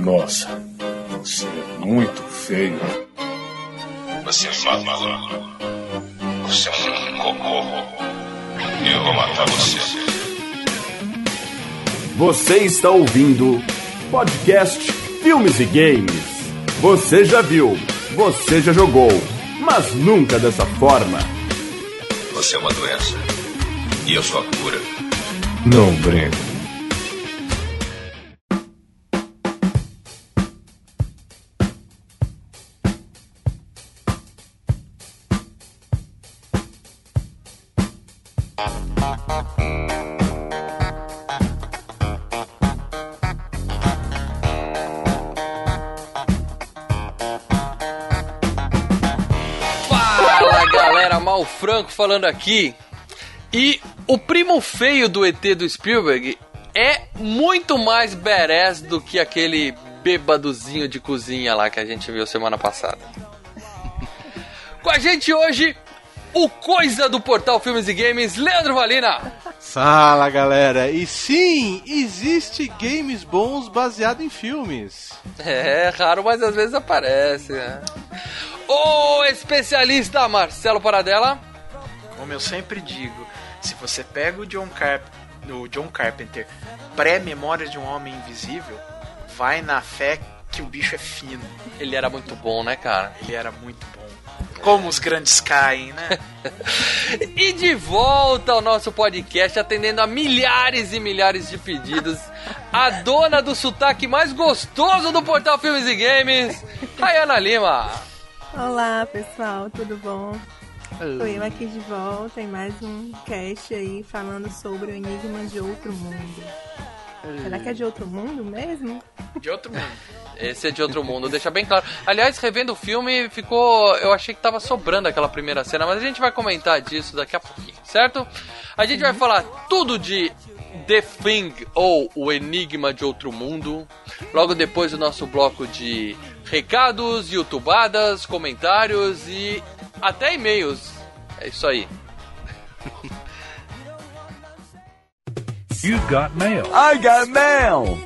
Nossa, você é muito feio. Você é maluco. Você é um cocô. Eu vou matar você. Você está ouvindo podcast Filmes e Games. Você já viu, você já jogou, mas nunca dessa forma. Você é uma doença. E eu sou a cura. Não brinco. Falando aqui. E o primo feio do ET do Spielberg é muito mais badass do que aquele bêbadozinho de cozinha lá que a gente viu semana passada. Com a gente hoje, o coisa do portal Filmes e Games, Leandro Valina. Fala galera, e sim, existe games bons baseado em filmes. É raro, mas às vezes aparece, né? O especialista Marcelo Paradela. Como eu sempre digo, se você pega o John, Carp o John Carpenter pré-memória de um homem invisível, vai na fé que o bicho é fino. Ele era muito bom, né, cara? Ele era muito bom. Como os grandes caem, né? E de volta ao nosso podcast, atendendo a milhares e milhares de pedidos, a dona do sotaque mais gostoso do portal Filmes e Games, Rayana Lima. Olá pessoal, tudo bom? Tô eu aqui de volta em mais um cast aí falando sobre o enigma de outro mundo. Será que é de outro mundo mesmo? De outro mundo. Esse é de outro mundo, deixa bem claro. Aliás, revendo o filme, ficou. Eu achei que tava sobrando aquela primeira cena, mas a gente vai comentar disso daqui a pouquinho, certo? A gente vai falar tudo de The Thing ou O Enigma de Outro Mundo. Logo depois do nosso bloco de recados, youtubadas, comentários e até e-mails. É isso aí. You got mail. I got mail!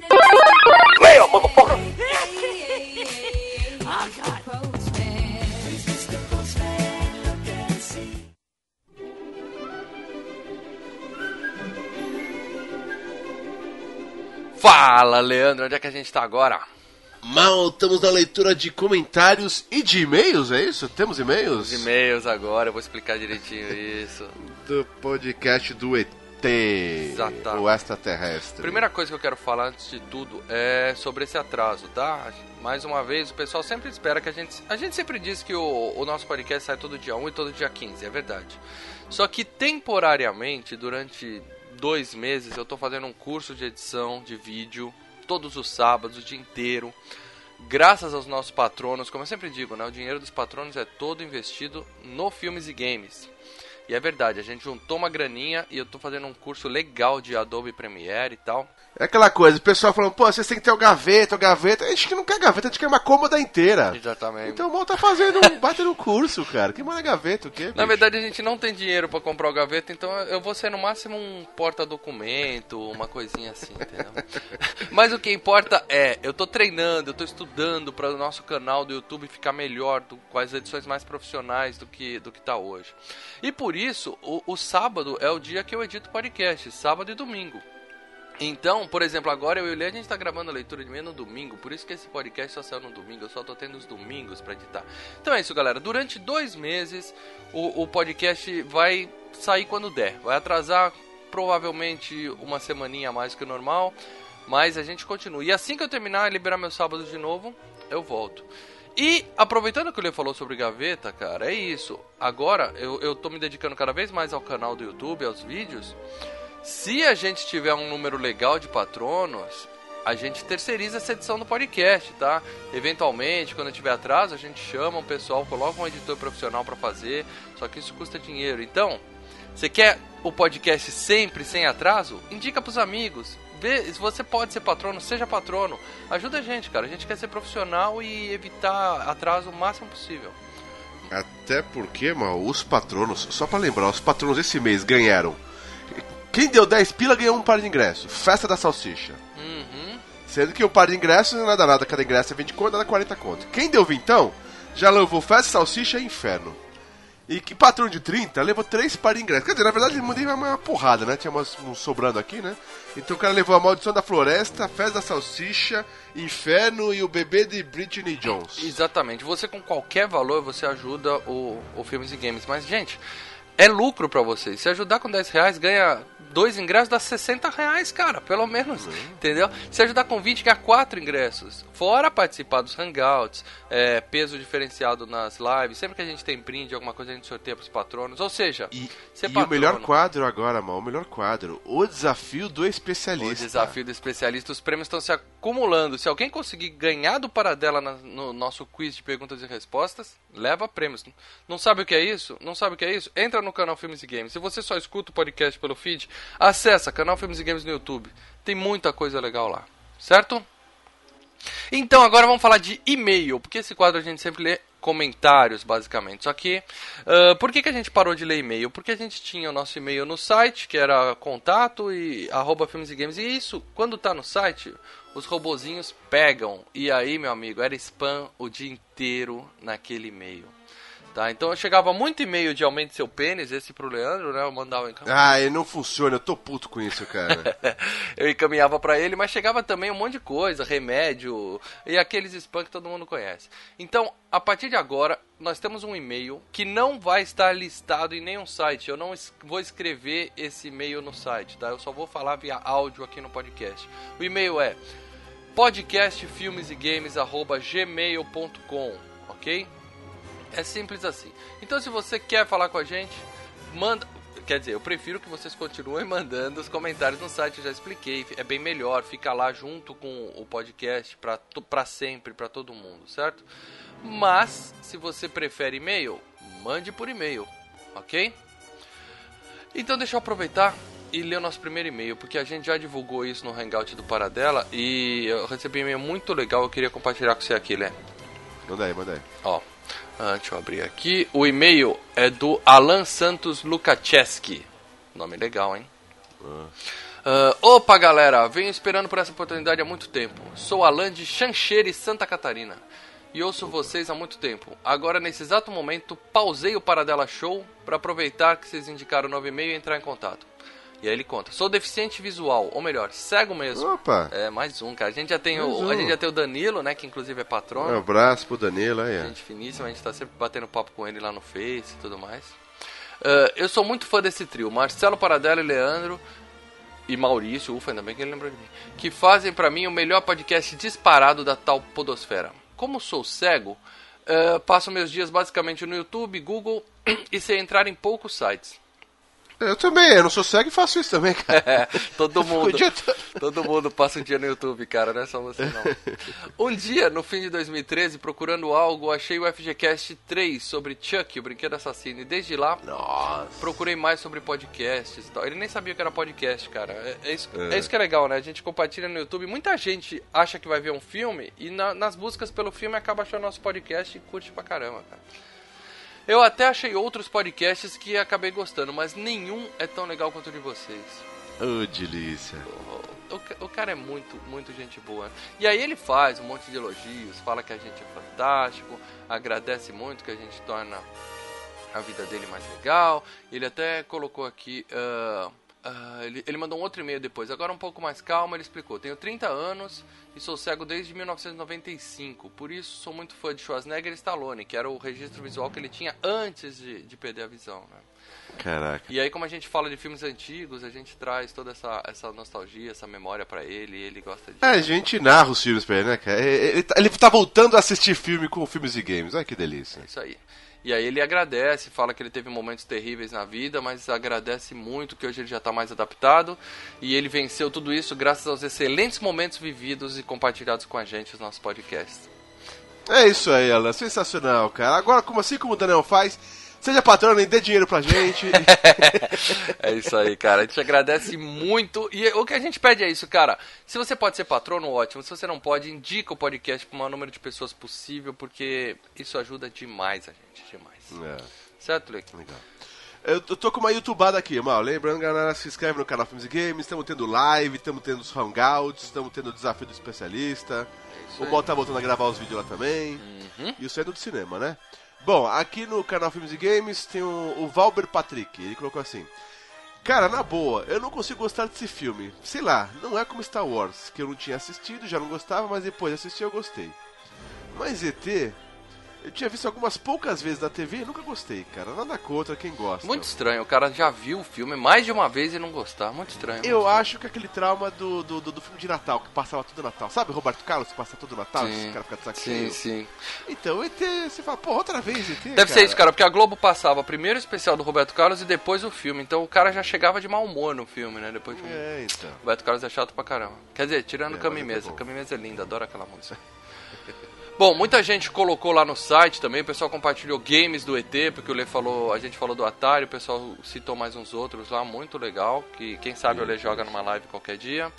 Fala, Leandro, onde é que a gente tá agora? Mal, estamos na leitura de comentários e de e-mails, é isso? Temos e-mails? E-mails agora, eu vou explicar direitinho isso. Do podcast do ET, Exatamente. o extraterrestre. Primeira coisa que eu quero falar antes de tudo é sobre esse atraso, tá? Mais uma vez, o pessoal sempre espera que a gente. A gente sempre diz que o, o nosso podcast sai todo dia 1 e todo dia 15, é verdade. Só que temporariamente, durante dois meses, eu tô fazendo um curso de edição de vídeo todos os sábados, o dia inteiro. Graças aos nossos patronos, como eu sempre digo, né? O dinheiro dos patronos é todo investido no filmes e games. E é verdade, a gente juntou uma graninha e eu tô fazendo um curso legal de Adobe Premiere e tal. É aquela coisa, o pessoal falando, pô, vocês têm que ter o gaveta, o gaveta. A gente que não quer gaveta, a gente quer uma cômoda inteira. Exatamente. Então o Mal tá fazendo um baita no curso, cara. Que manda gaveta, o quê? Na bicho? verdade, a gente não tem dinheiro pra comprar o gaveta, então eu vou ser no máximo um porta-documento, uma coisinha assim, entendeu? Mas o que importa é, eu tô treinando, eu tô estudando para o nosso canal do YouTube ficar melhor, do, com as edições mais profissionais do que, do que tá hoje. E por isso, o, o sábado é o dia que eu edito podcast, sábado e domingo. Então, por exemplo, agora eu e o Lê, a gente tá gravando a leitura de meia no domingo, por isso que esse podcast só saiu no domingo, eu só tô tendo os domingos pra editar. Então é isso, galera. Durante dois meses, o, o podcast vai sair quando der. Vai atrasar provavelmente uma semaninha a mais que o normal, mas a gente continua. E assim que eu terminar e liberar meus sábados de novo, eu volto. E aproveitando que o Lê falou sobre gaveta, cara, é isso. Agora eu, eu tô me dedicando cada vez mais ao canal do YouTube, aos vídeos. Se a gente tiver um número legal de patronos, a gente terceiriza essa edição do podcast, tá? Eventualmente, quando tiver atraso, a gente chama um pessoal, coloca um editor profissional para fazer, só que isso custa dinheiro. Então, você quer o podcast sempre sem atraso? Indica pros amigos. Vê, se você pode ser patrono, seja patrono. Ajuda a gente, cara. A gente quer ser profissional e evitar atraso o máximo possível. Até porque, mal, os patronos, só pra lembrar, os patronos esse mês ganharam. Quem deu 10 pila ganhou um par de ingresso. Festa da Salsicha. Uhum. Sendo que o par de ingressos não é nada nada, cada ingresso é 20 conto, nada 40 conto. Quem deu vintão, já levou Festa, Salsicha e Inferno. E que patrão de 30 levou três par de ingressos. Quer dizer, na verdade, ele mandei uma porrada, né? Tinha umas, um sobrando aqui, né? Então o cara levou a Maldição da Floresta, Festa da Salsicha, Inferno e o bebê de Britney Jones. Exatamente. Você com qualquer valor, você ajuda o, o Filmes e Games. Mas, gente, é lucro pra vocês. Se ajudar com 10 reais, ganha dois ingressos, dá 60 reais, cara, pelo menos. Entendeu? Se ajudar com 20, ganha quatro ingressos. Fora participar dos hangouts, é, peso diferenciado nas lives. Sempre que a gente tem brinde, alguma coisa a gente sorteia pros patronos. Ou seja, E, e o patrono- melhor quadro agora, mal, o melhor quadro, o desafio do O especialista. desafio do especialista, os prêmios estão se acumulando. Se alguém conseguir ganhar do Paradela na- no nosso quiz de perguntas e respostas, leva prêmios. Não sabe o que é isso? Não sabe o que é isso? Entra no canal Filmes e Games. Se você só escuta o podcast pelo feed, acessa canal Filmes e Games no YouTube. Tem muita coisa legal lá. Certo? Então, agora vamos falar de e-mail, porque esse quadro a gente sempre lê comentários, basicamente. Só que, ah, por que, que a gente parou de ler e-mail? Porque a gente tinha o nosso e-mail no site, que era contato e arroba filmes e games. E isso, quando tá no site, os robozinhos pegam. E aí, meu amigo, era spam o dia inteiro naquele e-mail. Tá? Então eu chegava muito e-mail de aumente seu pênis, esse pro Leandro, né? Eu mandava em Ah, ele não funciona, eu tô puto com isso, cara. eu encaminhava pra ele, mas chegava também um monte de coisa, remédio e aqueles spam que todo mundo conhece. Então, a partir de agora, nós temos um e-mail que não vai estar listado em nenhum site. Eu não vou escrever esse e-mail no site, tá? Eu só vou falar via áudio aqui no podcast. O e-mail é podcastfilmesegames@gmail.com, ok? É simples assim. Então, se você quer falar com a gente, manda. Quer dizer, eu prefiro que vocês continuem mandando os comentários no site, eu já expliquei. É bem melhor, fica lá junto com o podcast pra, pra sempre, pra todo mundo, certo? Mas, se você prefere e-mail, mande por e-mail, ok? Então, deixa eu aproveitar e ler o nosso primeiro e-mail, porque a gente já divulgou isso no Hangout do Paradela e eu recebi um e-mail muito legal, eu queria compartilhar com você aqui, Lé. manda aí, manda aí. Ó, ah, deixa eu abrir aqui. O e-mail é do Alan Santos Lukacheski. Nome legal, hein? Ah, opa, galera! Venho esperando por essa oportunidade há muito tempo. Sou Alan de Xanxerê, Santa Catarina. E ouço vocês há muito tempo. Agora, nesse exato momento, pausei o Paradela Show para aproveitar que vocês indicaram o novo e-mail e entrar em contato. E aí ele conta: Sou deficiente visual, ou melhor, cego mesmo. Opa! É, mais um, cara. A gente já tem, Mais o, um. a gente já tem o Danilo, né? Que inclusive é patrono. Um abraço pro Danilo aí. Gente finíssima, a gente tá sempre batendo papo com ele lá no Face e tudo mais. Ah, eu sou muito fã desse trio, Marcelo Paradelo e Leandro e Maurício, ufa, ainda bem que ele lembrou de mim, que fazem pra mim o melhor podcast disparado da tal podosfera. Como sou cego, ah, passo meus dias basicamente no YouTube, Google e sei entrar em poucos sites. Eu também, eu não sou cego e faço isso também, cara. É, todo mundo. Todo. Mundo passa um dia no YouTube, cara, não é só você não. Um dia, no fim de 2013, procurando algo, achei o FGCast 3 sobre Chuck, o brinquedo assassino. E desde lá, procurei mais sobre podcasts e tal. Ele nem sabia que era podcast, cara. É, é isso, é. isso que é legal, né? A gente compartilha no YouTube. Muita gente acha que vai ver um filme e na- nas buscas pelo filme acaba achando nosso podcast e curte pra caramba, cara. Eu até achei outros podcasts que acabei gostando, mas nenhum é tão legal quanto o de vocês. Ô, delícia. O, ca- o cara é muito, muito gente boa. E aí ele faz um monte de elogios, fala que a gente é fantástico, agradece muito que a gente torna a vida dele mais legal. Ele até colocou aqui. ah, ah, ele, ele mandou um outro e-mail depois. Agora um pouco mais calmo, ele explicou. Tenho 30 anos e sou cego desde 1995. Por isso sou muito fã de Schwarzenegger e Stallone, que era o registro visual que ele tinha antes de, de perder a visão. Né? Caraca. E aí, como a gente fala de filmes antigos, a gente traz toda essa, essa nostalgia, essa memória pra ele, e ele gosta de. É, a gente narra os filmes pra ele, né, cara? Ele, ele tá- ele tá voltando a assistir filme com filmes e games. Olha que delícia. Isso aí. E aí ele agradece, fala que ele teve momentos terríveis na vida, mas agradece muito que hoje ele já está mais adaptado e ele venceu tudo isso graças aos excelentes momentos vividos e compartilhados com a gente nos nossos podcasts. É isso aí, Alan. Sensacional, cara. Agora, como assim como o Daniel faz, seja patrão e dê dinheiro pra gente. É isso aí, cara. A gente agradece muito. E o que a gente pede é isso, cara. Se você pode ser patrono, ótimo. Se você não pode, indica o podcast para o maior número de pessoas possível, porque isso ajuda demais a gente, demais. é, Certo, Leque? legal. Eu tô com uma youtubada aqui, mal. Lembrando, galera, se inscreve no canal Filmes e Games. Estamos tendo live, estamos tendo os hangouts, estamos tendo o desafio do especialista. o Mal tá voltando a gravar os vídeos lá também. Isso é do cinema, né? Bom, aqui no canal Filmes e Games tem o, o Valber Patrick. Ele colocou assim: Cara, na boa, eu não consigo gostar desse filme. Sei lá, não é como Star Wars, que eu não tinha assistido, já não gostava, mas depois de assistir eu gostei. Mas ET, eu tinha visto algumas poucas vezes na TV e nunca gostei, cara. Nada contra quem gosta. Muito estranho, o cara já viu o filme mais de uma vez e não gostar. Muito estranho. muito Eu estranho. acho que aquele trauma do, do, do, filme de Natal, que passava todo Natal. Sabe o Roberto Carlos que passa todo Natal? Sim. Cara fica de saco Sim, sim. Então, ET, você fala, pô, outra vez ET, Deve ser isso, cara, porque a Globo passava primeiro o especial do Roberto Carlos e depois o filme. Então o cara já chegava de mau humor no filme, né? Depois de um... É, então. Roberto Carlos é chato pra caramba. Quer dizer, tirando É, Cami é Mesa. bom. Cami Mesa é linda, adoro aquela música. Bom, muita gente colocou lá no site também, o pessoal compartilhou games do ET, porque o Lê falou, a gente falou do Atari, o pessoal citou mais uns outros lá, muito legal, que quem sabe o Lê joga numa live qualquer dia.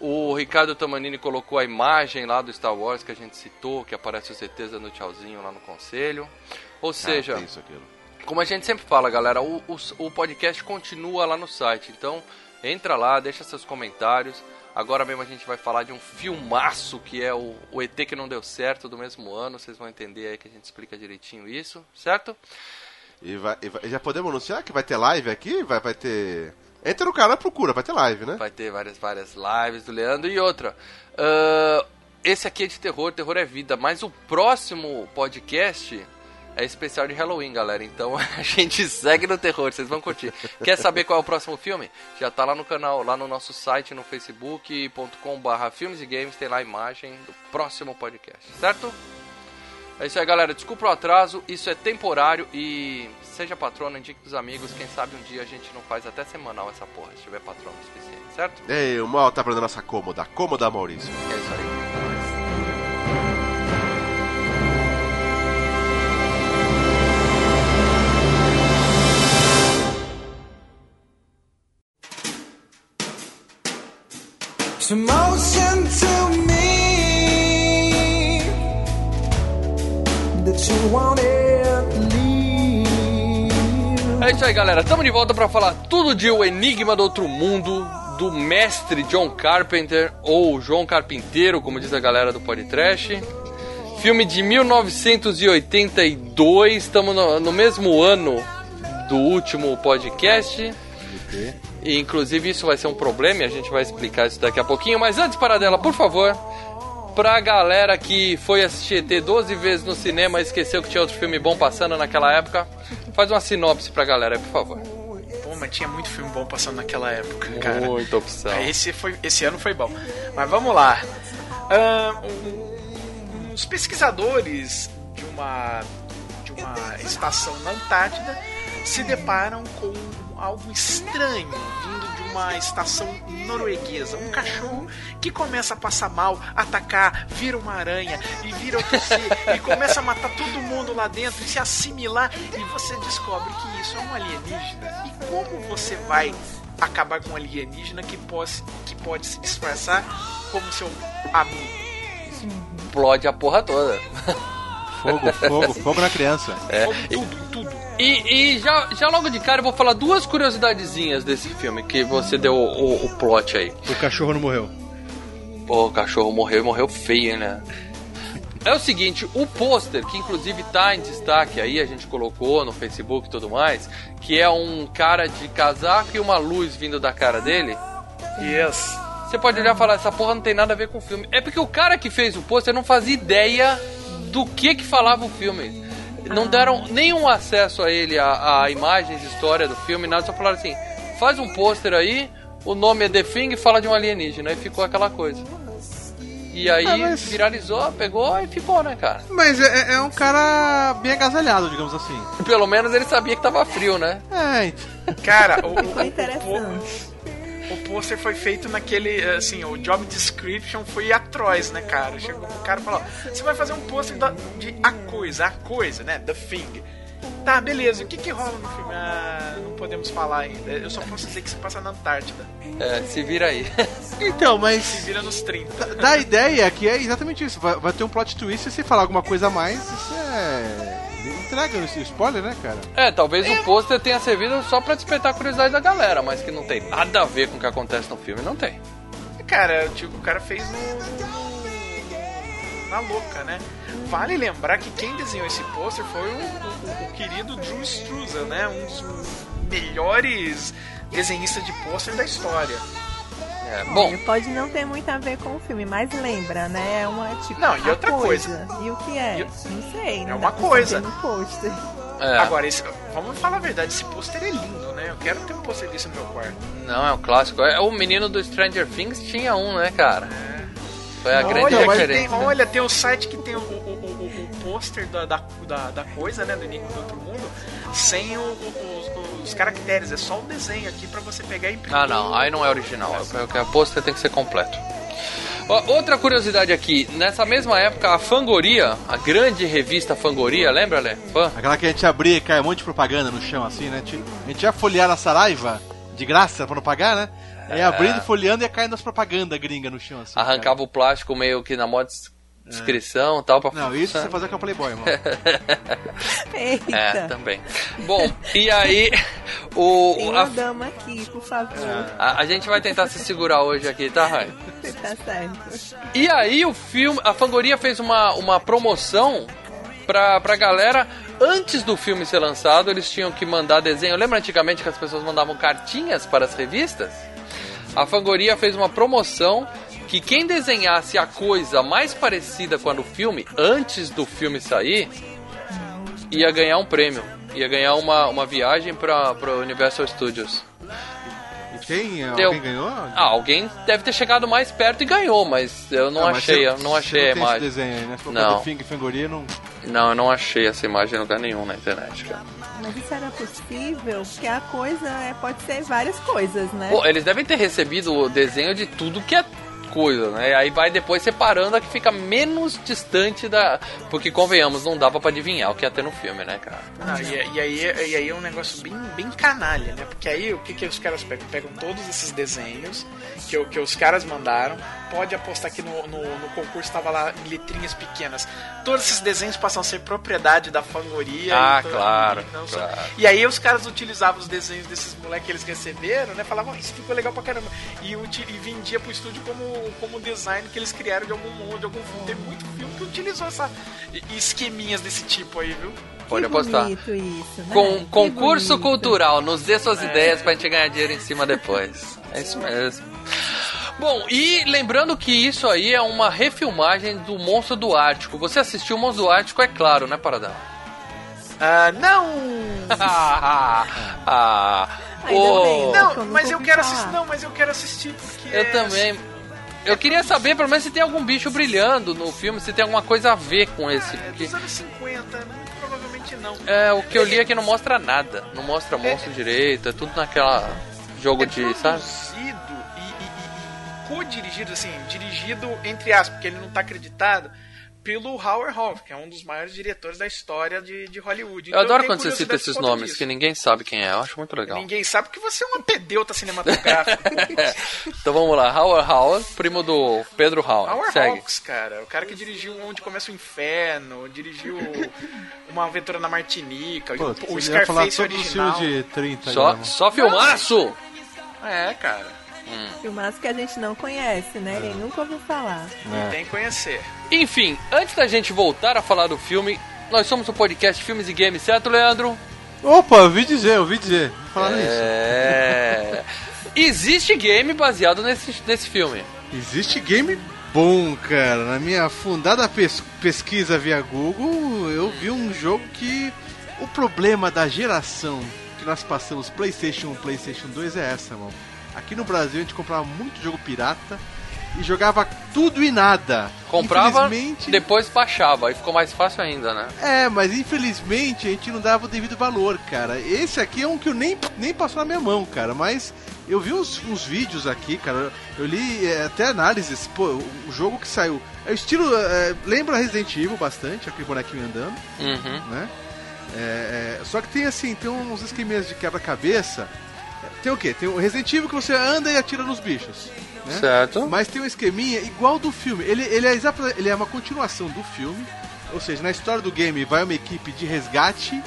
O Ricardo Tamanini colocou a imagem lá do Star Wars que a gente citou, que aparece os ETs dando tchauzinho lá no conselho. Ou seja, Ah, isso, como a gente sempre fala, galera, o, o, o podcast continua lá no site. Então, entra lá, deixa seus comentários. Agora mesmo a gente vai falar de um filmaço que é o, o ET que não deu certo do mesmo ano. Vocês vão entender aí que a gente explica direitinho isso, certo? E, vai, e vai- já podemos anunciar que vai ter live aqui? Vai, vai ter. Entra no canal e procura, vai ter live, né? Vai ter várias, várias lives do Leandro e outra. ah, esse aqui é de terror, terror é vida. Mas o próximo podcast é especial de Halloween, galera. Então a gente segue no terror, vocês vão curtir. Quer saber qual é o próximo filme? Já tá lá no canal, lá no nosso site, no facebook.com/barra filmes e games, tem lá a imagem do próximo podcast, certo? É isso aí, galera. Desculpa o atraso, isso é temporário e seja patrono, indique pros amigos. Quem sabe um dia a gente não faz até semanal essa porra, se tiver patrono suficiente, certo? Ei, o mal tá aprendendo nossa cômoda. Cômoda, Maurício. É isso aí. Some motion to me that you wanted leave. É isso aí, galera. Estamos de volta para falar tudo de O Enigma do Outro Mundo, do mestre John Carpenter, ou João Carpinteiro, como diz a galera do Podtrash. Filme de 1982, estamos no, no mesmo ano do último podcast. E, inclusive isso vai ser um problema e a gente vai explicar isso daqui a pouquinho. Mas antes, Paradela, por favor, pra galera que foi assistir ET 12 vezes no cinema e esqueceu que tinha outro filme bom passando naquela época, faz uma sinopse pra galera por favor. Pô, mas tinha muito filme bom passando naquela época, cara. Muita opção. Esse, foi, esse ano foi bom. Mas vamos lá. Um- uns pesquisadores de uma, de uma estação na Antártida se deparam com algo estranho vindo de uma estação norueguesa. Um cachorro que começa a passar mal, atacar, vira uma aranha e vira outro ser e começa a matar todo mundo lá dentro e se assimilar. E você descobre que isso é um alienígena. E como você vai acabar com um alienígena que pode, que pode se disfarçar como seu amigo? Explode a porra toda. Fogo, fogo, fogo na criança. É. Como tudo, tudo. E, e já, já logo de cara eu vou falar duas curiosidadezinhas desse filme que você deu o, o, o plot aí. O cachorro não morreu. Pô, o cachorro morreu e morreu feio, né? É o seguinte, o pôster, que inclusive tá em destaque aí, a gente colocou no Facebook e tudo mais, que é um cara de casaco e uma luz vindo da cara dele. Yes. Você pode olhar e falar, essa porra não tem nada a ver com o filme. É porque o cara que fez o pôster não fazia ideia do que que falava o filme. Não deram nenhum acesso a ele, a, a imagens, história do filme, nada. Só falaram assim, faz um pôster aí, o nome é The Thing e fala de um alienígena. E ficou aquela coisa. E aí Ah, mas- viralizou, pegou e ficou, né, cara? Mas é, é um cara bem agasalhado, digamos assim. Pelo menos ele sabia que tava frio, né? É, então. Cara, o, o, o, interessante. O pôster foi feito naquele, assim, o job description foi atroz, né, cara? Chegou pro cara e falou, ó, você vai fazer um pôster da- de a coisa, a coisa, né, the thing. Tá, beleza, o que que rola no filme? Ah, não podemos falar ainda, eu só posso dizer que se passa na Antártida. É, se vira aí. Então, Se mas vira nos 30. dá a ideia que é exatamente isso. Vai, vai ter um plot twist e se falar alguma coisa a mais, isso é entrega esse spoiler, né, cara? É, talvez o pôster tenha servido só pra despertar a curiosidade da galera, mas que não tem nada a ver com o que acontece no filme, não tem. Cara, tipo, o cara fez no- na louca, né? Vale lembrar que quem desenhou esse pôster foi o, o- o querido Drew Struzan, né? Um dos melhores desenhistas de pôster da história. É, bom, Pode não ter muito a ver com o filme, mas lembra, né? É uma tipo. Não, e a outra coisa. E o que é? E- Não sei. não uma dá pra coisa. No pôster. é, Agora, esse, vamos falar a verdade, esse pôster é lindo, né? Eu quero ter um pôster desse no meu quarto. não, é um clássico. É, o menino do Stranger Things tinha um, né, cara? Foi a grande olha, referência. tem, olha, tem um site que tem o, o, o, o- pôster da, da, da, coisa, né? Do do Outro Mundo, sem o- o- os, caracteres. É só o desenho aqui pra você pegar e imprimir. Ah, não, aí não é original. O que a pôster tem que ser completo. Outra curiosidade aqui, nessa mesma época, a Fangoria, a grande revista Fangoria, lembra, Lé? Fã? Aquela que a gente abria e cai um monte de propaganda no chão, assim, né? A gente- ia folhear na Saraiva, de graça, pra não pagar, né? Aí abrindo, folheando e ia caindo as propagandas gringas no chão, assim. Arrancava o plástico meio que na moda descrição e tal. Pra. Não, isso você fazia com a Playboy, mano. Eita. É, também. Bom, e aí, o, Tem a, uma dama aqui, por favor. a, a gente vai tentar se segurar hoje aqui, tá, Rai? Tá certo. E aí o filme, a Fangoria fez uma, uma promoção pra, pra galera. Antes do filme ser lançado, eles tinham que mandar desenho. Lembra antigamente que as pessoas mandavam cartinhas para as revistas? A Fangoria fez uma promoção que quem desenhasse a coisa mais parecida com a do filme, antes do filme sair, ia ganhar um prêmio. Ia ganhar uma, uma viagem para o Universal Studios. E quem? Deu. Alguém ganhou? Ah, alguém deve ter chegado mais perto e ganhou, mas eu não Ah, mas achei, você- eu não você achei a tem imagem. Esse desenho aí, né? Não. do Fing Fangoria, não... Não, eu não achei essa imagem em lugar nenhum na internet, cara. Mas isso era possível? Porque a coisa é, pode ser várias coisas, né? Pô, eles devem ter recebido o desenho de tudo que é coisa, né? Aí vai depois separando a que fica menos distante da. Porque convenhamos, não dava pra adivinhar o que ia ter no filme, né, cara? E, e aí, e aí é um negócio bem, bem canalha, né? Porque aí o que, que os caras pegam? Pegam todos esses desenhos que, que os caras mandaram. Pode apostar que no, no, no concurso tava lá em letrinhas pequenas. Todos esses desenhos passam a ser propriedade da fangoria. Ah, então- claro, então claro. E aí os caras utilizavam os desenhos desses moleques que eles receberam, né? Falavam, isso ficou legal pra caramba. E, e vendia pro estúdio como, como design que eles criaram de algum mundo, de algum filme. Tem muito filme que utilizou essa esqueminhas desse tipo aí, viu? Pode apostar. isso, né? Com, Que concurso bonito. cultural, nos dê suas ideias pra gente ganhar dinheiro em cima depois. É isso mesmo. Bom, e lembrando que isso aí é uma refilmagem do Monstro do Ártico. Você assistiu o Monstro do Ártico, é claro, né, Paradão? Ah, não! ah, ah, Ainda ô, bem, né? Não, mas eu quero assistir. Não, mas eu quero assistir porque. Eu é- também. Eu queria saber, pelo menos, se tem algum bicho brilhando no filme, se tem alguma coisa a ver com esse. É Porque, dos anos 50, né? Provavelmente não. é, o que eu li é que não mostra nada. Não mostra monstro direito, é tudo naquela jogo é de, sabe? produzido e- e- e co-dirigido, assim, dirigido entre aspas, porque ele não tá acreditado, pelo Howard Hawks, que é um dos maiores diretores da história de, de Hollywood. Eu adoro tenho quando você cita esses nomes, disso. que ninguém sabe quem é. Eu acho muito legal. Ninguém sabe que você é uma pedeuta cinematográfica. Então vamos lá, Howard Howard, primo do Pedro Howard. Howard Segue. Hawks, cara, o cara que dirigiu Onde Começa o Inferno, dirigiu Uma Aventura na Martinica, Pô, o falar Scarface os original. de 30 aí, Só, né, só filmaço! É, cara, Filmaço que a gente não conhece, né? Ele nunca ouviu falar. É. tem que conhecer. Enfim, antes da gente voltar a falar do filme, nós somos o podcast Filmes e Games, certo, Leandro? Opa, eu ouvi dizer, eu ouvi dizer. Falar nisso. É. Existe game baseado nesse, nesse filme. Existe game bom, cara. Na minha fundada pes- pesquisa via Google, eu vi um jogo que o problema da geração que nós passamos PlayStation 1, PlayStation 2 é essa, mano. Aqui no Brasil a gente comprava muito jogo pirata e jogava tudo e nada. Comprava, Infelizmente, depois baixava, aí ficou mais fácil ainda, né? É, mas infelizmente a gente não dava o devido valor, cara. Esse aqui é um que eu nem, nem passou na minha mão, cara. Mas eu vi uns, uns vídeos aqui, cara. Eu li é, até análises. Pô, o, jogo que saiu. É o estilo. é, lembra Resident Evil bastante, aquele bonequinho andando, Uhum. né? É, é, só que tem assim, tem uns esqueminhas de quebra-cabeça. Tem o quê? Tem o Resident Evil que você anda e atira nos bichos. Né? Certo. Mas tem um esqueminha igual do filme. Ele, ele, é ele é uma continuação do filme, Ou seja, na história do game vai uma equipe de resgate.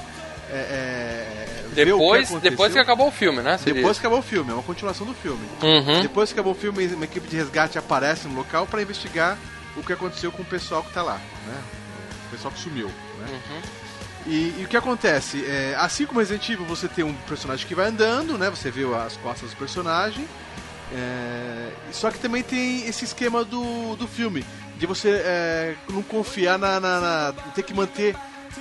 é, é, o que Depois, depois que acabou o filme, né? você Depois que acabou o filme, é uma continuação do filme. Uhum. Depois que acabou o filme, uma equipe de resgate aparece no local para investigar o que aconteceu com o pessoal que tá lá, né? O pessoal que sumiu, né? Uhum. E, e o que acontece? É, assim como Resident Evil, você tem um personagem que vai andando, né? Você vê as costas do personagem. é, só que também tem esse esquema do, do filme, de você é, não confiar na, na, na- ter que manter,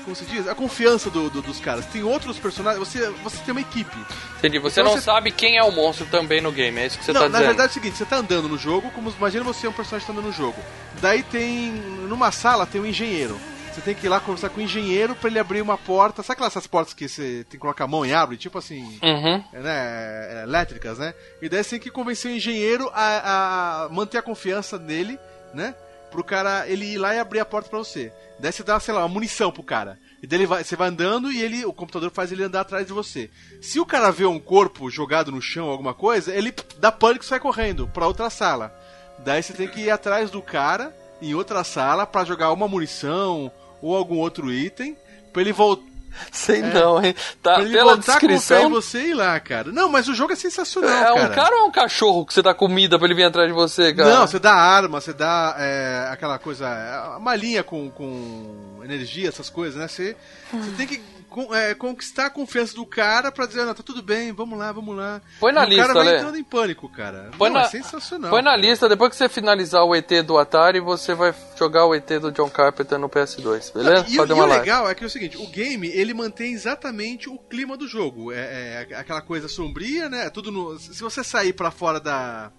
como se diz, a confiança do, do- dos caras. Tem outros personagens, você, você tem uma equipe. Entendi. Você Então não você- sabe quem é o monstro também no game, é isso que você não, tá na dizendo. verdade é o seguinte, você tá andando no jogo, como imagina você é um personagem que tá andando no jogo. Daí tem. Numa sala tem um engenheiro. Você tem que ir lá conversar com o engenheiro pra ele abrir uma porta. Sabe aquelas essas portas que você tem que colocar a mão e abre? Tipo assim. Uhum. Né, elétricas, né? E daí você tem que convencer o engenheiro a, a manter a confiança nele, né? Pro cara ele ir lá e abrir a porta pra você. Daí você dá, sei lá, uma munição pro cara. E daí ele vai, você vai andando e ele, o computador faz ele andar atrás de você. Se o cara vê um corpo jogado no chão, alguma coisa, ele dá pânico e sai correndo pra outra sala. Daí você tem que ir atrás do cara em outra sala pra jogar uma munição ou algum outro item pra ele voltar. Sei não, hein? Tá, Pra ele pela voltar descrição. você e ir lá, cara. Não, mas o jogo é sensacional, É cara. um cara ou é um cachorro que você dá comida pra ele vir atrás de você, cara? Não, você dá arma, você dá é, aquela coisa, é, uma linha com, com energia, essas coisas, né? Você, você tem que con- é, conquistar a confiança do cara pra dizer, não, tá tudo bem, vamos lá, vamos lá. Põe na E lista, O cara vai Lê. entrando em pânico, cara. Põe não, na- é sensacional. Põe na cara. lista, depois que você finalizar o ET do Atari, você vai jogar o ET do John Carpenter no PS2, beleza? E, o- Fazer e uma o live. legal é que é o seguinte, o game ele mantém exatamente o clima do jogo. É, é aquela coisa sombria, né? É Tudo no, se você sair pra fora da,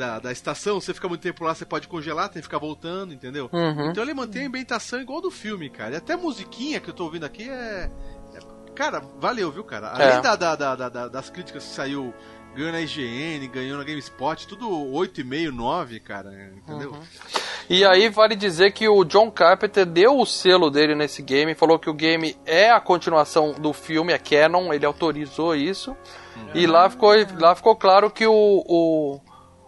da, da estação, você fica muito tempo lá, você pode congelar, tem que ficar voltando, entendeu? Uhum. Então ele mantém a ambientação igual do filme, cara. E até a musiquinha que eu tô ouvindo aqui é. é- Cara, valeu, viu, cara? Além É. da, da- da- da- da- das críticas que saiu, ganhou na IGN, ganhou na GameSpot, tudo 8,5, 9, cara, entendeu? Uhum. E aí vale dizer que o John Carpenter deu o selo dele nesse game, falou que o game é a continuação do filme, é canon, ele autorizou isso. E lá ficou, lá ficou claro que o, o,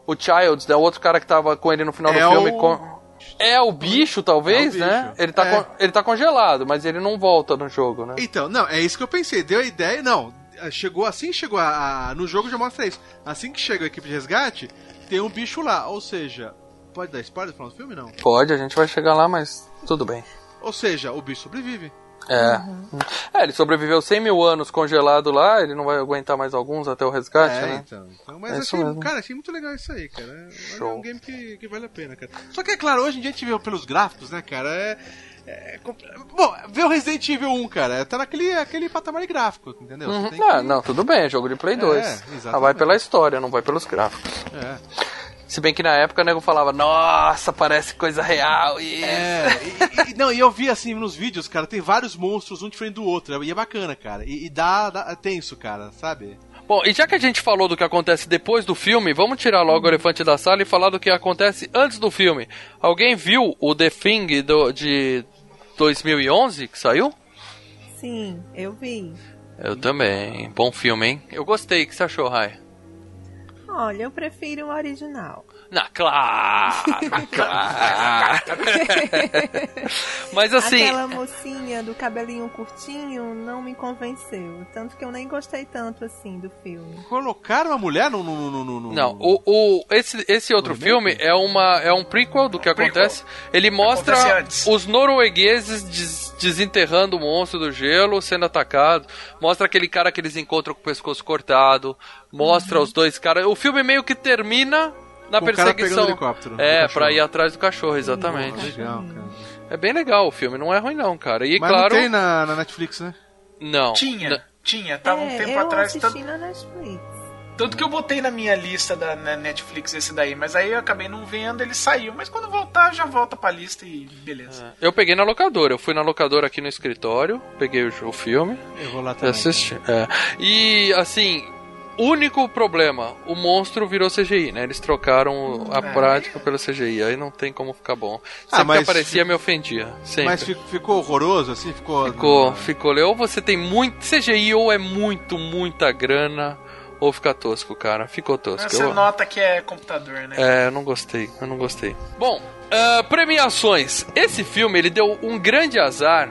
o Childs, né, o outro cara que tava com ele no final É do filme, o- con- é o bicho, talvez, É o né? bicho. Ele tá, É. con- ele tá congelado, mas ele não volta no jogo, né? Então, não, é isso que eu pensei. Deu a ideia, não. Chegou assim que chegou a, a- No jogo já mostra isso. Assim que chega a equipe de resgate, tem um bicho lá. Ou seja, pode dar spoiler falando do filme? Não. Pode, a gente vai chegar lá, mas tudo bem. Ou seja, o bicho sobrevive. É. É, ele sobreviveu 100 mil anos congelado lá, ele não vai aguentar mais alguns até o resgate, é, né? então. então mas É isso achei, mesmo. cara, achei muito legal isso aí, cara. É, é um game que, que vale a pena, cara. Só que é claro, hoje em dia a gente vê pelos gráficos, né, cara? É. é Bom, vê o Resident Evil 1, cara. Tá naquele aquele patamar de gráfico, entendeu? Você Uhum. tem Ah, que- não, tudo bem, é jogo de Play 2. exatamente. Ah, vai pela história, não vai pelos gráficos. É. Se bem que na época o nego falava, nossa, parece coisa real. E... É, e, e- não, e eu vi assim nos vídeos, cara, tem vários monstros, um diferente do outro, e é bacana, cara. E, e dá, dá é tenso, cara, sabe? Bom, e já que a gente falou do que acontece depois do filme, vamos tirar logo o elefante da sala e falar do que acontece antes do filme. Alguém viu o The Thing do, de 2011 que saiu? Sim, eu vi. Eu também. Bom filme, hein? Eu gostei. O que você achou, Rai? Olha, eu prefiro o original. Na claro, claro. Mas assim, Aquela mocinha do cabelinho curtinho não me convenceu. Tanto que eu nem gostei tanto assim do filme. Colocaram uma mulher no. no, no, no, no- Não, o, o, esse, esse outro filme é, uma, é um prequel do que Prequel. acontece. Ele mostra Acontece os noruegueses des- desenterrando o monstro do gelo, sendo atacado. Mostra aquele cara que eles encontram com o pescoço cortado. Mostra os dois caras. O filme meio que termina na Com perseguição. helicóptero, é, pra ir atrás do cachorro, exatamente. Ah, legal, cara. É bem legal o filme, não é ruim não, cara. E Mas claro, não tem na, na Netflix, né? não. Tinha, N- tinha, tava um é, tempo eu atrás. assisti Tanto, na Netflix. tanto que eu botei na minha lista da na Netflix esse daí, mas aí eu acabei não vendo, ele saiu. Mas quando voltar, já volta pra lista e beleza. Eu peguei na locadora, eu fui na locadora aqui no escritório, peguei o, o filme, Eu vou lá também. assisti. É. E assim, único problema, o monstro virou CGI, né? Eles trocaram a É. prática pelo CGI, aí não tem como ficar bom. Sempre Ah, mas que aparecia me ofendia, sempre. Mas fi- ficou horroroso, assim? Ficou. Ficou, ficou. Ou você tem muito CGI ou é muito, muita grana, ou fica tosco, cara. Ficou tosco. Você Eu- nota que é computador, né? É, eu não gostei, eu não gostei. Bom, ah, premiações. Esse filme, ele deu um grande azar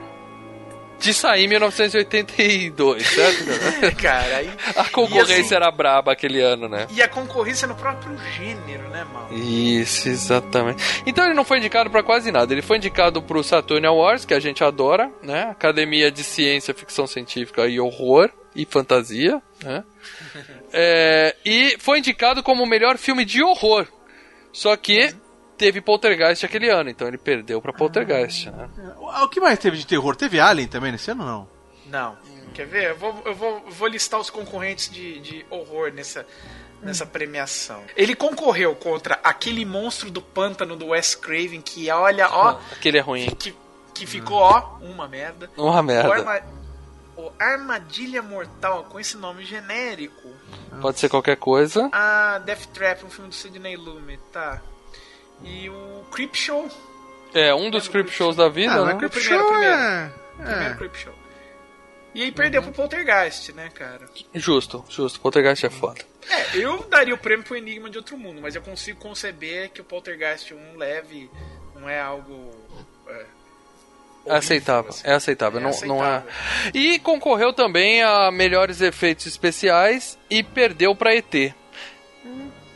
de sair em 1982, certo? cara? aí... A concorrência assim- era braba aquele ano, né? E a concorrência no próprio gênero, né, mano? Isso, exatamente. Então ele não foi indicado pra quase nada. Ele foi indicado pro Saturn Awards, que a gente adora, né? Academia de Ciência, Ficção Científica e Horror e Fantasia, né? É, e foi indicado como o melhor filme de horror. Só que teve Poltergeist aquele ano, então ele perdeu pra Poltergeist, né? O que mais teve de terror? Teve Alien também nesse ano ou não? Não. Quer ver? Eu vou, eu vou, vou listar os concorrentes de, de horror nessa, nessa premiação. Ele concorreu contra aquele monstro do pântano do Wes Craven, que olha, ó, Aquele é ruim. que, que ficou, ó, uma merda. Uma O, merda. Arma- o Armadilha Mortal, com esse nome genérico. Pode ser qualquer coisa. A Death Trap, um filme do Sidney Lumet, tá. E o Creep Show, É, um dos creep shows da vida, ah, né? mas Creep Primeiro, Show primeiro. é... primeiro é. Creep Show. E aí perdeu pro Poltergeist, né, cara? Justo, justo. Poltergeist é foda. É, eu daria o prêmio pro Enigma de Outro Mundo, mas eu consigo conceber que o Poltergeist 1 leve não é algo. É, É horrível, aceitável, assim. é aceitável, É não, não é. aceitável. E concorreu também a melhores efeitos especiais e perdeu pra ET.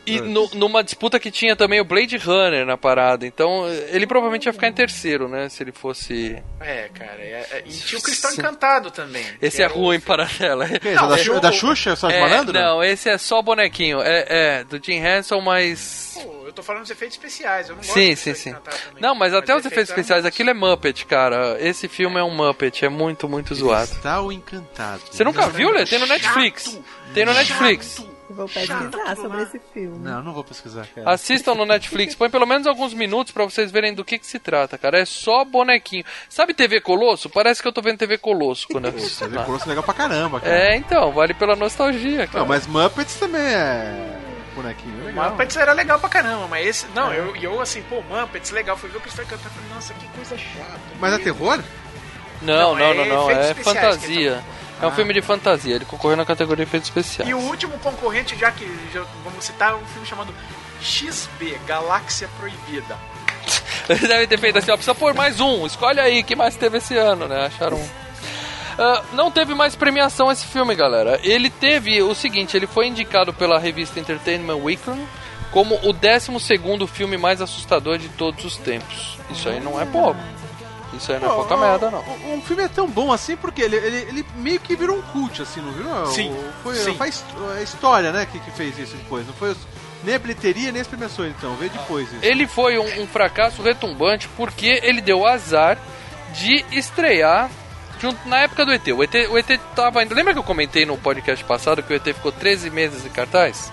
E no- numa disputa que tinha também o Blade Runner na parada, então ele provavelmente ia ficar em terceiro, né? Se ele fosse. É, cara. é- é- e tinha o Cristal Encantado também. Esse é o- ruim para ela. Que é Não, isso? da, Xu- da Xuxa? Só de É, malandro? não, esse é só bonequinho. É, é do Jim Henson, mas. Pô, eu tô falando dos efeitos especiais, eu não gosto Sim, do sim, sim. Também. Não, mas até os efeitos são especiais, aquilo é Muppet, cara. Esse filme é um Muppet, é muito, muito zoado. Cristal Encantado. Você nunca viu, Lê? Tem no Netflix. Tem no Netflix. Eu vou pesquisar sobre esse filme. Não, não vou pesquisar, cara. Assistam no Netflix, põe pelo menos alguns minutos pra vocês verem do que, que se trata, cara. É só bonequinho. Sabe TV Colosso? Parece que eu tô vendo TV Colosso quando eu assisto. Lá. Colosso legal pra caramba, cara. É, então, vale pela nostalgia, cara. Não, mas Muppets também é bonequinho. é Legal. Muppets era legal pra caramba, mas esse. Não, eu, eu assim, pô, Muppets legal, fui ver o Cristal Encantado e falei, nossa, que coisa chata. Mas é terror? Não, Não, não, é não, não. É especiais que fantasia. É um filme de fantasia. Ele concorreu na categoria de efeitos especiais. E o último concorrente, já que já vamos citar, é um filme chamado XB, Galáxia Proibida. Eles devem ter feito assim, ó, precisa pôr mais um. Escolhe aí, que mais teve esse ano, né? Acharam um. Ah, não teve mais premiação esse filme, galera. Ele teve o seguinte, ele foi indicado pela revista Entertainment Weekly como o 12º filme mais assustador de todos os tempos. Isso aí não é pouco. Isso aí não é pouca o- merda, não. o- Um filme é tão bom assim porque ele, ele, ele meio que virou um cult, assim, não viu? Sim, Foi, sim. foi a his- a história, né, que, que fez isso depois. Não foi os- nem a bilheteria, nem as premiações, então. Veio depois isso. Ele foi um, um fracasso retumbante porque ele deu azar de estrear junto na época do ET. O ET, o ET tava ainda. Lembra que eu comentei no podcast passado que o ET ficou 13 meses em cartaz?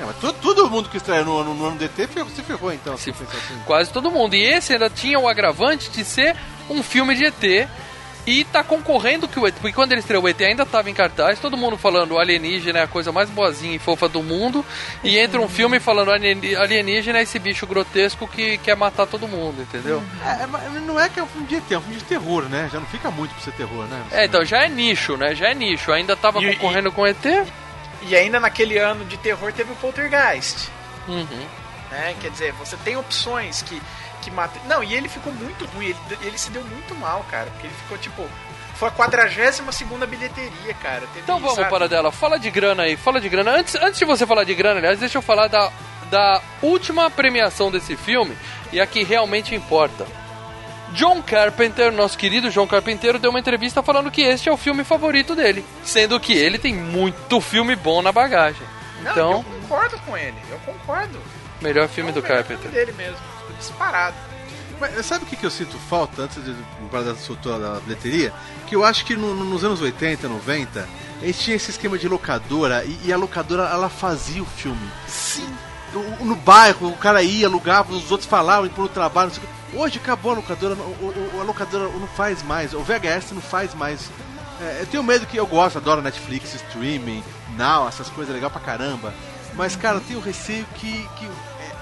Não, mas todo, todo mundo que estreia no, ano- no ano do ET ferrou- se ferrou, então. Se- assim. Quase todo mundo. E esse ainda tinha o agravante de ser um filme de ET. E tá concorrendo que o ET. Porque quando ele estreou o ET ainda tava em cartaz, todo mundo falando alienígena é a coisa mais boazinha e fofa do mundo. E entra um filme falando alien- alienígena é esse bicho grotesco que quer matar todo mundo, entendeu? É, é, não é que é um filme de ET, é um filme de terror, né? Já não fica muito pra ser terror, né? É, então já é nicho, né? Já é nicho. Ainda tava E- concorrendo com ET. E ainda naquele ano de terror teve o Poltergeist. Uhum. Né? Quer dizer, você tem opções que, que matam. Não, e ele ficou muito ruim, ele, ele se deu muito mal, cara. Porque ele ficou tipo. Foi a 42 segunda bilheteria, cara. Teve, Então vamos sabe? para dela. Fala de grana aí, fala de grana. Antes, antes de você falar de grana, aliás, deixa eu falar da, da última premiação desse filme e a que realmente importa. John Carpenter, nosso querido John Carpenter, deu uma entrevista falando que este é o filme favorito dele, sendo que ele tem muito filme bom na bagagem. Não, Então, eu concordo com ele, eu concordo. melhor filme É o do melhor Carpenter. filme dele mesmo, disparado. Mas sabe o que, que eu sinto falta antes de para dar soltou da bilheteria? Que eu acho que no- no- nos anos 80, 90, a gente tinha esse esquema de locadora e, e a locadora ela fazia o filme. Sim. No, bairro, o cara ia, alugava, os outros falavam, iam pro trabalho, não sei o quê. Hoje acabou a locadora, o- o- a locadora não faz mais, o VHS não faz mais. É, eu tenho medo que eu gosto, adoro Netflix, streaming, Now, essas coisas legal pra caramba. Mas, cara, eu tenho receio que, que é, é,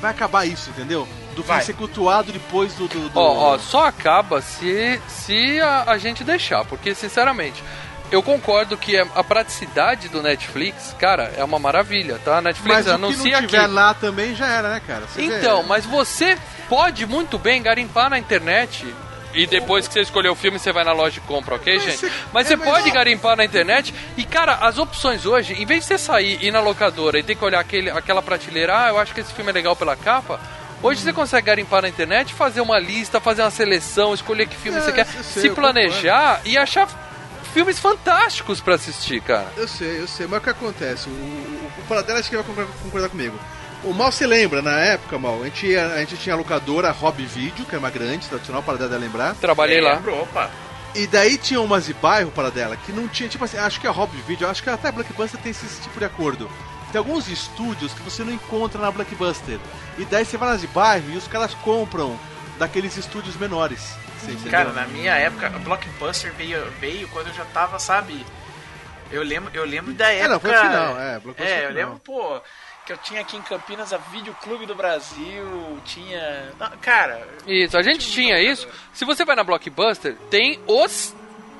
vai acabar isso, entendeu? Do filme Vai. ser cultuado depois do. do, do- Ó, ó, só acaba se, se a, a gente deixar, porque sinceramente, eu concordo que a praticidade do Netflix, cara, é uma maravilha, tá? A Netflix Mas o que anuncia não tiver aqui. lá também já era, né, cara? Você Então, vê- mas você pode muito bem garimpar na internet. E depois que você escolher o filme, você vai na loja e compra, ok, Mas gente? você- Mas é, você pode garimpar na internet. E, cara, as opções hoje, em vez de você sair e ir na locadora e ter que olhar aquele, aquela prateleira, ah, eu acho que esse filme é legal pela capa. Hoje você consegue garimpar na internet, fazer uma lista, fazer uma seleção, escolher que filme É, você quer, sei, se planejar e achar filmes fantásticos pra assistir, cara. Eu sei, eu sei, mas o que acontece? O, o, o Paradela acho que vai concordar, concordar comigo. O Mal se lembra, na época, Mal, a gente, ia- a gente tinha a locadora Hobby Video, que é uma grande, tradicional, o Paradela lembrar. Trabalhei lá. Lembro, opa. E daí tinha umas de bairro, Paradela, que não tinha, tipo assim, acho que a Hobby Video, acho que até a Blockbuster tem esse tipo de acordo. Tem alguns estúdios que você não encontra na Blockbuster. E daí você vai nas de bairro e os caras compram daqueles estúdios menores. Entendeu? Cara, na minha época, Blockbuster veio, veio quando eu já tava, sabe? Eu lembro, eu lembro da época. É, não, foi o final, é, Blockbuster É, eu o lembro, pô, que eu tinha aqui em Campinas a Videoclube do Brasil, tinha. Não, Cara, Isso, a gente tinha isso. Se você vai na Blockbuster, tem os.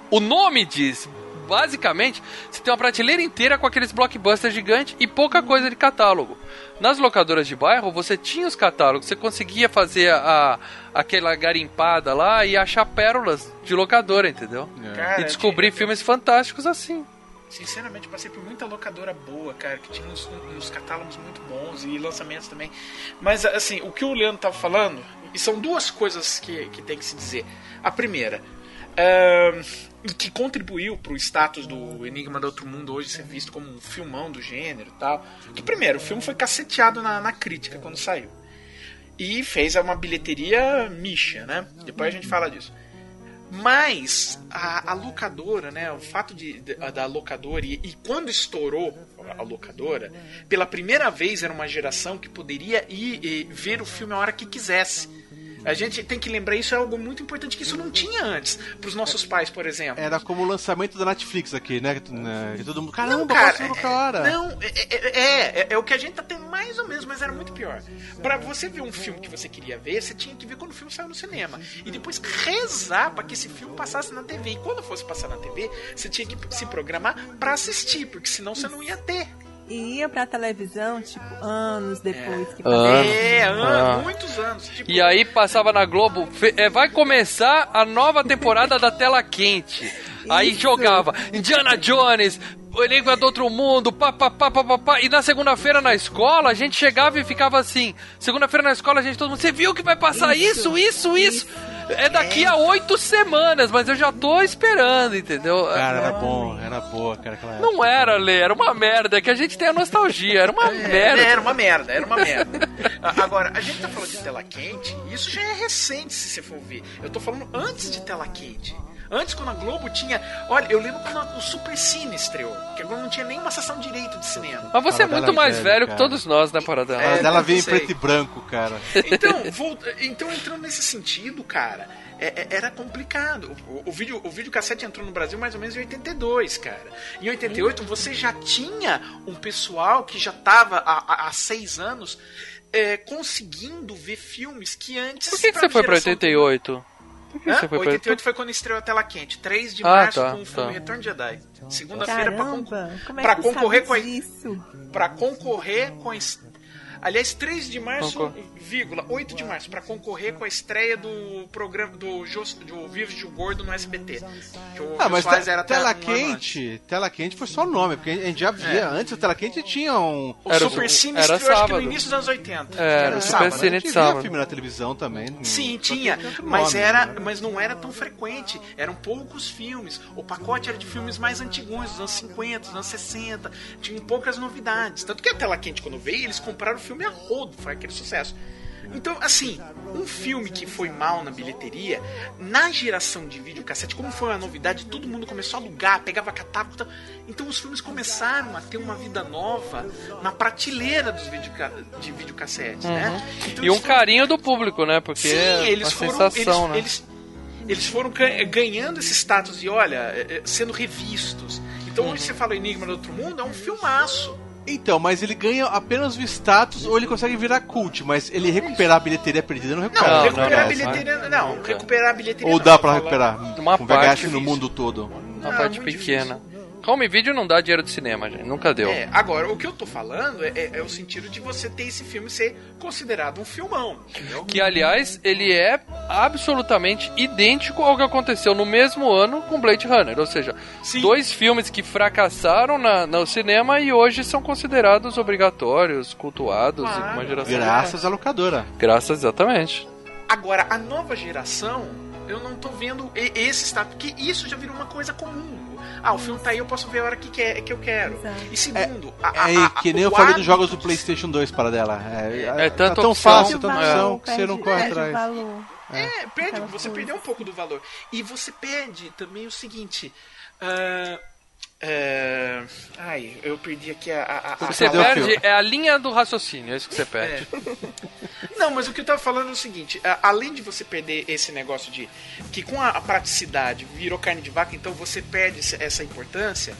O nome diz. Basicamente, você tem uma prateleira inteira com aqueles blockbusters gigantes e pouca coisa de catálogo. Nas locadoras de bairro, você tinha os catálogos, você conseguia fazer a, aquela garimpada lá e achar pérolas de locadora, entendeu? cara E descobrir tinha- filmes fantásticos assim. Sinceramente, passei por muita locadora boa, cara, que tinha uns, uns catálogos muito bons e lançamentos também. Mas, assim, o que o Leandro tava falando, e são duas coisas que, que tem que se dizer. A primeira, e que contribuiu pro status do Enigma do Outro Mundo hoje ser visto como um filmão do gênero e tal. Que, primeiro, o filme foi caceteado na, na crítica quando saiu. E fez uma bilheteria micha, né? Depois a gente fala disso. Mas a, a locadora, né? O fato de, de- da locadora e, e quando estourou a locadora, pela primeira vez era uma geração que poderia ir e ver o filme a hora que quisesse. A gente tem que lembrar isso é algo muito importante que isso não tinha antes para os nossos pais, por exemplo. Era como o lançamento da Netflix aqui, né? Que, né, todo mundo. Caramba, Não, cara, passou no cara. Não, é, é, é, é- é o que a gente tá tendo mais ou menos, mas era muito pior. Pra você ver um filme que você queria ver, você tinha que ver quando o filme saiu no cinema. E depois rezar pra que esse filme passasse na TV. E quando fosse passar na TV, você tinha que se programar pra assistir, porque senão você não ia ter. E ia pra televisão, tipo, anos depois que Anos. passou. É, anos, Ah. muitos anos. Tipo, E aí passava na Globo, é, vai começar a nova temporada da tela quente. Aí Isso. jogava Indiana Jones, o Enigma do Outro Mundo, pá, pá, pá, pá, pá, pá. E na segunda-feira na escola, a gente chegava e ficava assim. Segunda-feira na escola, a gente todo mundo, você viu que vai passar isso, isso, isso? É daqui a oito semanas, mas eu já tô esperando, entendeu? Cara, era bom, era boa, cara. Não era, Lê, era uma merda, é que a gente tem a nostalgia, era uma merda. É, era uma merda, era uma merda. Agora, a gente tá falando de tela quente, e isso já é recente, se você for ver. Eu tô falando antes de tela quente. Antes, quando a Globo tinha. Olha, eu lembro quando o Super Cine estreou, que a Globo não tinha nenhuma sessão direito de cinema. Mas você é muito mais velho, velho que todos nós, né, Paradela? É, ela veio em preto e branco, cara. Então, vol- então entrando nesse sentido, cara, é- é- era complicado. O, o vídeo, o videocassete entrou no Brasil mais ou menos em 82, cara. Em 88 você já tinha um pessoal que já tava há, há- seis anos é, conseguindo ver filmes que antes. Por que, que você foi pra geração- 88? Por que Hã? você foi pra 88 foi quando estreou a tela quente. 3 de Ah, março tá, com o filme tá. Retorno de Jedi. Segunda-feira pra, con como é pra concorrer com a, pra concorrer com a Aliás, 3 de março, Concor- vírgula, 8 de março, pra concorrer com a estreia do programa do, Jô, do Vivo de Gordo no SBT. Que o Ah, mas te- era tela um antes. quente, tela quente foi só o nome, porque a gente já via. Antes o tela quente tinha um. O Era Super Cine era estreou acho que no início dos anos 80. Era, o sábado. Super Cine de sábado. filme na televisão também. hum, Sim, tinha, mas nome, era, né? mas não era tão frequente. Eram poucos filmes. O pacote era de filmes mais antigos, dos anos 50, dos anos 60. Tinha poucas novidades. Tanto que a tela quente quando veio, eles compraram o filme a rodo, foi aquele sucesso. Então, assim, um filme que foi mal na bilheteria, na geração de videocassete, como foi uma novidade, todo mundo começou a alugar, pegava catálogo. e tal. Então os filmes começaram a ter uma vida nova na prateleira dos videoca de videocassetes, né? Então, E um foi- carinho do público, né? Porque Sim, é eles uma foram. sensação, eles, né? eles, eles foram ga- ganhando esse status de, olha, é, é, sendo revistos. Então hoje você fala Enigma do Outro Mundo, é um filmaço. Então, mas ele ganha apenas o status ou ele consegue virar cult, mas ele recuperar a bilheteria perdida não recupera. Não, recuperar não, a bilheteria. Não, recuperar a bilheteria. Ou não, dá pra recuperar Uma com parte VHS no mundo todo. Uma Não, parte muito pequena. Home video não dá dinheiro de cinema, gente. Nunca deu. É, agora, o que eu tô falando é, é- é o sentido de você ter esse filme ser considerado um filmão, entendeu? Que, aliás, ele é absolutamente idêntico ao que aconteceu no mesmo ano com Blade Runner. Ou seja, Sim. dois filmes que fracassaram na, no cinema e hoje são considerados obrigatórios, cultuados e com uma Claro. geração. Graças à locadora. Graças, exatamente. Agora, a nova geração, eu não tô vendo esse está porque isso já virou uma coisa comum. Ah, o filme tá aí, eu posso ver a hora que, quer, que eu quero. Exato. E segundo, a, a, É a- que nem eu falei dos jogos do PlayStation 2 para dela. É, É tanta tá tão opção. fácil, tanta opção, que você não corre atrás. valor. É, perde, você coisas. perdeu um pouco do valor. E você perde também o seguinte. ah, é, ai, eu perdi aqui a. a, a- Você perde é a linha do raciocínio, é isso que você perde. Não, mas o que eu tava falando é o seguinte: além de você perder esse negócio de. que com a, praticidade virou carne de vaca, então você perde essa importância.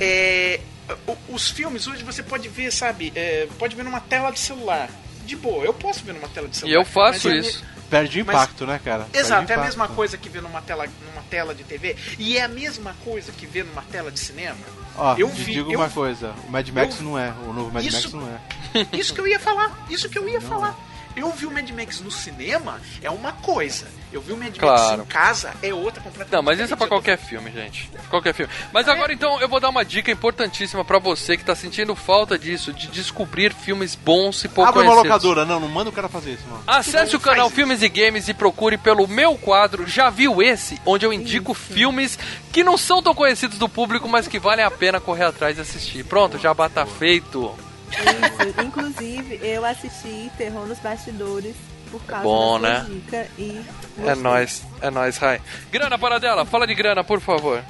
é, o- os filmes hoje você pode ver, sabe? é, pode ver numa tela de celular. De boa, eu posso ver numa tela de E celular. eu faço mas é isso. me- Perde o Mas- impacto, né, cara? Exato, é a mesma coisa que ver numa tela, numa tela de TV. E é a mesma coisa que ver numa tela de cinema. Ó, Eu te vi- digo eu- uma coisa: o Mad Max eu- não é. O novo Mad Isso- Max não é. Isso que eu ia falar. Isso que eu ia falar. Eu vi o Mad Max no cinema, é uma coisa. Eu vi o Mad Max Claro. em casa, é outra completamente Não, mas isso é pra qualquer filme, gente. Qualquer filme. Mas agora então eu vou dar uma dica importantíssima pra você que tá sentindo falta disso, de descobrir filmes bons e pouco Abre uma locadora. Não, não manda o cara fazer isso, mano. Acesse o canal Filmes e Games e procure pelo meu quadro Já Viu Esse? Onde eu indico filmes que não são tão conhecidos do público, mas que valem a pena correr atrás e assistir. Pronto, já tá feito. Isso. Inclusive, eu assisti Terror nos Bastidores por causa bom, da né? dica e É gostei. nóis, é nóis, Rai. Grana para dela, fala de grana, por favor.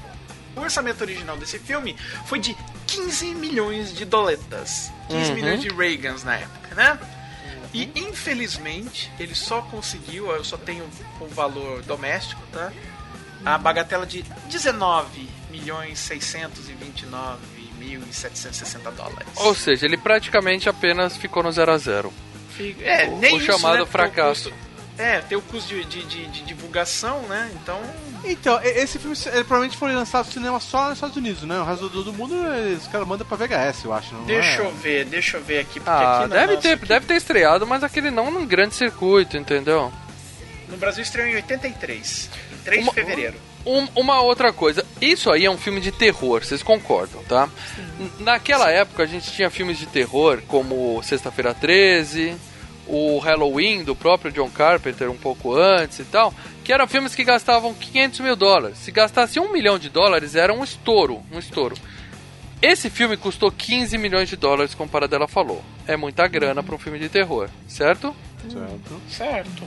O orçamento original desse filme foi de 15 milhões de doletas. 15 Uhum. milhões de Reagans na época, né? E infelizmente ele só conseguiu, eu só tenho o valor doméstico, tá? A bagatela de 19 milhões 629 mil e 760 dólares. Ou seja, ele praticamente apenas ficou no 0 a 0 Fica- É, O- nem o isso, chamado né? Fracasso. custo- é, tem o custo de, de, de- de divulgação, né? Então. Então, esse filme ele provavelmente foi lançado no cinema só nos Estados Unidos, né? O resto do, do mundo, os caras mandam pra VHS, eu acho. Não Deixa é? eu ver, deixa eu ver aqui. Porque Ah, aqui deve nossa- ter, deve ter estreado, mas aquele não num grande circuito, entendeu? No Brasil estreou em 83, em 3 Uma- de fevereiro. Um- uma outra coisa, isso aí é um filme de terror, vocês concordam, tá? N- Naquela época a gente tinha filmes de terror como Sexta-feira 13, o Halloween do próprio John Carpenter um pouco antes e tal, que eram filmes que gastavam 500 mil dólares. Se gastasse um milhão de dólares era um estouro, um estouro. Esse filme custou 15 milhões de dólares, como a Paradela falou. É muita grana para um filme de terror, certo? Certo. Certo.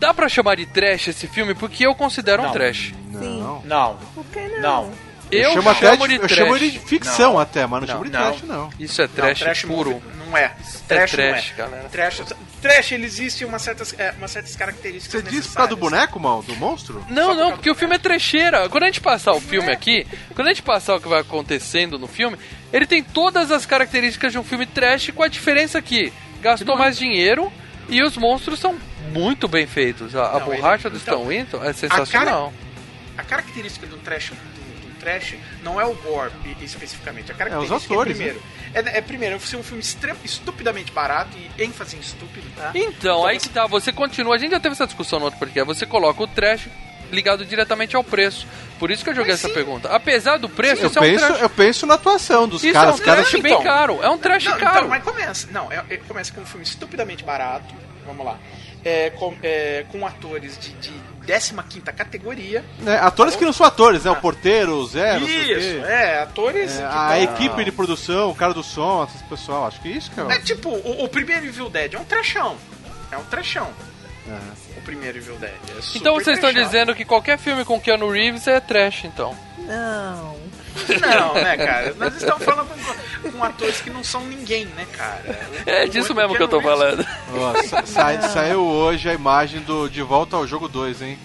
Dá pra chamar de trash esse filme porque eu considero um Não. trash. Não. Não. Por que não? Não. Eu, chamo até de, de eu trash. chamo ele de ficção Não. até, mas não, Não. chamo de Não. trash, não. Isso é trash, não, trash puro. movie não é. Trash, trash, não é. galera. Trash, trash ele existe uma certas, é, umas certas características Você disse por causa do boneco, mal? Do monstro? Não, por não, porque o filme é trecheira. Quando a gente passar o filme aqui, quando a gente passar o que vai acontecendo no filme, ele tem todas as características de um filme trash, com a diferença que gastou mais dinheiro e os monstros são muito bem feitos. A, a Não, borracha ele- do então, Stan Winton é sensacional. A característica do trash, do, do trash não é o gore especificamente. A característica É os atores, primeiro, é, é primeiro ser um filme estupidamente barato e ênfase em estúpido, tá? Então, aí que tá, você continua. A gente já teve essa discussão no outro podcast. Você coloca o trash ligado diretamente ao preço. Por isso que eu joguei Mas essa sim. pergunta. Apesar do preço, Eu isso é um penso, trash. eu penso na atuação dos Isso caras. é um trash bem então. caro. É um trash Não, caro. Então, mas começa. Não, é, é- começa com um filme estupidamente barato. Vamos lá. É, com, é, com atores de, de 15 categoria. né, atores que não são atores, né? O porteiro, o Zé, não sei o Isso, quê. é, atores. É, a tão- equipe de produção, o cara do som, esse pessoal, acho que é isso, cara. É tipo, o, o primeiro Evil Dead é um trechão. É um trechão. O primeiro Evil Dead. É super Então vocês estão trechão. dizendo que qualquer filme com Keanu Reeves é trash, então. Não. Não, né, cara? Nós estamos falando com, com atores que não são ninguém, né, cara? É disso mesmo que eu tô falando. Ó, sa- sa- saiu hoje a imagem do De Volta ao Jogo 2, hein?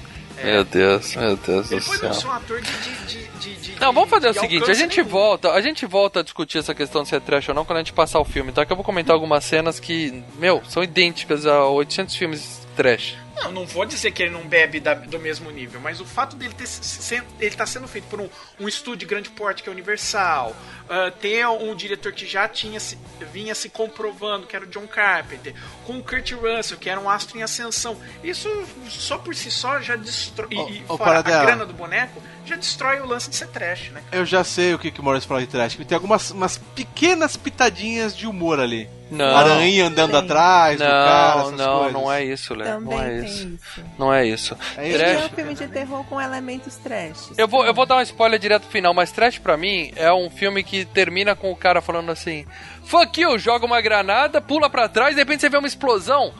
Meu Deus, meu Deus do Depois não céu. sou um ator de. de, de, de, de Não, vamos fazer o seguinte, a gente nenhum. volta, a gente volta a discutir essa questão de se é trash ou não quando a gente passar o filme, tá? Que eu vou comentar algumas cenas que, meu, são idênticas a 800 filmes trash. Não, não vou dizer que ele não bebe da- do mesmo nível, mas o fato dele ter se- se- ele tá sendo feito por um, um estúdio de grande porte que é Universal, ah, ter um diretor que já tinha se- vinha se comprovando que era o John Carpenter, com o Kurt Russell, que era um astro em ascensão. Isso só por si só já destrói. e ô, fora a grana do boneco, já destrói o lance de ser trash, né? Eu já sei o que, que o Maurício fala de trash. Tem algumas umas pequenas pitadinhas de humor ali. Não. Aranha andando atrás do cara, Não, essas não, coisas. não é isso, Léo. Também Não é tem isso. isso. Não é isso. É isso. Trash- é um filme de terror com elementos trash. Eu vou, eu vou dar um spoiler direto pro final, mas Trash pra mim é um filme que termina com o cara falando assim: Fuck you, joga uma granada, pula pra trás, de repente você vê uma explosão.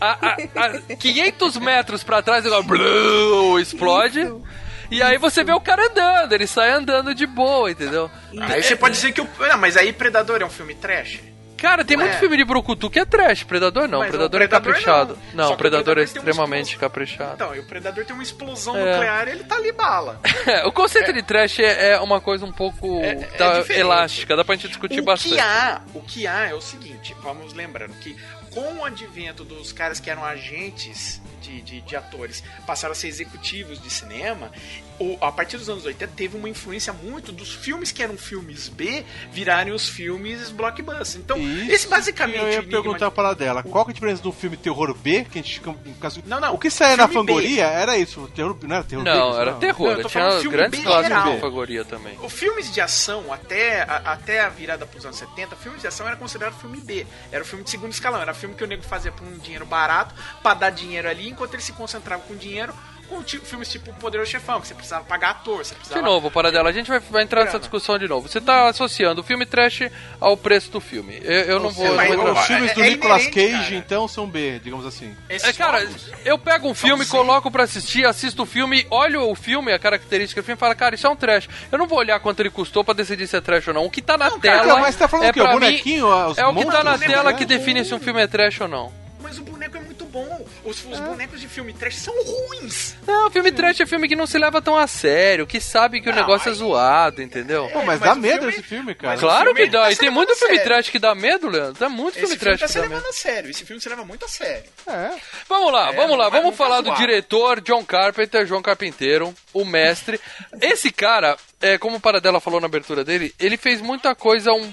A, a, a 500 metros pra trás, ela blum, explode. Isso. E aí você vê o cara andando, ele sai andando de boa, entendeu? Aí você pode dizer que o. Não, mas aí Predador é um filme trash? Cara, tem muito É. filme de Brucutu que é trash, Predador não, Predador, Predador é caprichado. não. Não, Predador é Predador uma extremamente explosão. caprichado. Então, e o Predador tem uma explosão É. nuclear ele tá ali bala. o conceito de trash é, é uma coisa um pouco É- é tá, elástica, dá pra gente discutir o bastante. que há, o que há é o seguinte, vamos lembrando que com o advento dos caras que eram agentes de, de, de atores, passaram a ser executivos de cinema, o- a partir dos anos 80 teve uma influência muito dos filmes que eram filmes B virarem os filmes blockbuster. Então, Isso esse basicamente que Eu ia Enigma perguntar para dela, qual que é a diferença do filme terror B, que a gente caso, Não, não, O que saia na filme B. fangoria era isso, o terror, não era terror B? Não, era terror. Não, eu tô tinha falando grandes geral. de fagoria também. Os filmes de ação, até a, até a virada pros anos 70, filmes de ação era considerado filme B. Era o filme de segundo escalão. Era filme que o nego fazia por um dinheiro barato, pra dar dinheiro ali, enquanto ele se concentrava com dinheiro com filmes tipo O Poderoso Chefão, que você precisava pagar ator, você precisava... De novo, Paradela, a gente vai, vai entrar nessa discussão de novo. Você tá associando o filme trash ao preço do filme. Eu, eu não vou. eu não mas. Os filmes é- do é Nicolas inerente, Cage, cara. então, são B, digamos assim. Esses É, cara, novos- eu pego um filme, coloco pra assistir, assisto o filme, olho o filme, a característica do filme e falo, cara, isso é um trash. Eu não vou olhar quanto ele custou pra decidir se é trash ou não. O que tá na tela. cara, mas tá falando é o quê? O mim- bonequinho, os É o que tá na tela É. que define se um filme é trash ou não. Mas o boneco é muito bom. Os, os bonecos de filme trash são ruins. Não, filme trash é filme que não se leva tão a sério, que sabe que o negócio é aí- zoado, entendeu? Pô, mas mas dá medo filme- esse filme, cara. Claro filme que dá, tá e se tem levando muito filme sério. trash que dá medo, Leandro. Tem muito filme Esse filme trash tá que se dá levando medo. a sério. Esse filme se leva muito a sério. É. Vamos lá, É, vamos lá, vamos tá falar do diretor John Carpenter, João Carpinteiro, o mestre. Esse cara, é, como o Paradela falou na abertura dele, ele fez muita coisa um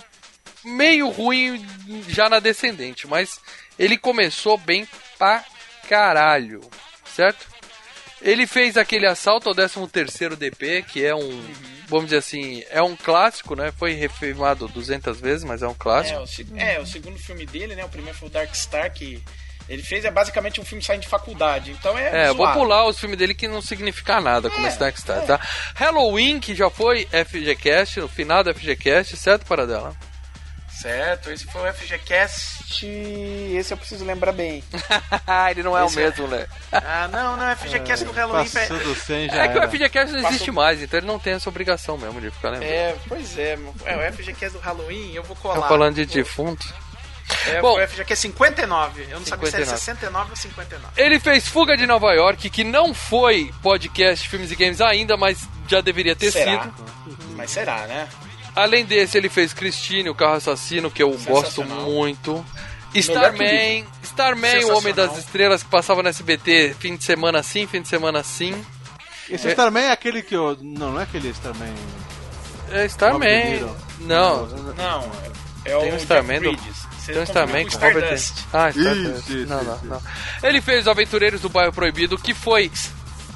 meio ruim já na descendente, mas ele começou bem pra caralho, certo? Ele fez aquele assalto ao 13º DP, que é um, vamos dizer assim, é um clássico, né? Foi refilmado 200 vezes, mas é um É clássico. o, se- é, o segundo filme dele, né? O primeiro foi o Dark Star, que ele fez é basicamente um filme saindo de faculdade. Então é. É, eu vou zoado. pular os filmes dele que não significa nada, como É, esse Dark Star, é. tá? Halloween, que já foi FGCast, no final do FGCast, certo, Paradela? Certo, esse foi o FGCast. Esse eu preciso lembrar bem. Ele não é Esse o mesmo, né? Ah, não, não, FGCast do Halloween. Passou do 100 já É que o. FGCast não existe Passou- mais, então ele não tem essa obrigação mesmo de ficar lembrando. É, pois é, é o FGCast do Halloween, eu vou colar. Tá falando de defunto. É, Bom. o FGCast 59. Eu não sabia se era 59. 69 ou 59. Ele fez Fuga de Nova York, que não foi podcast Filmes e Games ainda, mas já deveria ter Será? sido. Mas será, né? Além desse, ele fez Christine, o Carro Assassino, que eu gosto muito. Starman, Starman, o Homem das. Estrelas, que passava no SBT fim de semana sim, fim de semana sim. Esse Starman é aquele que eu... Não, não é aquele Starman... É Starman. Não, Não, é tem o um Starman do. Tem um Starman com Robert. Ah, Stardust. Isso, isso, não, não, não. Ele fez Aventureiros do Bairro Proibido, que foi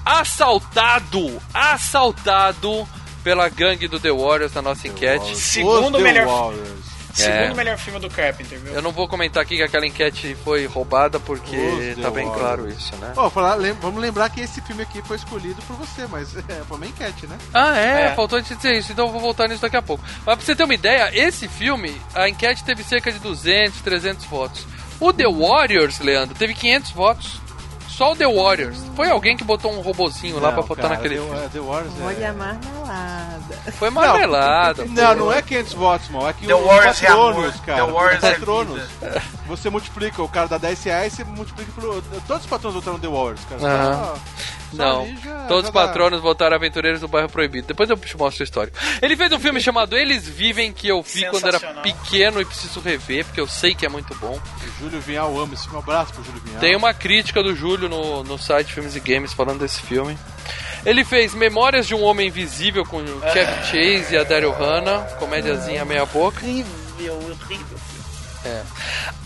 assaltado, assaltado pela gangue do The Warriors na nossa enquete. Segundo Os The melhor- Warriors. Segundo É. melhor filme do Carpenter, viu? Eu não vou comentar aqui que aquela enquete foi roubada, porque Os The tá bem Warriors. claro isso, né? Ó, falar, lem- vamos lembrar que esse filme aqui foi escolhido por você, mas é, foi uma enquete, né? Ah, é, É. faltou a gente dizer isso, então eu vou voltar nisso daqui a pouco. Mas pra você ter uma ideia, esse filme, a enquete teve cerca de 200, 300 votos. O The Warriors, Leandro, teve 500 votos. Só o The Warriors. Foi alguém que botou um robozinho lá Não, pra botar cara, naquele The, filme. é, The Warriors é... Olha a marmelada. Foi marmelada. Não, não é 500 votos, mal. É que The os Warriors é patronos, amor. cara. The Warriors os é patronos. Você multiplica, o cara dá 10 reais, você multiplica por. Todos os patronos votaram The Warriors, cara. Aham. Só- Não, ali já- todos já os patronos voltaram aventureiros do bairro proibido. Depois eu te mostro a história. Ele fez um filme chamado Eles Vivem, que eu vi quando era pequeno e preciso rever, porque eu sei que é muito bom. O Júlio Vinhal ama esse filme. Um abraço pro Júlio Vinhal. Tem uma crítica do Júlio no, no site Filmes e Games falando desse filme. Ele fez Memórias de um Homem Invisível com o Chevy Chase e a Daryl Hannah, comédiazinha meia boca. Horrível, horrível. É.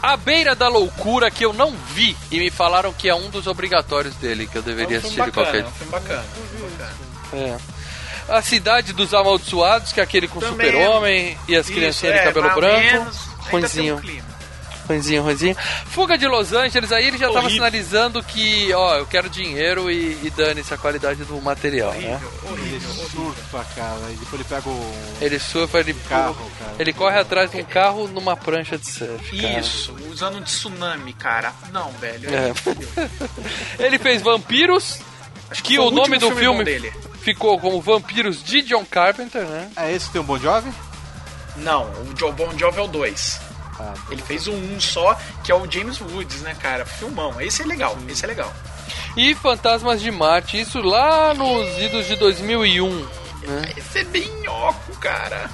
A Beira da Loucura, que eu não vi, e me falaram que é um dos obrigatórios dele, que eu deveria É um assistir de bacana, qualquer é um filme bacana. um filme bacana. É. A Cidade dos Amaldiçoados, que é aquele com o Também super-homem e as criancinhas de é, cabelo branco. menos, Ruinzinho. um. Ruinzinho, ruinzinho. Fuga de Los Angeles, aí ele já tava Horrível. sinalizando que, ó, eu quero dinheiro e, e dane-se a qualidade do material, né? Horrível, Ele horrível, horrível. surfa, cara. E depois ele pega o Ele surfa, ele, carro, cara. ele corre atrás de um carro numa prancha de surf. cara. Isso, usando um tsunami, cara. Não, velho. É. Ele fez Vampiros, Acho que foi o nome do filme dele. ficou como Vampiros de John Carpenter, né? É esse que tem um Bon Jovi? Não, o Joe Bon Jovi é o 2. Ele fez um, um só, que é o James Woods, né, cara? Filmão. Esse é legal, esse é legal. E Fantasmas de Marte, isso lá nos idos de 2001. Né? Esse é bem nhoco, cara.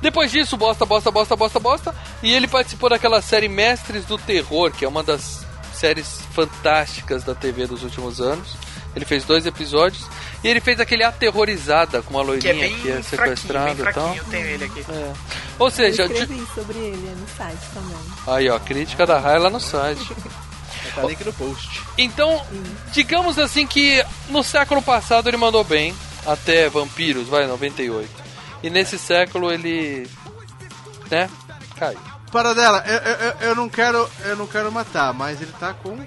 Depois disso, bosta, bosta, bosta, bosta, bosta. E ele participou daquela série Mestres do Terror, que é uma das séries fantásticas da TV dos últimos anos. Ele fez dois episódios. E ele fez aquele Aterrorizada com uma Que é loirinha bem que é fraquinho, bem sequestrada e tal. Eu tenho ele aqui. É. Ou Eu seja, escrevi sobre ele no site também. aí ó, crítica da Raia lá no site. tá link no post. Então, digamos assim que no século passado ele mandou bem, até Vampiros, vai, 98. E nesse século ele. né? Caiu. Para dela, eu, eu, eu- eu não quero, eu não quero matar, mas ele tá com.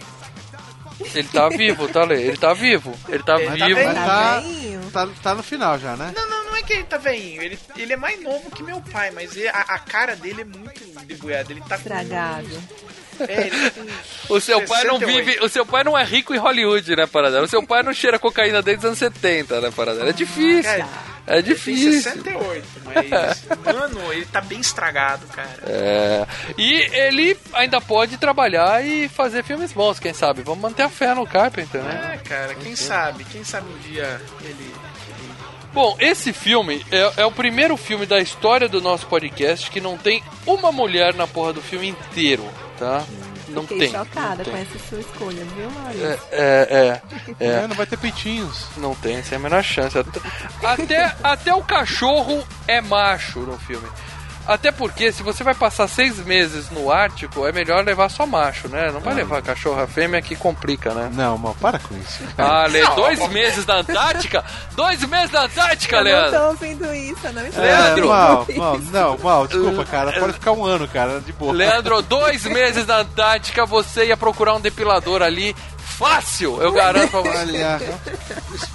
Ele tá vivo, tá, Lê? Ele tá vivo. Ele tá Ele tá vivo. bem. Tá, velhinho? tá, tá no final já, né? Não, não, não é que ele tá velhinho. Ele, ele é mais novo que meu pai, mas ele- a, a cara dele é muito debulhada. Ele tá com- Estragado. É, ele tá com O seu pai não 68. vive. O seu pai não é rico em Hollywood, né, Paradela? O seu pai não cheira cocaína desde os anos 70, né, Paradela? É difícil. Cara, É Tem difícil. 68, mas. Mano, ele tá bem estragado, cara. É. E ele ainda pode trabalhar e fazer filmes bons, quem sabe? Vamos manter a fé no Carpenter, né? É, cara, quem sabe? Quem sabe um dia ele. Bom, esse filme é, é o primeiro filme da história do nosso podcast que não tem uma mulher na porra do filme inteiro, tá? Não Fiquei tem. chocada não com tem. essa sua escolha, viu, Maurício? É, é, é, É, é. não vai ter peitinhos. Não tem, sem a menor chance. Até, até, até o cachorro é macho no filme. Até porque, se você vai passar seis meses no Ártico, é melhor levar só macho, né? Não vai levar cachorra fêmea que complica, né? Não, mal, para com isso. Ah, Lê, Não, dois meses na Antártica? Dois meses na Antártica, eu não Leandro? tô ouvindo isso, eu não estou Leandro! É, mal, ouvindo mal, não, mal, desculpa, cara. Pode ficar um ano, cara, de boa. Leandro, dois meses na Antártica, você ia procurar um depilador ali fácil, eu garanto. Olha,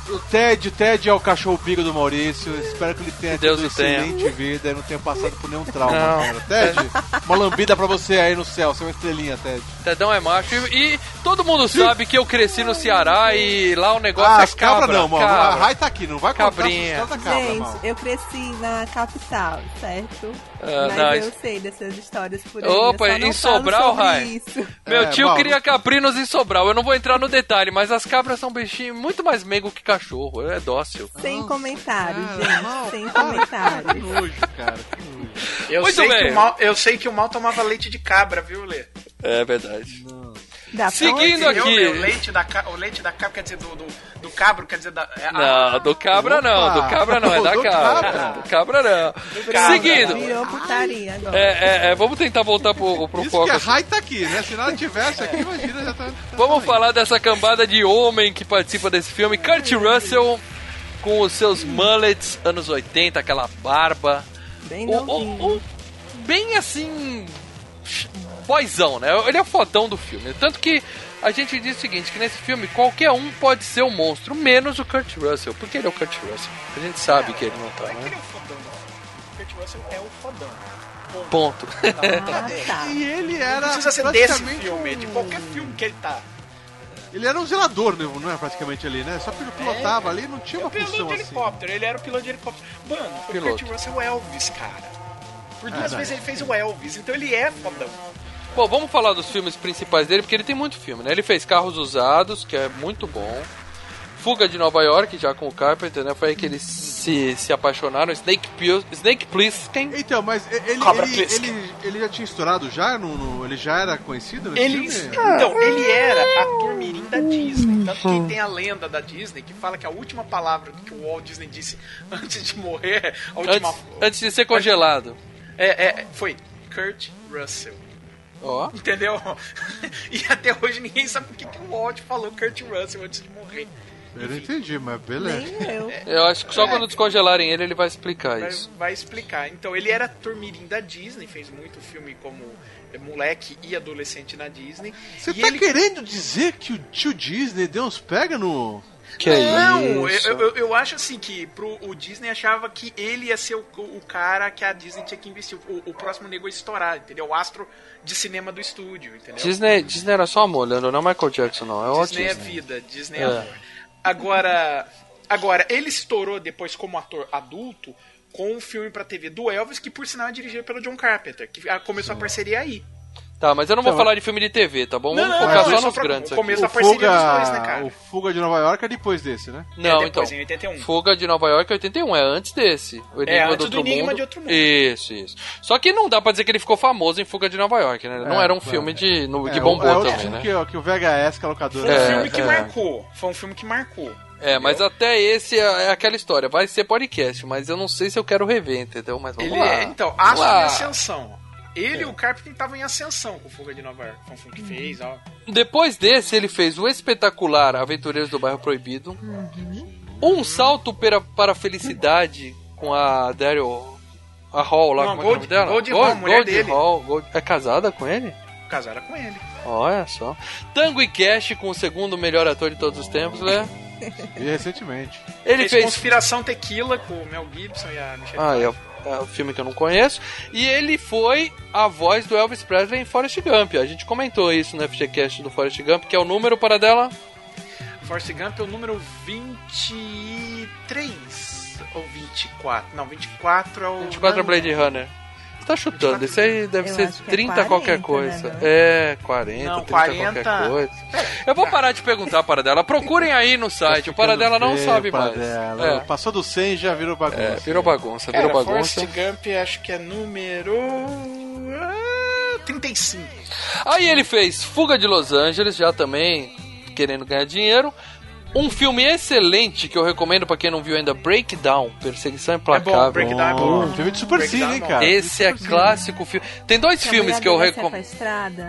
o Ted, o Ted é o cachorro pico do Maurício. Espero que ele tenha Que Deus tido o tenha. excelente vida e não tenha passado por nenhum trauma, Não. cara. Ted, uma lambida pra você aí no céu, você é uma estrelinha, Ted. Tedão é macho e, e todo mundo sabe que eu cresci no Ceará e lá o negócio Ah, é as cabras cabra. não, mano. A cabra. Rai tá aqui, não vai contar Cabrinha. essa história da cabra, Gente, mal. eu cresci na capital, certo? Ah, Mas não, eu isso- sei dessas histórias por aí. Opa, eu só não em Sobral, Rai? Meu É, tio Mauro. cria caprinos em Sobral. Eu não vou entrar no detalhe, mas as cabras são bichinhos muito mais meigo que cachorro. É dócil. Sem comentários, Cara, mal, gente. Sem comentários. Que nojo, cara. Que nojo. Eu Muito sei, bem. que o mal, eu sei que o mal tomava leite de cabra, viu, Lê? É verdade. Dá pra Seguindo aqui. Lê? O leite da, ca- o leite da cabra quer dizer do, do, do cabro, quer dizer da. é, Não, do cabra não, Opa! do cabra não, é da Do cabra. cabra. Do cabra não. cabra. Seguindo. Virou putaria agora. É, é, é, vamos tentar voltar pro, pro Isso foco. que a Rai tá aqui, né? Se ela tivesse aqui, imagina, já tá... tá Vamos aí. falar dessa cambada de homem que participa desse filme. Kurt Russell com os seus mullets anos 80, aquela barba. Bem O- o- o- bem assim. Boyzão, né? Ele é o fodão do filme. Tanto que a gente diz o seguinte: que nesse filme qualquer um pode ser o monstro, menos o Kurt Russell. Porque ele é o Kurt Russell. A gente sabe que ele não tá, Não é que ele né? é o fodão. O Kurt Russell é o fodão. Ponto. Ah, tá. E ele era Não precisa ser desse filme, é de um- qualquer filme que ele tá. Ele era um zelador, né? não é praticamente ali, né? Só que ele pilotava ali, não tinha É uma o piloto função de assim. helicóptero, ele era o piloto de helicóptero. Mano, o Piloto. Kurt Russell é o Elvis, cara. Por duas Ah, vezes não. ele fez o Elvis, então ele é fodão. Bom, vamos falar dos filmes principais dele, porque ele tem muito filme, né? Ele fez Carros Usados, que é muito bom. Fuga de Nova York, já com o Carpenter, né? Foi aí que eles se, se apaixonaram. Snake, Pil- Snake Plissken. Então, mas ele, ele, ele, ele já tinha estourado já? No, no- ele já era conhecido nesse Ele, filme? então, ele era ator mirim da Disney. Tanto que tem a lenda da Disney que fala que a última palavra que o Walt Disney disse antes de morrer, a última Antes, antes de ser congelado. é, é, foi Kurt Russell. Ó. Entendeu? E até hoje ninguém sabe por que que o Walt falou Kurt Russell antes de morrer. Eu não entendi, mas beleza. Nem eu. Eu acho que só quando descongelarem ele, ele vai explicar Vai, isso. vai explicar. Então, ele era ator mirim da Disney, fez muito filme como é, moleque e adolescente na Disney. Você e tá ele... querendo dizer que o tio Disney deu uns pega no. Que Não, eu, isso? eu, eu acho assim que pro, o Disney achava que ele ia ser o, o cara que a Disney tinha que investir. O, o próximo nego ia estourar, entendeu? O astro de cinema do estúdio, entendeu? Disney, Disney era só amor, Leandro, não é Michael Jackson, não. É o Disney é Disney. vida, Disney é, É. amor. Agora, agora, ele estourou depois como ator adulto com um filme pra TV do Elvis, que por sinal é dirigido pelo John Carpenter, que começou a parceria aí. Tá, mas eu não vou Então, falar de filme de TV, tá bom? Não, Vamos não, focar não, só só nos pra- grandes o aqui. começo- O a parceria dos dois, né, Fuga, cara? o Fuga de Nova York é depois desse, né? Não, É depois, então. em 81. Fuga de Nova York é 81, é antes desse. O Enigma É, antes do Outro do Enigma Mundo. de Outro Mundo. Isso, isso. Só que não dá pra dizer que ele ficou famoso em Fuga de Nova York, né? Não É, era um claro. filme de, no, que É, bombou é outro também, filme né? que, que o VHS, que a locadora. Foi um É, filme que é. marcou. Foi um filme que marcou. É, mas até esse é é aquela história. Vai ser podcast, mas eu não sei se eu quero rever, entendeu? Mas vamos Ele lá. é, então, lá. em Ascensão. Ele e o Carpenter estavam em ascensão com o Fuga de Nova York. Foi um filme que fez, ó. Depois desse, ele fez o espetacular Aventureiros do Bairro Proibido. Um salto para, para a felicidade com a Daryl. A Hall lá, Não, como é é o nome Gold- dela? Gold Hall, mulher Gold dele. Hall, Gold- É casada com ele? Casaram com ele. Olha só. Tango e Cash com o segundo melhor ator de todos os tempos, né? E recentemente. Ele fez, fez. Conspiração Tequila com o Mel Gibson e a Michelle Ah, é, Pfeiffer. o- é o filme que eu não conheço. E ele foi a voz do Elvis Presley em Forrest Gump. A gente comentou isso no FGCast do Forrest Gump, que é o número para dela. Forrest Gump é o número 23 ou 24? Não, 24 é o. 24 é Blade Runner. Você tá chutando, isso aí deve Eu ser acho que é 30 40, qualquer né, coisa. não? É, 40, Não, 30 40. qualquer coisa. Eu vou parar de perguntar para dela. Procurem aí no site. O para dela não Feio, sabe para mais. dela. É, Passou do 100 e já virou bagunça. é, virou bagunça, Cara, virou Forrest bagunça. Gump acho que é número. ah, 35. Aí ele fez Fuga de Los Angeles, já também querendo ganhar dinheiro. Um filme excelente que eu recomendo pra quem não viu ainda, Breakdown, Perseguição Implacável. Breakdown é Bom, bom. filme de super Breakdown cine, é hein, bom. cara. Esse é clássico filme. Tem dois Que filmes que eu é recomendo.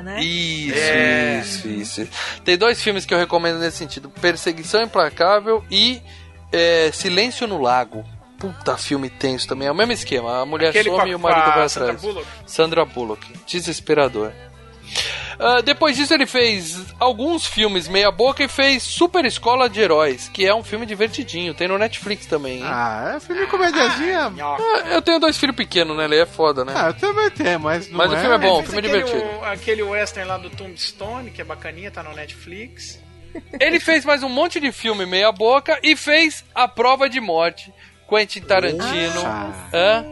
né? Isso, É. isso, isso. Tem dois filmes que eu recomendo nesse sentido: Perseguição Implacável e é, Silêncio no Lago. Puta, filme tenso também. É o mesmo esquema. A mulher Aquele some a- e o marido vai Sandra atrás. Bullock? Sandra Bullock. Desesperador. Ah, depois disso ele fez alguns filmes meia boca e fez Super Escola de Heróis, que é um filme divertidinho, tem no Netflix também. hein? Ah, é filme comediazinha. Nhoca. Ah, eu tenho dois filhos pequenos, né? Ele é foda, né? Ah, eu também tenho, mas não Mas o é... filme é bom. Fez filme aquele, divertido. aquele western lá do Tombstone, que é bacaninha, tá no Netflix. Ele fez mais um monte de filme meia boca e fez A Prova de Morte, Quentin Tarantino. Ah, Hã?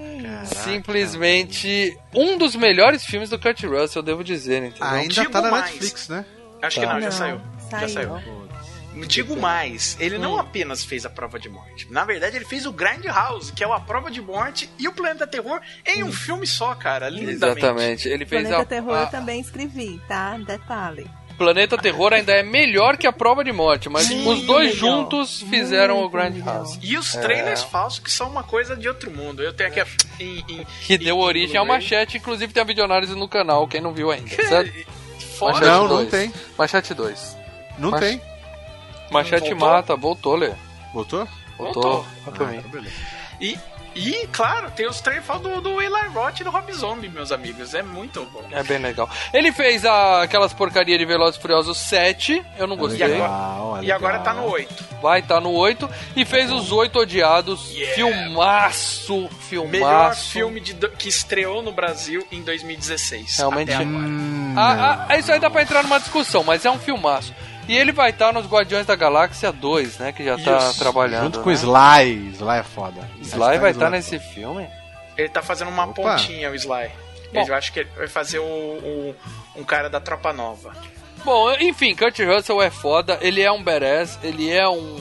Simplesmente um dos melhores filmes do Kurt Russell, eu devo dizer, entendeu? Ainda Digo tá na mais. Netflix, né? Acho que não, já Não, saiu. Já saiu. saiu. Digo mais, ele Hum. não apenas fez a prova de morte. Na verdade, ele fez o Grindhouse, que é o a prova de morte e o Planeta Terror em um filme só, cara. Lindamente. Exatamente. Ele fez Planeta a, Terror a- eu também escrevi, tá? Detalhe. Planeta Terror ainda é melhor que a Prova de Morte, mas Sim, os dois melhor. juntos fizeram Muito o Grindhouse. E os trailers falsos, que são uma coisa de outro mundo. Eu tenho aqui. Em, em, Que em- deu em origem ao. Machete, inclusive tem a videoanálise no canal, quem não viu ainda, certo? Fora- Machete Não, não 2. tem. Machete 2. Não Mas- tem. Machete Voltou? mata, voltou, Lê. Voltou? Voltou. Voltou. Ah, beleza. E, e, claro, tem os falsos do, do Eli Roth e do Rob Zombie, meus amigos. É muito bom. É bem legal. Ele fez a- aquelas porcaria de Velozes e Furiosos 7, eu não gostei. agora- E agora tá no 8. Vai estar no 8. E fez os 8 Odiados. Yeah. Filmaço, filmaço. Melhor filme de que estreou no Brasil em 2016. Realmente. Até agora. Ah, ah, isso aí dá pra entrar numa discussão, mas é um filmaço. E ele vai estar nos Guardiões da Galáxia 2, né? Que já tá Isso. trabalhando. Junto com o né? Sly. Sly é foda. Sly vai estar nesse filme? Ele tá fazendo uma Opa. pontinha, o Sly. Bom. Eu acho que ele vai fazer o, o- um cara da Tropa Nova. Bom, enfim, Kurt Russell é foda, ele é um badass, ele é um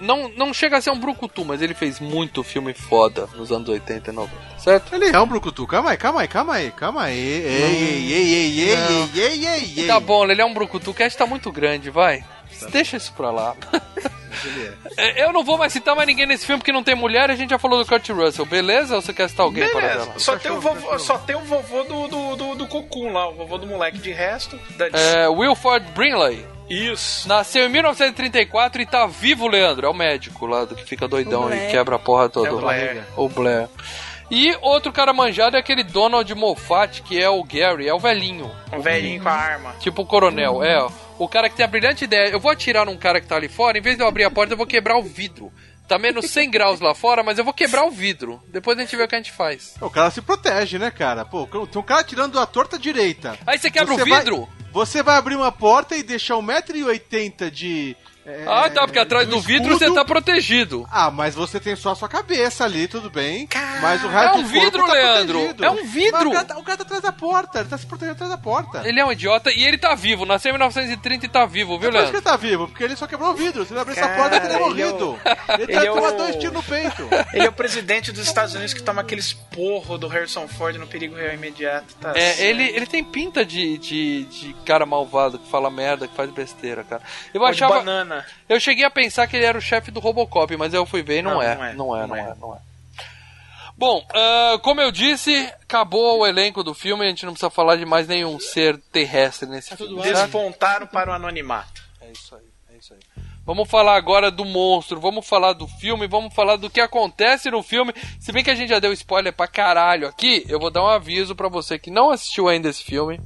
não, não chega a ser um brucutu, mas ele fez muito filme foda nos anos 80 e 90, certo? Ele é um brucutu. Calma aí, calma aí, calma aí, calma aí. Ei, ei, ei, ei, ei, ei, ei, ei, ei. Tá bom, ele é um brucutu, o cast tá muito grande, vai. Deixa isso pra lá. É, Eu não vou mais citar mais ninguém nesse filme porque não tem mulher, a gente já falou do Kurt Russell, beleza? Ou você quer citar alguém para Beleza. dela? Só tem, o vovô, só tem o vovô do, do, do, do Cocum lá, o vovô do moleque de resto. Da... É, Wilford Brimley. Isso. Nasceu em 1934 e tá vivo, Leandro. É o médico lá do que fica doidão O e quebra a porra toda. É o Blair. O Blair. E outro cara manjado é aquele Donald Moffat, que é o Gary, é o velhinho. Um velhinho com a arma. Tipo o coronel, é. ó. O cara que tem a brilhante ideia. Eu vou atirar num cara que tá ali fora, em vez de eu abrir a porta, eu vou quebrar o vidro. Tá menos 100 graus lá fora, mas eu vou quebrar o vidro. Depois a gente vê o que a gente faz. O cara se protege, né, cara? Pô, tem um cara tirando a torta direita. Aí você quebra Você o vidro? vai- você vai abrir uma porta e deixar 1,80m de. É, Ah, tá, porque atrás do vidro escudo. você tá protegido. Ah, mas você tem só a sua cabeça ali, tudo bem. Cara, mas o é resto um do corpo vidro, tá Leandro. protegido. É um vidro. Mas o, cara tá, o cara tá atrás da porta, ele tá se protegendo atrás da porta. Ele é um idiota e ele tá vivo. Nasceu em 1930 e tá vivo, viu, É por isso que Leandro? ele tá vivo, porque ele só quebrou o vidro. Se ele abrisse essa porta, ele teria ele é morrido. Ele ele teria é o- dois tiros no peito. Ele é o presidente dos Estados Unidos que toma aqueles porro do Harrison Ford no perigo real imediato. Tá É, certo. ele, ele tem pinta de, de, de cara malvado, que fala merda, que faz besteira, cara. Eu de achava. banana. Eu cheguei a pensar que ele era o chefe do Robocop, mas eu fui ver e não, Não, é. não é, Não é, não não é. é, não é. Bom, ah, como eu disse, acabou o elenco do filme, a gente não precisa falar de mais nenhum ser terrestre nesse filme. certo? Despontaram para o anonimato. É isso aí, é isso aí. Vamos falar agora do monstro, vamos falar do filme, vamos falar do que acontece no filme. Se bem que a gente já deu spoiler pra caralho aqui, eu vou dar um aviso pra você que não assistiu ainda esse filme.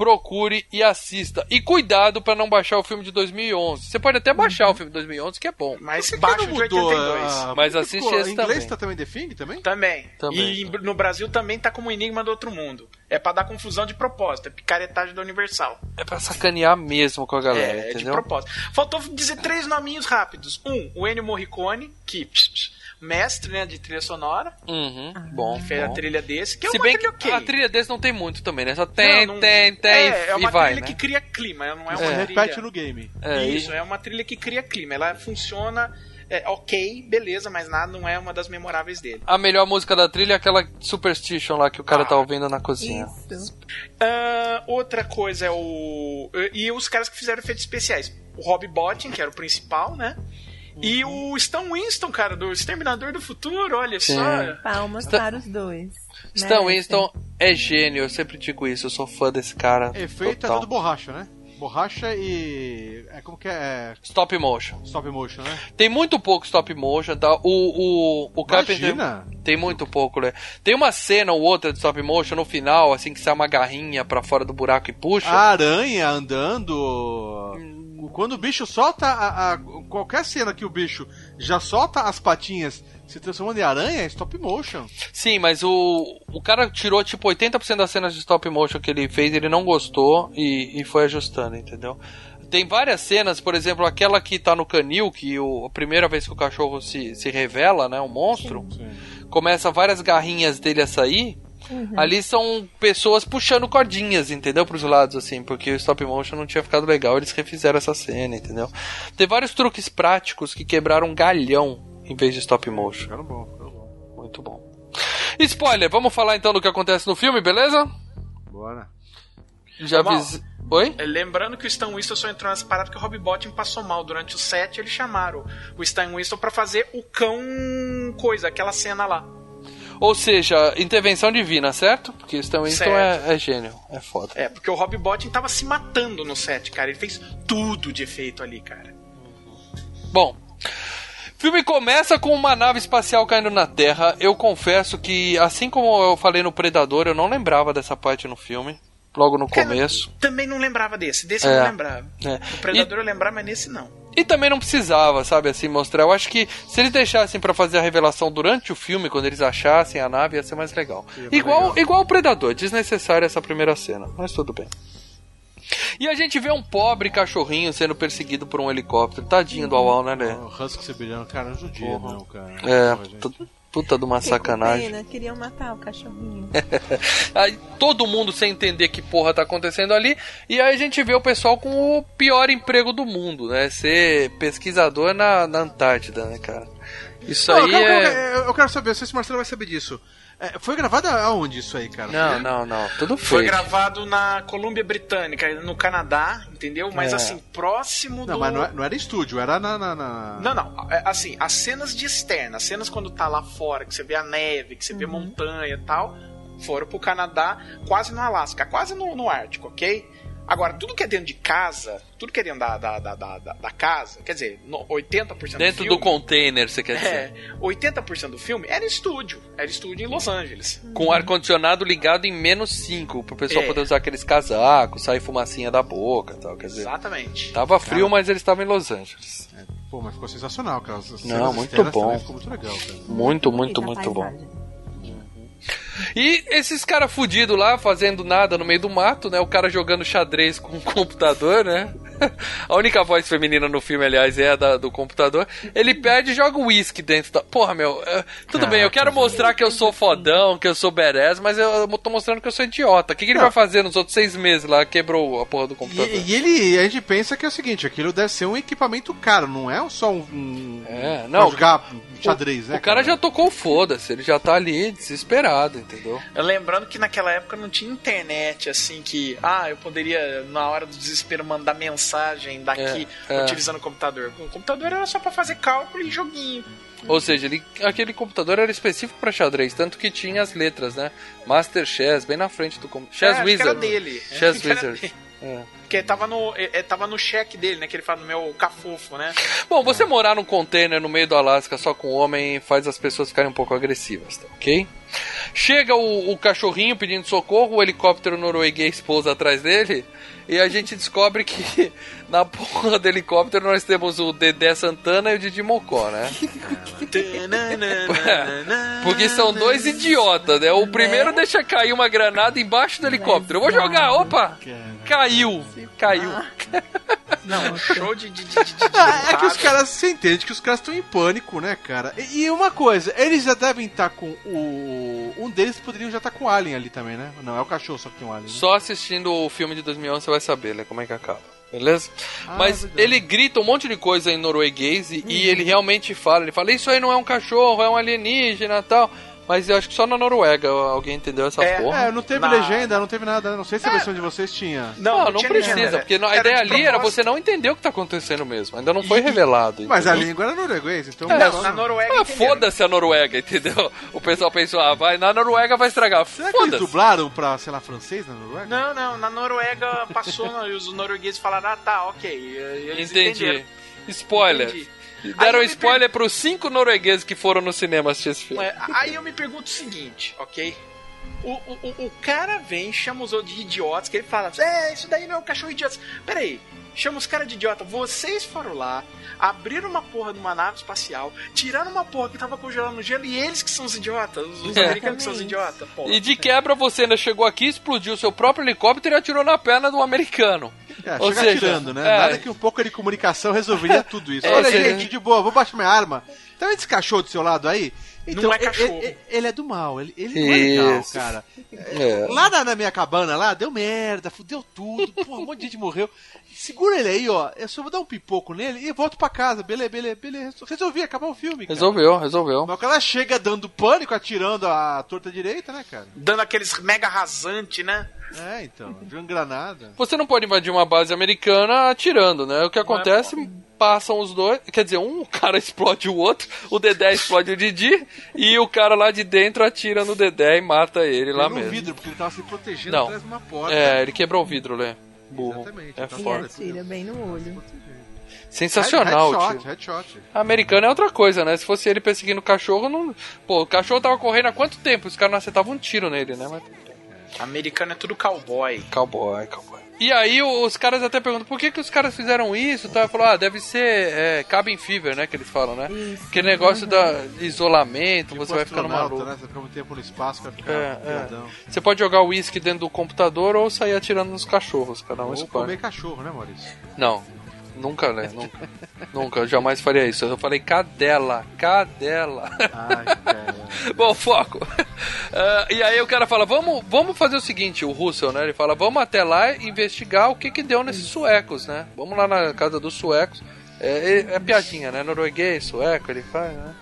Procure e assista. E cuidado pra não baixar o filme de 2011. Você pode até baixar o filme de 2011, que é bom. Mas baixo não de mudou, 82. ah, Mas assiste ficou- esse Em inglês também. tá também The Thing também? Também. Também. E no Brasil também tá como Enigma do Outro Mundo. É pra dar confusão de propósito, é picaretagem da Universal. É pra sacanear mesmo com a galera, É, de entendeu? propósito. Faltou dizer três nominhos rápidos. Um, o Ennio Morricone, que pss, pss, mestre né, de trilha sonora, Uhum, bom. que fez a bom. trilha desse, que é Se uma bem que trilha ok. a trilha desse não tem muito também, né? Só tem, Não, não- tem, tem é, é e uma vai, trilha né? que cria clima, não é uma Você trilha... repete no game. É, e- Isso, é uma trilha que cria clima. Ela funciona é, ok, beleza, mas nada não é uma das memoráveis dele. A melhor música da trilha é aquela Superstition lá que o cara Ah, tá ouvindo na cozinha. Ah, outra coisa é o. E os caras que fizeram efeitos especiais. O Rob Bottin, que era o principal, né? E o Stan Winston, cara, do Exterminador do Futuro, olha Sim. só. Palmas Stan- para os dois. Stan Merecem. Winston é gênio, eu sempre digo isso, eu sou fã desse cara. Efeito é total. tudo borracha, né? Borracha e. É como que é? é Stop motion. stop motion, né? Tem muito pouco stop motion, tá? O, o, o Carpenter. Imagina! Tem muito pouco, né? Tem uma cena ou outra de stop motion no final, assim, que sai uma garrinha pra fora do buraco e puxa. A aranha andando. Quando o bicho solta a, a- qualquer cena que o bicho já solta as patinhas se transformando em aranha, é stop motion. Sim, mas o, o cara tirou tipo 80% das cenas de stop motion que ele fez, ele não gostou e, e foi ajustando, entendeu? Tem várias cenas, por exemplo, aquela que tá no canil, que o, a primeira vez que o cachorro se, se revela, né, o monstro, começa várias garrinhas dele a sair. Ali são pessoas puxando cordinhas, entendeu? Pros lados, assim, porque o stop motion não tinha ficado legal, eles refizeram essa cena, entendeu? Tem vários truques práticos que quebraram um galhão em vez de stop motion. Ficaram bom, ficaram bom. Muito bom. Spoiler, vamos falar então do que acontece no filme, beleza? Bora. Já Mal. avis... Oi? É, Lembrando que o Stan Winston só entrou nessa parada porque o Rob Bottin passou mal durante o set. Eles chamaram o Stan Winston pra fazer o cão coisa, aquela cena lá. Ou seja, intervenção divina, certo? Porque o Stan Winston Certo. é, é gênio, é foda. É, porque o Rob Bottin tava se matando no set, cara. Ele fez tudo de efeito ali, cara. Bom, o filme começa com uma nave espacial caindo na Terra. Eu confesso que, assim como eu falei no Predador, eu não lembrava dessa parte no filme. Logo no Cara, começo. Também não lembrava desse. Desse É. eu não lembrava. É. O Predador eu lembrava, mas nesse não. E também não precisava, sabe, assim, mostrar. Eu acho que se eles deixassem pra fazer a revelação durante o filme, quando eles achassem a nave, ia ser mais legal. Igual, igual o Predador, desnecessária essa primeira cena, mas tudo bem. E a gente vê um pobre cachorrinho sendo perseguido por um helicóptero. Tadinho do Awal, né, Lê? O Husky Siberiano, cara, não judia, não, cara. É, Puta de uma Fiquei com sacanagem. pena, queriam matar o cachorrinho. Aí todo mundo sem entender que porra tá acontecendo ali. E aí a gente vê o pessoal com o pior emprego do mundo, né? Ser pesquisador na, na Antártida, né, cara? Isso Não, aí calma, calma, é. eu- eu quero saber, não sei se o Marcelo vai saber disso. É, foi gravado aonde isso aí, cara? Não, Foi- não, não. Tudo Foi fake. gravado na Colômbia Britânica, no Canadá, entendeu? Mas É. assim, próximo Não, do. mas não, é- não era estúdio, era na. na, na- Não, não. é, Assim, as cenas de externa, as cenas quando tá lá fora, que você vê a neve, que você vê montanha e tal, foram pro Canadá, quase no Alasca, quase no, no Ártico, ok? Agora, tudo que é dentro de casa, tudo que é dentro da, da, da, da, da- casa, quer dizer, no- 80% Dentro do do filme. container, você quer dizer. É, 80% do filme era estúdio. Era estúdio em Los Angeles. Com o ar-condicionado ligado em menos 5, pro pessoal É. poder usar aqueles casacos, sair fumacinha da boca e tal. Quer dizer, Exatamente. tava frio, mas eles estavam em Los Angeles. Pô, mas ficou sensacional, cara. As Não, muito bom. Ficou muito legal, cara. Muito, muito, muito bom. E esses caras fudidos lá, fazendo nada no meio do mato, né? O cara jogando xadrez com o computador, né? A única voz feminina no filme, aliás, é a da- do computador. Ele perde e joga uísque dentro da. Porra, meu. é, tudo bem, eu quero mostrar que eu sou fodão, que eu sou badass, mas eu, tô mostrando que eu sou idiota. O que, que ele vai fazer nos outros seis meses lá? Quebrou a porra do computador. E, e ele, a gente pensa que é o seguinte, aquilo deve ser um equipamento caro, não é só um, um É, pra não. jogar xadrez, né? O cara já tocou foda-se, ele já tá ali desesperado, entendeu? Lembrando que naquela época não tinha internet, assim, que, ah, eu poderia, na hora do desespero, mandar mensagem daqui É, é. utilizando o computador. O computador era só pra fazer cálculo e joguinho. Ou seja, ele, aquele computador era específico pra xadrez, tanto que tinha as letras, né? Master Chess, bem na frente do computador. Chess É, Wizard. era dele. Chess Wizard. dele. É. Porque tava no, é, é, tava no cheque dele, né? Que ele fala no meu cafofo, né? Bom, você morar num container no meio do Alasca só com homem faz as pessoas ficarem um pouco agressivas, tá ok? Chega o, o cachorrinho pedindo socorro, o helicóptero norueguês pousa atrás dele e a gente descobre que na porra do helicóptero nós temos o Dedé Santana e o Didi Mocó, né? Porque são dois idiotas, né? O primeiro deixa cair uma granada embaixo do helicóptero. Eu vou jogar, opa! Caiu! Caiu. Não, show de. de, de, de, de É que os caras, você entende que os caras estão em pânico, né, cara? E, e uma coisa, eles já devem estar com o. Um deles poderiam já estar com o Alien ali também, né? Não, é o cachorro só que tem um Alien. Né? Só assistindo o filme de 2011 você vai saber, né, como é que acaba. Beleza? Ah, Mas verdade. ele grita um monte de coisa em norueguês e, e ele realmente fala, ele fala, isso aí não é um cachorro, é um alienígena e tal. Mas eu acho que só na Noruega alguém entendeu essa É, porra. É, não teve Na- legenda, não teve nada. Não sei se a versão de vocês tinha. Não, não, tinha precisa, legenda, porque a ideia de ali era você não entender o que tá acontecendo mesmo. Ainda não foi revelado. Mas a língua era norueguês, então. É, só- Na Noruega. Ah, foda-se a Noruega, entendeu? O pessoal pensou, ah, vai, na Noruega vai estragar. Será que eles dublaram pra, sei lá, francês na Noruega? Não, não, na Noruega passou e os noruegueses falaram, ah tá, ok. e Eles Entendi. entenderam. Spoiler. Entendi. Deram spoiler pros cinco noruegueses que foram no cinema assistir esse filme. É, aí eu me pergunto o seguinte, ok? O, o, o- o cara vem, chama os outros de idiotas, que ele fala, é, isso daí não é um cachorro idiota. Peraí, chama os caras de idiota. Vocês foram lá, abriram uma porra de uma nave espacial, tiraram uma porra que tava congelando no gelo e eles que são os idiotas, os, É. americanos que são os idiotas, porra. E de quebra você ainda chegou aqui, explodiu seu próprio helicóptero e atirou na perna do americano. É, Ou chega seja, atirando, né? é. Nada que um pouco de comunicação resolveria tudo isso. É, Olha, gente, de boa, vou baixar minha arma. Tá vendo esse cachorro do seu lado aí? Então, Não é ele- cachorro. Ele, ele é do mal, ele, ele não é legal, cara. É. Lá na, na minha cabana, lá, deu merda, fudeu tudo, porra, um monte de gente morreu. Segura ele aí, ó. Eu só vou dar um pipoco nele e volto pra casa. Beleza, beleza, beleza. Resolvi, acabou o filme. Cara. Resolveu, resolveu. Mas o cara chega dando pânico, atirando a torta direita, né, cara? Dando aqueles mega rasante, né? É, então, jogando granada. Você não pode invadir uma base americana atirando, né? O que acontece, passam os dois. Quer dizer, um cara explode o outro, o Dedé explode o Didi, e o cara lá de dentro atira no Dedé e mata ele lá no mesmo. vidro, porque ele tava se protegendo Não. atrás de uma porta. É, ele quebrou o vidro, Lê. Burro. Exatamente, É então E foda. atira bem no olho. Sensacional, headshot, tio. headshot. Americano é outra coisa, né? Se fosse ele perseguindo o cachorro, não. Pô, o cachorro tava correndo há quanto tempo? Os caras não acertavam um tiro nele, né? Mas... Americano é tudo cowboy. Cowboy, cowboy. E aí os caras até perguntam por que, que os caras fizeram isso, tá? Falou, ah, deve ser é, cabin fever, né? Que eles falam, né? Isso. Aquele negócio da de isolamento, Tipo você vai ficando maluco. Né? Você fica muito tempo no espaço, vai ficar É, é. Você pode jogar uísque dentro do computador ou sair atirando nos cachorros, cada um Ou escolhe. comer cachorro, né, Maurício? Não. Nunca, né? Nunca. Nunca, eu jamais faria isso. Eu falei cadela, cadela. Ai, cara. Bom, foco. Ah, e aí o cara fala, vamos, vamos fazer o seguinte, o Russell, né? Ele fala, vamos até lá e investigar o que que deu nesses suecos, né? Vamos lá na casa dos suecos. É, é, é piadinha, né? Norueguês, sueco, ele faz, né?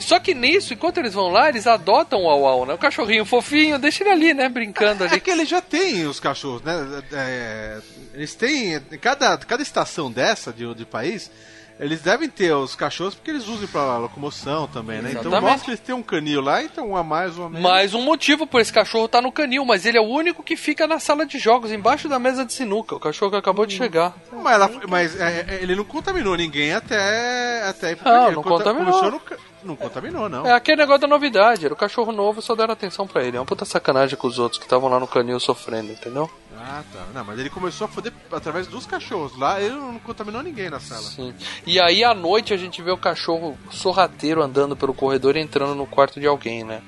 Só que nisso, enquanto eles vão lá, eles adotam o Au né? O cachorrinho fofinho, deixa ele ali, né? Brincando É ali. que eles já têm os cachorros, né? É, eles têm. Cada, cada estação dessa de, de país, eles devem ter os cachorros porque eles usam pra locomoção também, né? Então Exatamente. mostra que eles têm um canil lá, então um a mais, um a menos. Mais um motivo por esse cachorro estar no canil, mas ele é o único que fica na sala de jogos, embaixo da mesa de sinuca. O cachorro que acabou de chegar. Mas, ela- mas, é, é, ele não contaminou ninguém até. até Não, ele não conta- contaminou. começou no ca- não contaminou, não. É aquele negócio da novidade, era o cachorro novo, só deram atenção pra ele. É uma puta sacanagem com os outros que estavam lá no canil sofrendo, entendeu? Ah, tá. Não, mas ele começou a foder através dos cachorros. Lá ele não contaminou ninguém na sala. Sim. E aí à noite a gente vê o cachorro sorrateiro andando pelo corredor e entrando no quarto de alguém, né?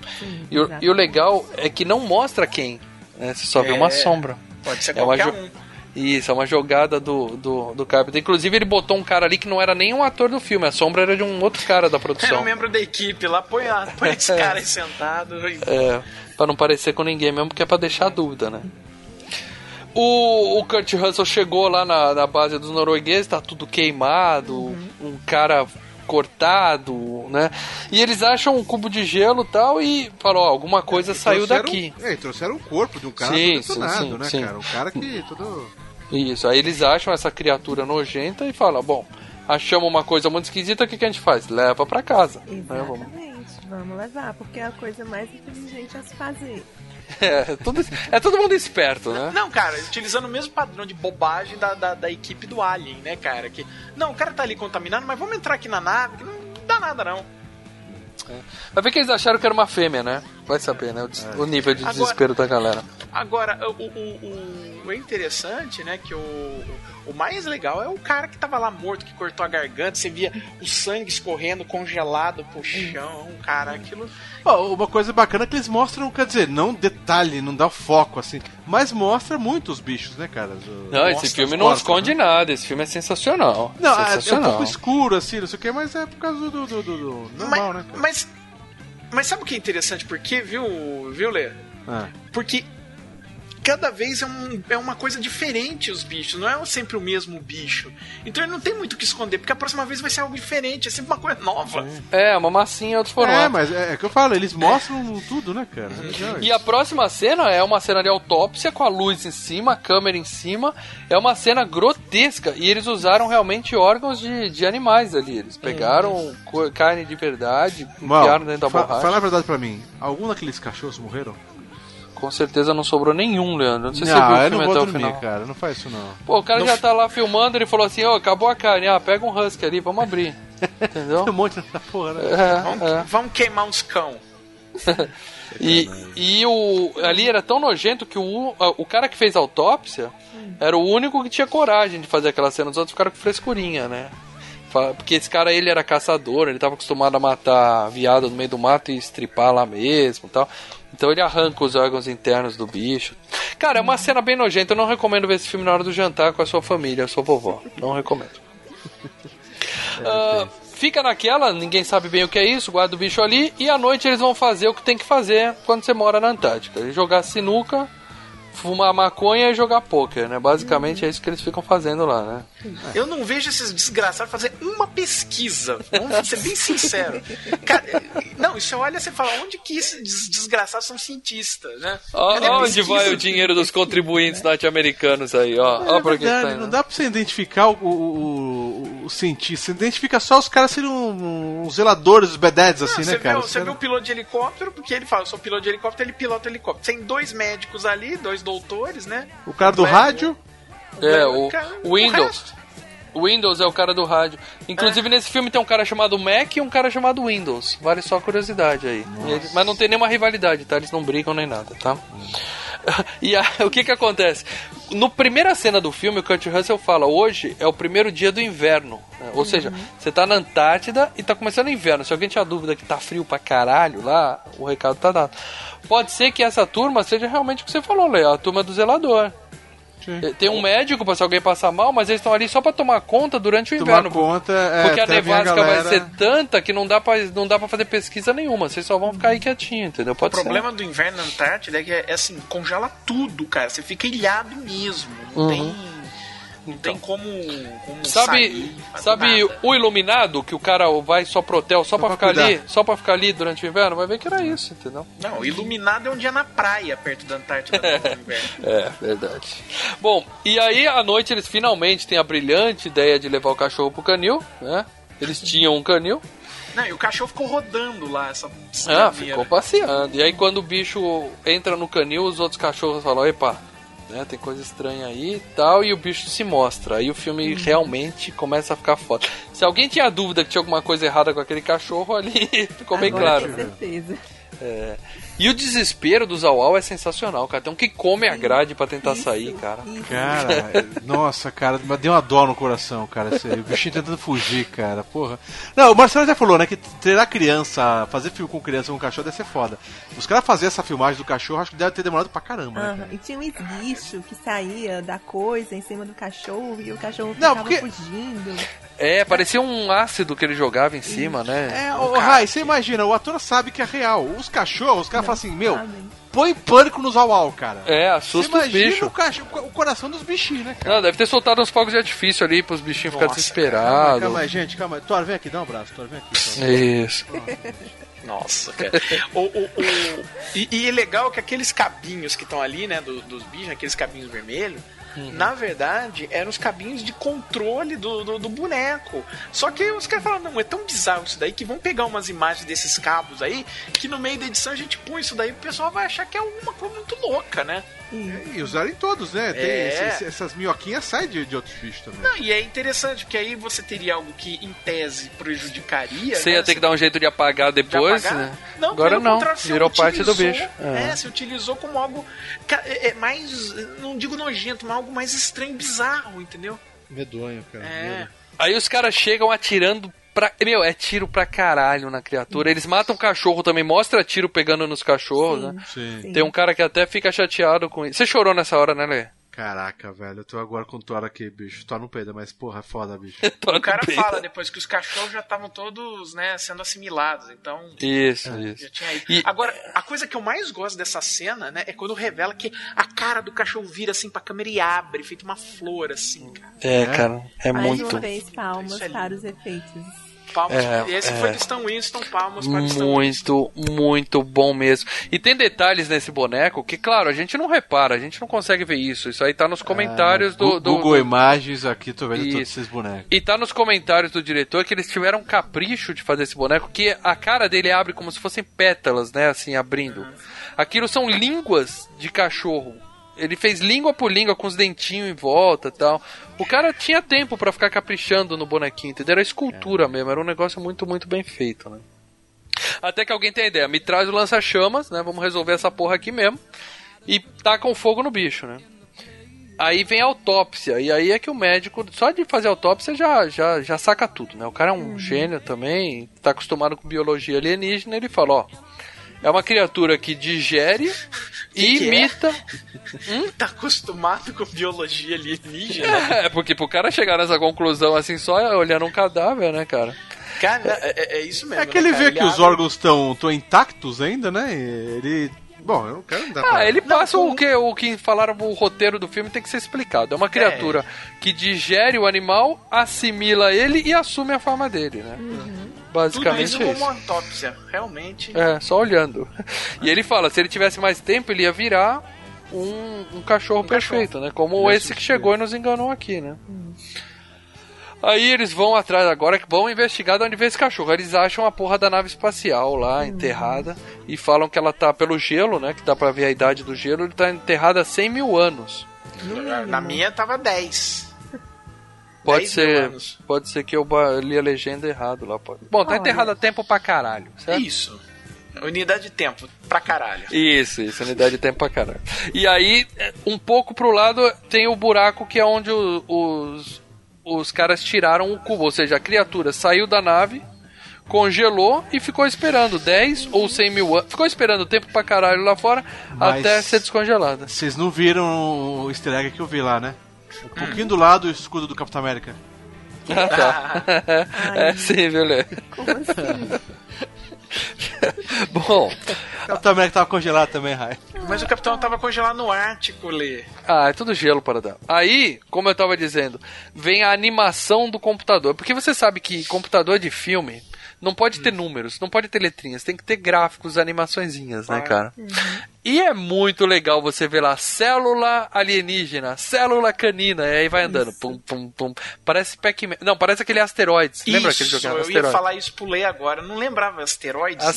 E o, e o legal é que não mostra quem, né? Você só vê uma É. sombra. Pode ser É uma qualquer um. Isso, é uma jogada do, do, do Carpenter. Inclusive, ele botou um cara ali que não era nem um ator do filme, a sombra era de um outro cara da Era um produção. membro da equipe lá, põe, a- põe esse cara aí sentado. e- É, pra não parecer com ninguém mesmo, porque é pra deixar dúvida, né? O, o Kurt Russell chegou lá na, na base dos noruegueses, tá tudo queimado, um cara cortado, né? E eles acham um cubo de gelo e tal e falou, ó, alguma coisa saiu Trouxeram- daqui. É, e trouxeram o corpo de um cara Sim, detonado, sim, sim, né, sim. cara? Um cara que todo. Isso, aí eles acham essa criatura nojenta e falam, bom, achamos uma coisa muito esquisita, o que, que a gente faz? Leva pra casa. né? Vamos- Exatamente. Vamos levar, porque é a coisa mais inteligente a se fazer. É, tudo, é todo mundo esperto, né? Não, cara, utilizando o mesmo padrão de bobagem da, da, da equipe do Alien, né, cara? Que, não, o cara tá ali contaminado, mas vamos entrar aqui na nave, que não dá nada, não. Vai ver que eles acharam que era uma fêmea, né? Vai saber, né? O, des- o nível de Agora- desespero da galera. Agora, o, o, o, o interessante, né, que o, o mais legal é o cara que tava lá morto, que cortou a garganta, você via o sangue escorrendo, congelado pro chão, cara, aquilo... Ó, uma coisa bacana é que eles mostram, quer dizer, não detalhe, não dá foco assim, mas mostra muito os bichos, né, cara? O- Não, esse filme não corpos, esconde né? nada. Esse filme é sensacional. Não, é, é um sensacional. pouco escuro, assim, não sei o que, mas é por causa do, do, do- do normal, mas, né, mas, mas sabe o que é interessante? Por quê, viu, viu, Lê? Ah. Porque cada vez é, um, é uma coisa diferente os bichos, não é sempre o mesmo bicho. Então ele não tem muito o que esconder, porque a próxima vez vai ser algo diferente, é sempre uma coisa nova. É, uma massinha em outro É, formato. mas é, é que eu falo, eles mostram tudo, né, cara? É E a próxima cena é uma cena de autópsia com a luz em cima, a câmera em cima. É uma cena grotesca. E eles usaram realmente órgãos de, de animais ali. Eles pegaram carne de verdade, Mal, enfiaram dentro da fa- borracha. Fala a verdade pra mim, algum daqueles cachorros morreram? Com certeza não sobrou nenhum, Leandro. Não sei se não, você viu o eu filme até o final. cara, não faz isso não. Pô, o cara Não já tá lá filmando, ele falou assim, ó, acabou a carne, ah, pega um husky ali, vamos abrir. Entendeu? Tem um monte nessa porra, né? Vamos, É, é. vamos queimar uns cão. E, e o ali era tão nojento que o, o cara que fez a autópsia era o único que tinha coragem de fazer aquela cena. Os outros ficaram com frescurinha, né? Porque esse cara, ele era caçador, ele tava acostumado a matar viado no meio do mato e estripar lá mesmo tal. Então ele arranca os órgãos internos do bicho. Cara, é uma cena bem nojenta. Eu não recomendo ver esse filme na hora do jantar com a sua família, a sua vovó. Não recomendo. Ah, fica naquela, ninguém sabe bem o que é isso, guarda o bicho ali e à noite eles vão fazer o que tem que fazer quando você mora na Antártica. Jogar sinuca, fumar maconha e jogar pôquer, né? Basicamente é isso que eles ficam fazendo lá, né? Eu não vejo esses desgraçados fazer uma pesquisa. Vamos ser bem sincero. Cara, não, e você olha e você fala, onde que esses des- desgraçados são cientistas, né? Ó, a onde vai o dinheiro dos contribuintes norte-americanos aí, ó? ó É tá verdade, indo. não dá pra você identificar o, o, o, o cientista, você identifica só os caras serem um- uns zeladores, os bededes, assim, né, você cara? Viu, Os você viu o piloto de helicóptero, porque ele fala, eu sou piloto de helicóptero, ele pilota helicóptero. Tem dois médicos ali, dois doutores, né? O cara do rádio, É, o cara- o Windows. Windows é o cara do rádio. Inclusive nesse filme tem um cara chamado Mac e um cara chamado Windows. Vale só a curiosidade aí. Ele- mas não tem nenhuma rivalidade, tá? Eles não brigam nem nada, tá? E a- o que que acontece? No primeira cena do filme, o Kurt Russell fala: hoje é o primeiro dia do inverno. né? Ou seja, você tá na Antártida e tá começando o inverno. Se alguém tinha dúvida que tá frio pra caralho lá, o recado tá dado. Pode ser que essa turma seja realmente o que você falou, Lê, a turma do zelador. Eh, Tem um médico pra se alguém passar mal, mas eles estão ali só pra tomar conta durante o Tomar inverno. conta, é, Porque a nevasca galera- vai ser tanta que não dá, pra, não dá pra fazer pesquisa nenhuma. Vocês só vão ficar aí quietinho, entendeu? O Pode ser. problema do inverno na Antártida é que é, é assim, congela tudo, cara. Você fica ilhado mesmo. Não Uhum. tem. Não tem como, como Sabe, sair, sabe nada. o iluminado que o cara vai só pro hotel só, pra pra ficar cuidar. ali, só pra ficar ali durante o inverno? Vai ver que era isso, entendeu? Não, iluminado é um dia na praia perto da Antártida no inverno. É, verdade. Bom, e aí à noite eles finalmente têm a brilhante ideia de levar o cachorro pro canil, né? Eles tinham um canil. Não, e o cachorro ficou rodando lá, essa Ah, ficou passeando. E aí quando o bicho entra no canil, os outros cachorros falam, epa, né, tem coisa estranha aí e tal, e o bicho se mostra. Aí o filme realmente começa a ficar foda. Se alguém tinha dúvida que tinha alguma coisa errada com aquele cachorro ali, ficou bem Agora, claro. Com certeza. É. E o desespero do Zawal é sensacional, cara. Tem um que come a grade pra tentar sair, cara. Isso. Cara, nossa, cara, deu uma dó no coração, cara. Esse, o bichinho tentando fugir, cara, porra. Não, o Marcelo já falou, né, que treinar criança, fazer filme com criança com cachorro deve ser foda. Os caras fazer essa filmagem do cachorro, acho que deve ter demorado pra caramba, né, Aham, cara? E tinha um esguicho que saía da coisa em cima do cachorro e o cachorro Não, ficava porque- fugindo. É, parecia um ácido que ele jogava em cima, né? É, ô, Rai, você imagina, o ator sabe que é real. Os cachorros, os caras falam assim, meu, põe pânico nos au cara. É, assusta os imagina bichos. o, cachorro, o coração dos bichinhos, né, cara? Não, deve ter soltado uns fogos de artifício ali pros bichinhos ficarem Calma, desesperados. calma aí, gente, calma aí. Thor, vem aqui, dá um abraço, Thor, vem aqui. Thor. Isso. Nossa, cara. o, o, o- E, e é legal que aqueles cabinhos que estão ali, né, do- dos bichos, aqueles cabinhos vermelhos, na verdade, eram os cabinhos de controle do, do, do boneco. Só que os caras falaram, não, é tão bizarro isso daí que vão pegar umas imagens desses cabos aí, que no meio da edição a gente põe isso daí, o pessoal vai achar que é uma coisa muito louca, né? E usaram em todos, né? Tem É. esse- essas minhoquinhas saem de, de outros bichos também. Não, e é interessante, porque aí você teria algo que, em tese, prejudicaria. Você né? ia ter que dar um jeito de apagar de depois, apagar. né? Não, Agora não, virou parte do bicho. É. É. você utilizou como algo é, é mais, não digo nojento, mas algo mais estranho, bizarro, entendeu? Medonho, cara. É. Aí os caras chegam atirando pra. Meu, é tiro pra caralho na criatura. Eles matam o cachorro também, mostra tiro pegando nos cachorros, Sim. né? Sim. Tem um cara que até fica chateado com isso. Você chorou nessa hora, né, Lê? Caraca, velho, eu tô agora com o Thor aqui, bicho. Thor não peida, mas porra, é foda, bicho. O cara fala depois que os cachorros já estavam todos, né, sendo assimilados, então Isso, já isso. E- Agora, a coisa que eu mais gosto dessa cena, né, é quando revela que a cara do cachorro vira assim pra câmera e abre, feito uma flor, assim, cara. É, cara, é Mais muito. uma vez, palmas Isso é para os efeitos. Palmas. É, Esse é. foi do Stan Winston, palmas para Winston. Muito, muito bom mesmo. E tem detalhes nesse boneco que, claro, a gente não repara, a gente não consegue ver isso. Isso aí tá nos comentários do, Gu- do, Google do- Imagens, aqui tô vendo todos Isso. esses bonecos. E tá nos comentários do diretor que eles tiveram um capricho de fazer esse boneco, que a cara dele abre como se fossem pétalas, né? Assim, abrindo. Aquilo são línguas de cachorro. Ele fez língua por língua com os dentinhos em volta e tal. O cara tinha tempo pra ficar caprichando no bonequinho, entendeu? Era escultura mesmo, era um negócio muito, muito bem feito, né? Até que alguém tem a ideia, me traz o lança-chamas, né? Vamos resolver essa porra aqui mesmo. E taca um fogo no bicho, né? Aí vem a autópsia, e aí é que o médico, só de fazer autópsia, já, já, já saca tudo, né? O cara é um gênio também, tá acostumado com biologia alienígena, ele fala, ó, é uma criatura que digere e que é? imita. Tá acostumado com biologia alienígena? É, porque pro cara chegar nessa conclusão assim, só olhando um cadáver, né, cara? Cara, é, é- é isso mesmo. É que ele né, vê que os órgãos estão intactos ainda, né? E Ele. Bom, eu não quero dar Ah, pra... ele passa o que o que falaram o roteiro do filme tem que ser explicado. É uma criatura que digere o animal, assimila ele e assume a forma dele, né? Tudo Basicamente isso é isso. uma autópsia. Realmente. É, só olhando. E ele fala, se ele tivesse mais tempo, ele ia virar um, um cachorro perfeito, né? Como esse que chegou e nos enganou aqui, né? Aí eles vão atrás agora, que vão investigar de onde veio esse cachorro. Eles acham a porra da nave espacial lá, enterrada, e falam que ela tá pelo gelo, né? Que dá pra ver a idade do gelo, ele tá enterrada há 100 mil anos. Na minha tava 10. Pode 10 mil ser, anos. pode ser que eu li a legenda errado lá. Pode. Bom, tá Olha. enterrada há tempo pra caralho, certo? Isso. Unidade de tempo, pra caralho. Isso, isso, unidade de tempo pra caralho. E aí, é, um pouco pro lado, tem o buraco que é onde o- os, os caras tiraram o cubo. Ou seja, a criatura saiu da nave, congelou e ficou esperando 10 ou 100 mil anos. Ficou esperando tempo pra caralho lá fora Mas- até ser descongelada. Vocês não viram o easter egg que eu vi lá, né? Um pouquinho do lado o escudo do Capitão América. Ah, tá. é sim, viu, Lê? Como assim? Bom, O Capitão América tava congelado também, Rai. Mas o capitão tava congelado no Ártico, Lê. Ah, é tudo gelo para dar. Aí, como eu tava dizendo, vem a animação do computador. Porque você sabe que computador de filme não pode ter números, não pode ter letrinhas, tem que ter gráficos, animaçõezinhas, né, cara? E é muito legal você ver lá célula alienígena, célula canina, e aí vai andando, pum, pum, pum. Parece Pac-Man. Não, parece aquele asteroides. Lembra aquele Isso, joguinho eu ia asteroides? falar isso pro Lê agora. Eu não lembrava asteroides, Lê.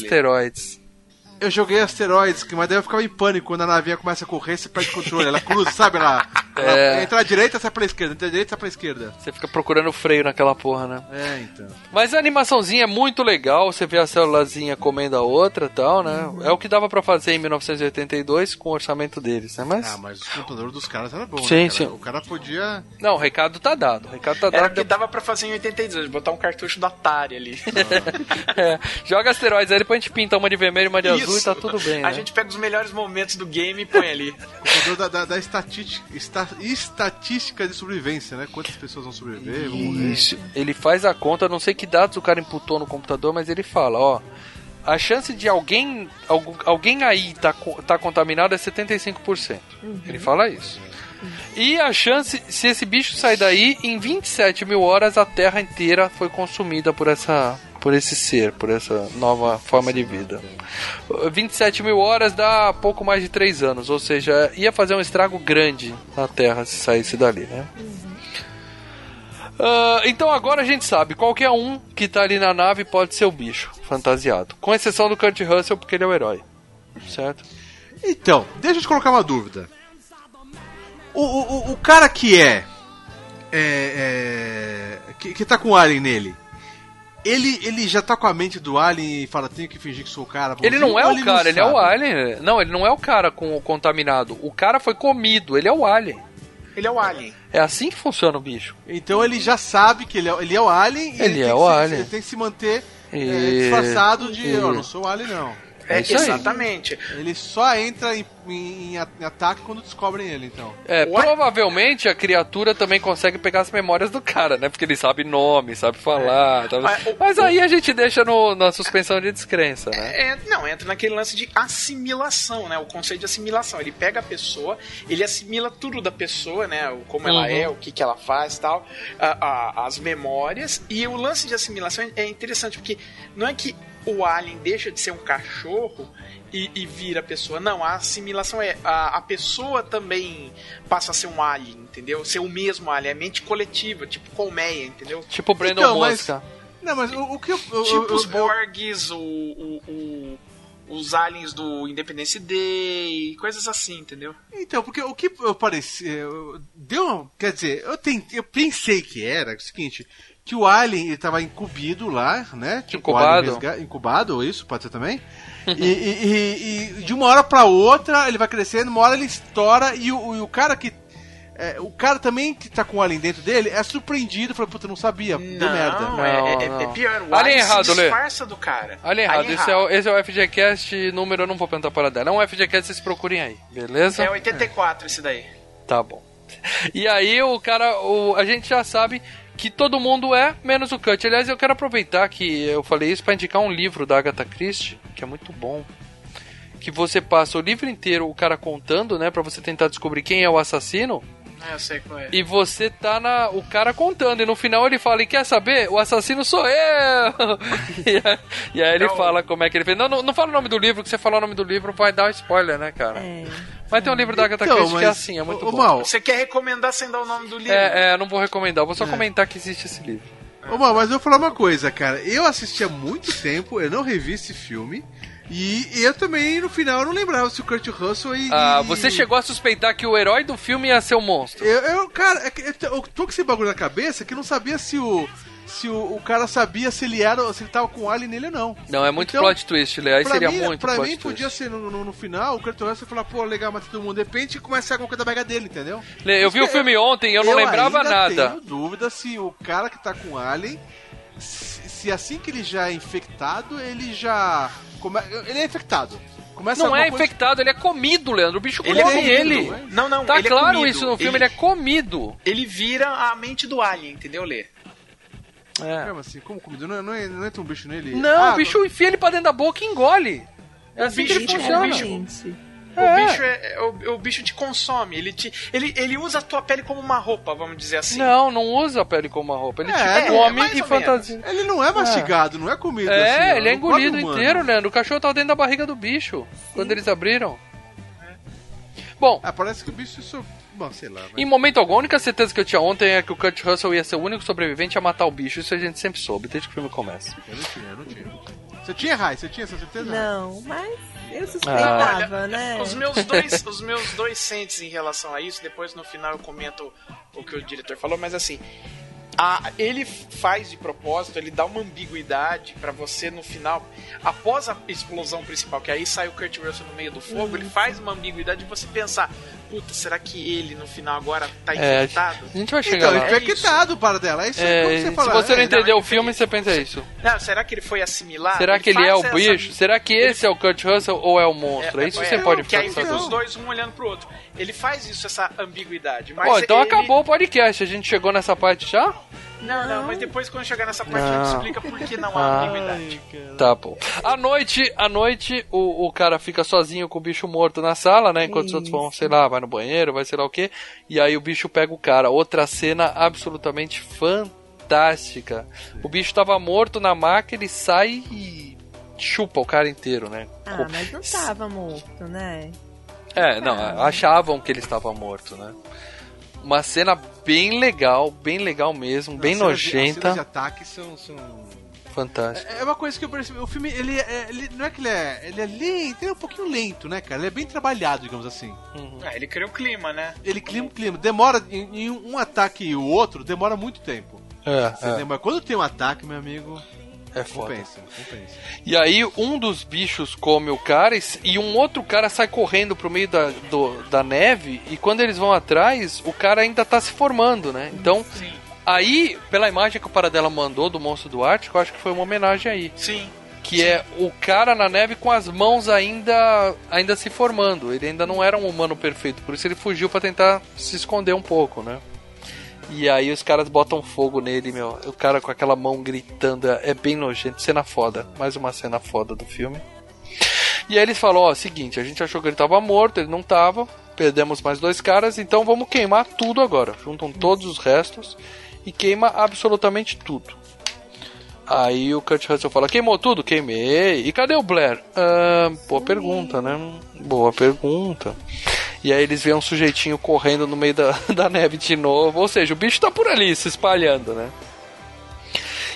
Eu joguei asteroides, que- mas daí eu ficava em pânico quando a navinha começa a correr, você perde o controle. Ela cruza, sabe? Ela, ela É. entra à direita, sai pra esquerda. Entra à direita, sai pra esquerda. Você fica procurando freio naquela porra, né? É, então. Mas a animaçãozinha é muito legal, você vê a célulazinha comendo a outra e tal, né? É o que dava pra fazer em 1982 com o orçamento deles, né? Mas. Ah, mas o computador dos caras era bom, Sim, né? cara? sim. O cara podia. Não, o recado tá dado. O recado tá Era o dado. que dava pra fazer em 82, botar um cartucho do Atari ali. É, joga asteroides aí, depois a gente pinta uma de vermelho e uma de azul e tá tudo bem, A né? gente pega os melhores momentos do game e põe ali. O computador da, da, da estatística, esta- estatística de sobrevivência, né? Quantas pessoas vão sobreviver, vão morrer. Isso. Ele faz a conta, não sei que dados o cara imputou no computador, mas ele fala, ó. A chance de alguém algu- alguém aí tá, tá contaminado é 75%. Ele fala isso. E a chance, se esse bicho sair daí, em 27 mil horas a Terra inteira foi consumida por essa por esse ser, por essa nova forma de vida. 27 mil horas dá pouco mais de 3 anos, ou seja, ia fazer um estrago grande na Terra se saísse dali, né? Ah, então agora a gente sabe, qualquer um que tá ali na nave pode ser o bicho, fantasiado. Com exceção do Kurt Russell, porque ele é o herói. Certo? Então, deixa eu te colocar uma dúvida. O, o, o- o cara que é. é, é, que, que tá com o Alien nele. Ele, ele já tá com a mente do Alien e fala, tenho que fingir que sou o cara. Ele não é o cara, ele é o alien. Não, ele não é o cara com o contaminado. O cara foi comido, ele é o alien. Ele é o Alien. É assim que funciona o bicho. Então ele já sabe que ele é, ele é o Alien e Ele é tem o que se- Alien. ele tem que se manter é, disfarçado de. e- Eu não sou o Alien, não. É aí. exatamente. Ele só entra em, em- em ataque quando descobrem ele, então. É, O a- provavelmente a criatura também consegue pegar as memórias do cara, né? Porque ele sabe nome, sabe falar. tá- Mas o- Mas aí a gente deixa no- na suspensão de descrença, né? É, não, entra naquele lance de assimilação, né? O conceito de assimilação. Ele pega a pessoa, ele assimila tudo da pessoa, né? O- Como ela Uhum. é, o que, que ela faz tal, a- a- as memórias. E o lance de assimilação é interessante, porque não é que o alien deixa de ser um cachorro e, e vira pessoa. Não, a assimilação é. A, a pessoa também passa a ser um alien, entendeu? Ser o mesmo alien, é mente coletiva, tipo colmeia, entendeu? Tipo Brandon Então, mas- Mosca. Não, mas o, o que eu. eu- Tipo eu- os eu- Borgs, o, o- o- os aliens do Independence Day, coisas assim, entendeu? Então, porque o que eu pareci. eu- Deu. Quer dizer, eu, tentei, eu pensei que era o seguinte. Que o Alien ele tava incubido lá, né? Tipo, o Alien Incubado. resga- incubado, isso, pode ser também. e, e- e- e de uma hora pra outra ele vai crescendo, uma hora ele estoura e o, e o cara que. é, o cara também que tá com o Alien dentro dele é surpreendido, fala, puta, não sabia, deu merda. Não, é, é- Não, é não. pior. O Alien alien errado, se Lê. disfarça do cara. Olha errado, Alien esse é, o, esse é o FGCast número, eu não vou perguntar para dela. É um FGCast, vocês procurem aí, beleza? É 84 esse daí. Tá bom. E aí o cara, o, a gente já sabe que todo mundo é, menos o Cut. Aliás, eu quero aproveitar que eu falei isso para indicar um livro da Agatha Christie, que é muito bom. Que você passa o livro inteiro o cara contando, né, para você tentar descobrir quem é o assassino. Ah, eu sei qual é. E você tá na. O cara contando, e no final ele fala: e quer saber? O assassino sou eu! e, aí, e aí ele Então- fala como é que ele fez. Não, não, não fala o nome do livro, que você falar o nome do livro vai dar spoiler, né, cara? É. Mas tem um livro da Agatha Então, Christie que é assim, é muito ô, bom. Mal, Você quer recomendar sem dar o nome do livro? É, é, eu não vou recomendar, eu vou só comentar que existe esse livro. Ô, Mal, mas eu vou falar uma coisa, cara. Eu assisti há muito tempo, eu não revi esse filme. E eu também, no final, eu não lembrava se o Kurt Russell e. Ah, você chegou a suspeitar que o herói do filme ia ser o monstro. Eu, eu cara, é eu tô- eu com esse bagulho na cabeça que eu não sabia se o. Se o, o cara sabia se ele era. se ele tava com alien nele ou não. Não, é muito Então, plot twist, Lê. Aí seria mim, muito pra mim twist. podia ser no, no, no final o Kurt Russell falar, pô, legal, mata todo mundo. De repente começa a alguma coisa da barriga dele, entendeu? Lê, eu vi o filme ontem e eu não lembrava ainda nada. tenho dúvida se o cara que tá com alien. Se, se assim que ele já é infectado, ele já. Come... Ele é infectado. Começa Não é coisa- infectado, ele é comido, Leandro. O bicho Ele é come comido, ele. é? Não, não, Tá ele é claro comido. isso no filme, Ele- ele é comido. Ele vira a mente do alien, entendeu, Lê? É. Como assim? Como comida? Não, não, é- não entra um bicho nele? Não, Ah, o bicho enfia ele pra dentro da boca e engole. É O assim que ele bicho- funciona. bicho- O É. bicho é, é- o, o bicho te consome, ele, te, ele, ele usa a tua pele como uma roupa, vamos dizer assim. Não, não usa a pele como uma roupa. Ele É, te come mais e ou fantasia. Ele não é mastigado, não é comido assim. É, ó, ele é engolido inteiro, Leandro. O cachorro tá dentro da barriga do bicho. Quando eles abriram. Bom, Ah, parece que o bicho isso. Bom, sei lá. vai. em momento algum, a única certeza que eu tinha ontem é que o Kurt Russell ia ser o único sobrevivente a matar o bicho. Isso a gente sempre soube, desde que o filme começa. Eu não tinha, eu não tinha. Você tinha, Rai? Você tinha essa certeza? não, mas eu Ah. suspeitava, né? Os meus dois, os meus dois sentes em relação a isso, depois no final eu comento o que o diretor falou, mas assim, a- ele faz de propósito, ele dá uma ambiguidade pra você no final, após a explosão principal, que aí sai o Kurt Russell no meio do fogo, ele faz uma ambiguidade de você pensar, puta, será que ele no final agora tá É, infectado? a gente vai chegar Então, lá. infectado para dela. É isso aí, É, como você se fala. você não é, entendeu não, o filme, você pensa isso. Não, será que ele foi assimilar? Será que ele é o bicho? essa- Será que esse é o Kurt Russell ou é o monstro? É, isso que você pode Que aí fica os dois um olhando pro outro. Ele faz isso, essa ambiguidade. Mas Ó, então ele- acabou o podcast. A gente chegou nessa parte já? Não, não, mas depois quando chegar nessa parte a gente explica por que não há Ah. ambiguidade. Tá bom. À noite, à noite, o, o cara fica sozinho com o bicho morto na sala, né? Enquanto os outros vão, sei lá, vai no banheiro, vai sei lá o quê. E aí o bicho pega o cara. Outra cena absolutamente fantástica. O bicho tava morto na maca, ele sai e chupa o cara inteiro, né? Ah, mas não tava morto, né? É, não, achavam que ele estava morto, né? Uma cena bem legal, bem legal mesmo, bem as cenas nojenta, de ataque são, são... fantástica. É uma coisa que eu percebi. O filme, ele, é, ele não é que ele é. Ele é lento, ele é um pouquinho lento, né, cara? Ele é bem trabalhado, digamos assim. Ah, ele cria o clima, né? Ele clima, clima. Demora. Em, em um ataque e o outro, demora muito tempo. É, Você é, lembra? Quando tem um ataque, meu amigo, é foda. compensa, compensa. E aí um dos bichos come o cara e, um outro cara sai correndo pro meio da, do- da neve e quando eles vão atrás, o cara ainda tá se formando, né? Então, Sim. aí, pela imagem que o Paradela mandou do Monstro do Ártico, eu acho que foi uma homenagem aí. Sim. Que é o cara na neve com as mãos ainda ainda se formando. Ele ainda não era um humano perfeito, por isso ele fugiu pra tentar se esconder um pouco, né? E aí os caras botam fogo nele, meu. O cara com aquela mão gritando, é bem nojento. Cena foda. Mais uma cena foda do filme. E aí eles falam, ó, seguinte, a gente achou que ele tava morto, ele não tava. Perdemos mais dois caras, então vamos queimar tudo agora. Juntam todos os restos e queima absolutamente tudo. Aí o Kurt Russell fala, queimou tudo? Queimei. E cadê o Blair? Ah, boa pergunta, né? Boa pergunta. E aí eles veem um sujeitinho correndo no meio da, da neve de novo. Ou seja, o bicho tá por ali, se espalhando, né?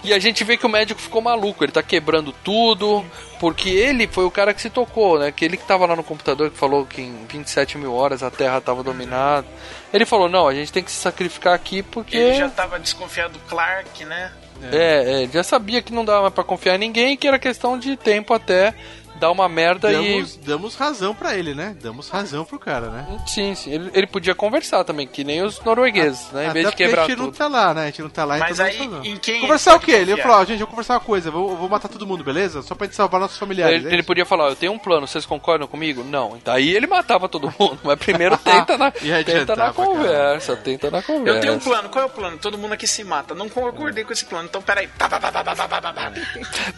E a gente vê que o médico ficou maluco, ele tá quebrando tudo, porque ele foi o cara que se tocou, né? Que ele que tava lá no computador que falou que em 27 mil horas a Terra tava dominada. Ele falou, não, a gente tem que se sacrificar aqui porque. Ele já tava desconfiado do Clark, né? É, é, já sabia que não dava mais pra confiar em ninguém, que era questão de tempo até dar uma merda Damos, damos razão pra ele, né? Damos razão pro cara, né? e. Sim, sim. Ele, ele podia conversar também, que nem os noruegueses, né? Em vez de quebrar a gente não tudo. tá lá, né? A gente não tá lá, Mas então aí, em quem Conversar o quê? pode Ele confiar? falou, ó, gente, eu vou conversar uma coisa, vou, vou matar todo mundo, beleza? Só pra gente salvar nossos familiares. Ele, é ele podia falar, eu tenho um plano, vocês concordam comigo? Não. Daí ele matava todo mundo, mas primeiro tenta na, E tenta na conversa, tenta na conversa. Eu tenho um plano, qual é o plano? Todo mundo aqui se mata. Não concordei com esse plano, então peraí.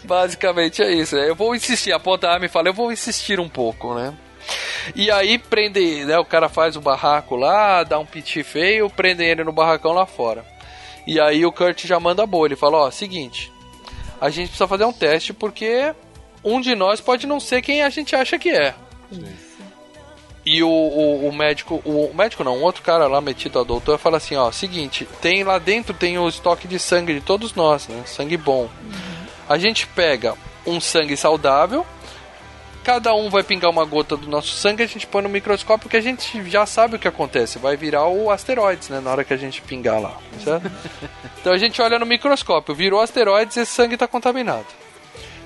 Basicamente é isso. né? Eu vou insistir, aponta a arma e fala, eu vou insistir um pouco, né? E aí prende, né? O cara faz o barraco lá, dá um piti feio, prendem ele no barracão lá fora. E aí o Kurt já manda a boa, ele fala, ó, seguinte, a gente precisa fazer um teste porque um de nós pode não ser quem a gente acha que é. E o, o, o médico, o, o médico não, um outro cara lá metido a doutor fala assim, ó, seguinte, tem lá dentro tem o estoque de sangue de todos nós, né? Sangue bom. A gente pega um sangue saudável, cada um vai pingar uma gota do nosso sangue, a gente põe no microscópio que a gente já sabe o que acontece, vai virar o asteroides, né, na hora que a gente pingar lá, certo? então a gente olha no microscópio, virou asteroides, esse sangue está contaminado.